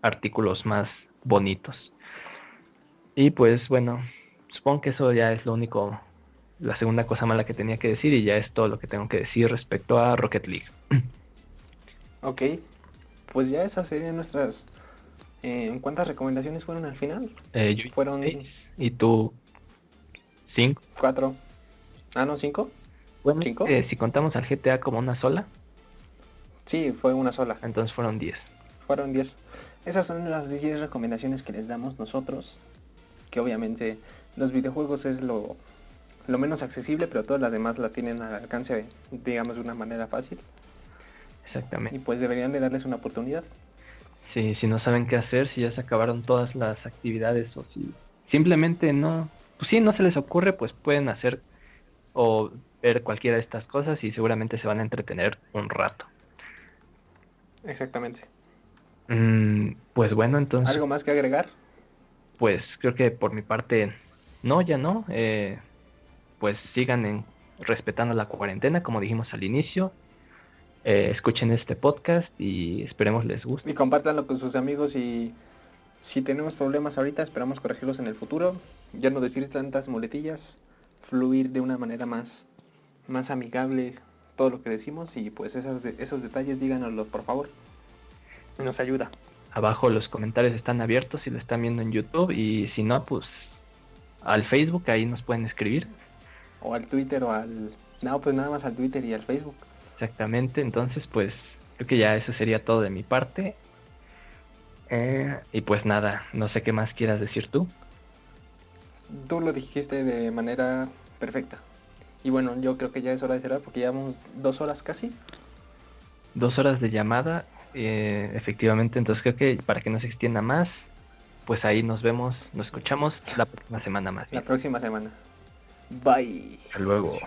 artículos más bonitos. Y pues bueno, supongo que eso ya es lo único la segunda cosa mala que tenía que decir y ya es todo lo que tengo que decir respecto a Rocket League. Ok, pues ya esas serían nuestras... Eh, ¿Cuántas recomendaciones fueron al final? Eh, yo Fueron seis, y tú cinco. cuatro. Ah, no, cinco. Bueno, ¿Cinco? eh, si contamos al GTA como una sola, Sí, fue una sola. entonces fueron diez. Fueron 10. Esas son las 10 recomendaciones que les damos nosotros. Que obviamente los videojuegos es lo, lo menos accesible, pero todas las demás la tienen al alcance, digamos, de una manera fácil. Y Exactamente. pues deberían de darles una oportunidad. Si, si no saben qué hacer, si ya se acabaron todas las actividades o si simplemente no, pues sí, no se les ocurre, pues pueden hacer o ver cualquiera de estas cosas y seguramente se van a entretener un rato. Exactamente. Mm, pues bueno, entonces... ¿Algo más que agregar? Pues creo que por mi parte no, ya no. Eh, pues sigan en, respetando la cuarentena, como dijimos al inicio. Eh, escuchen este podcast y esperemos les guste. Y compártanlo con sus amigos y si tenemos problemas ahorita, esperamos corregirlos en el futuro. Ya no decir tantas muletillas, fluir de una manera más, más amigable todo lo que decimos y pues esos, de- esos detalles díganoslos por favor. Nos ayuda. Abajo los comentarios están abiertos si lo están viendo en YouTube y si no, pues al Facebook ahí nos pueden escribir. O al Twitter o al... No, pues nada más al Twitter y al Facebook. Exactamente, entonces pues creo que ya eso sería todo de mi parte. Eh, y pues nada, no sé qué más quieras decir tú. Tú lo dijiste de manera perfecta. Y bueno, yo creo que ya es hora de cerrar porque llevamos dos horas casi. dos horas de llamada, eh, efectivamente, entonces creo que para que no se extienda más, pues ahí nos vemos, nos escuchamos la próxima semana más La próxima semana. Bye. Hasta luego.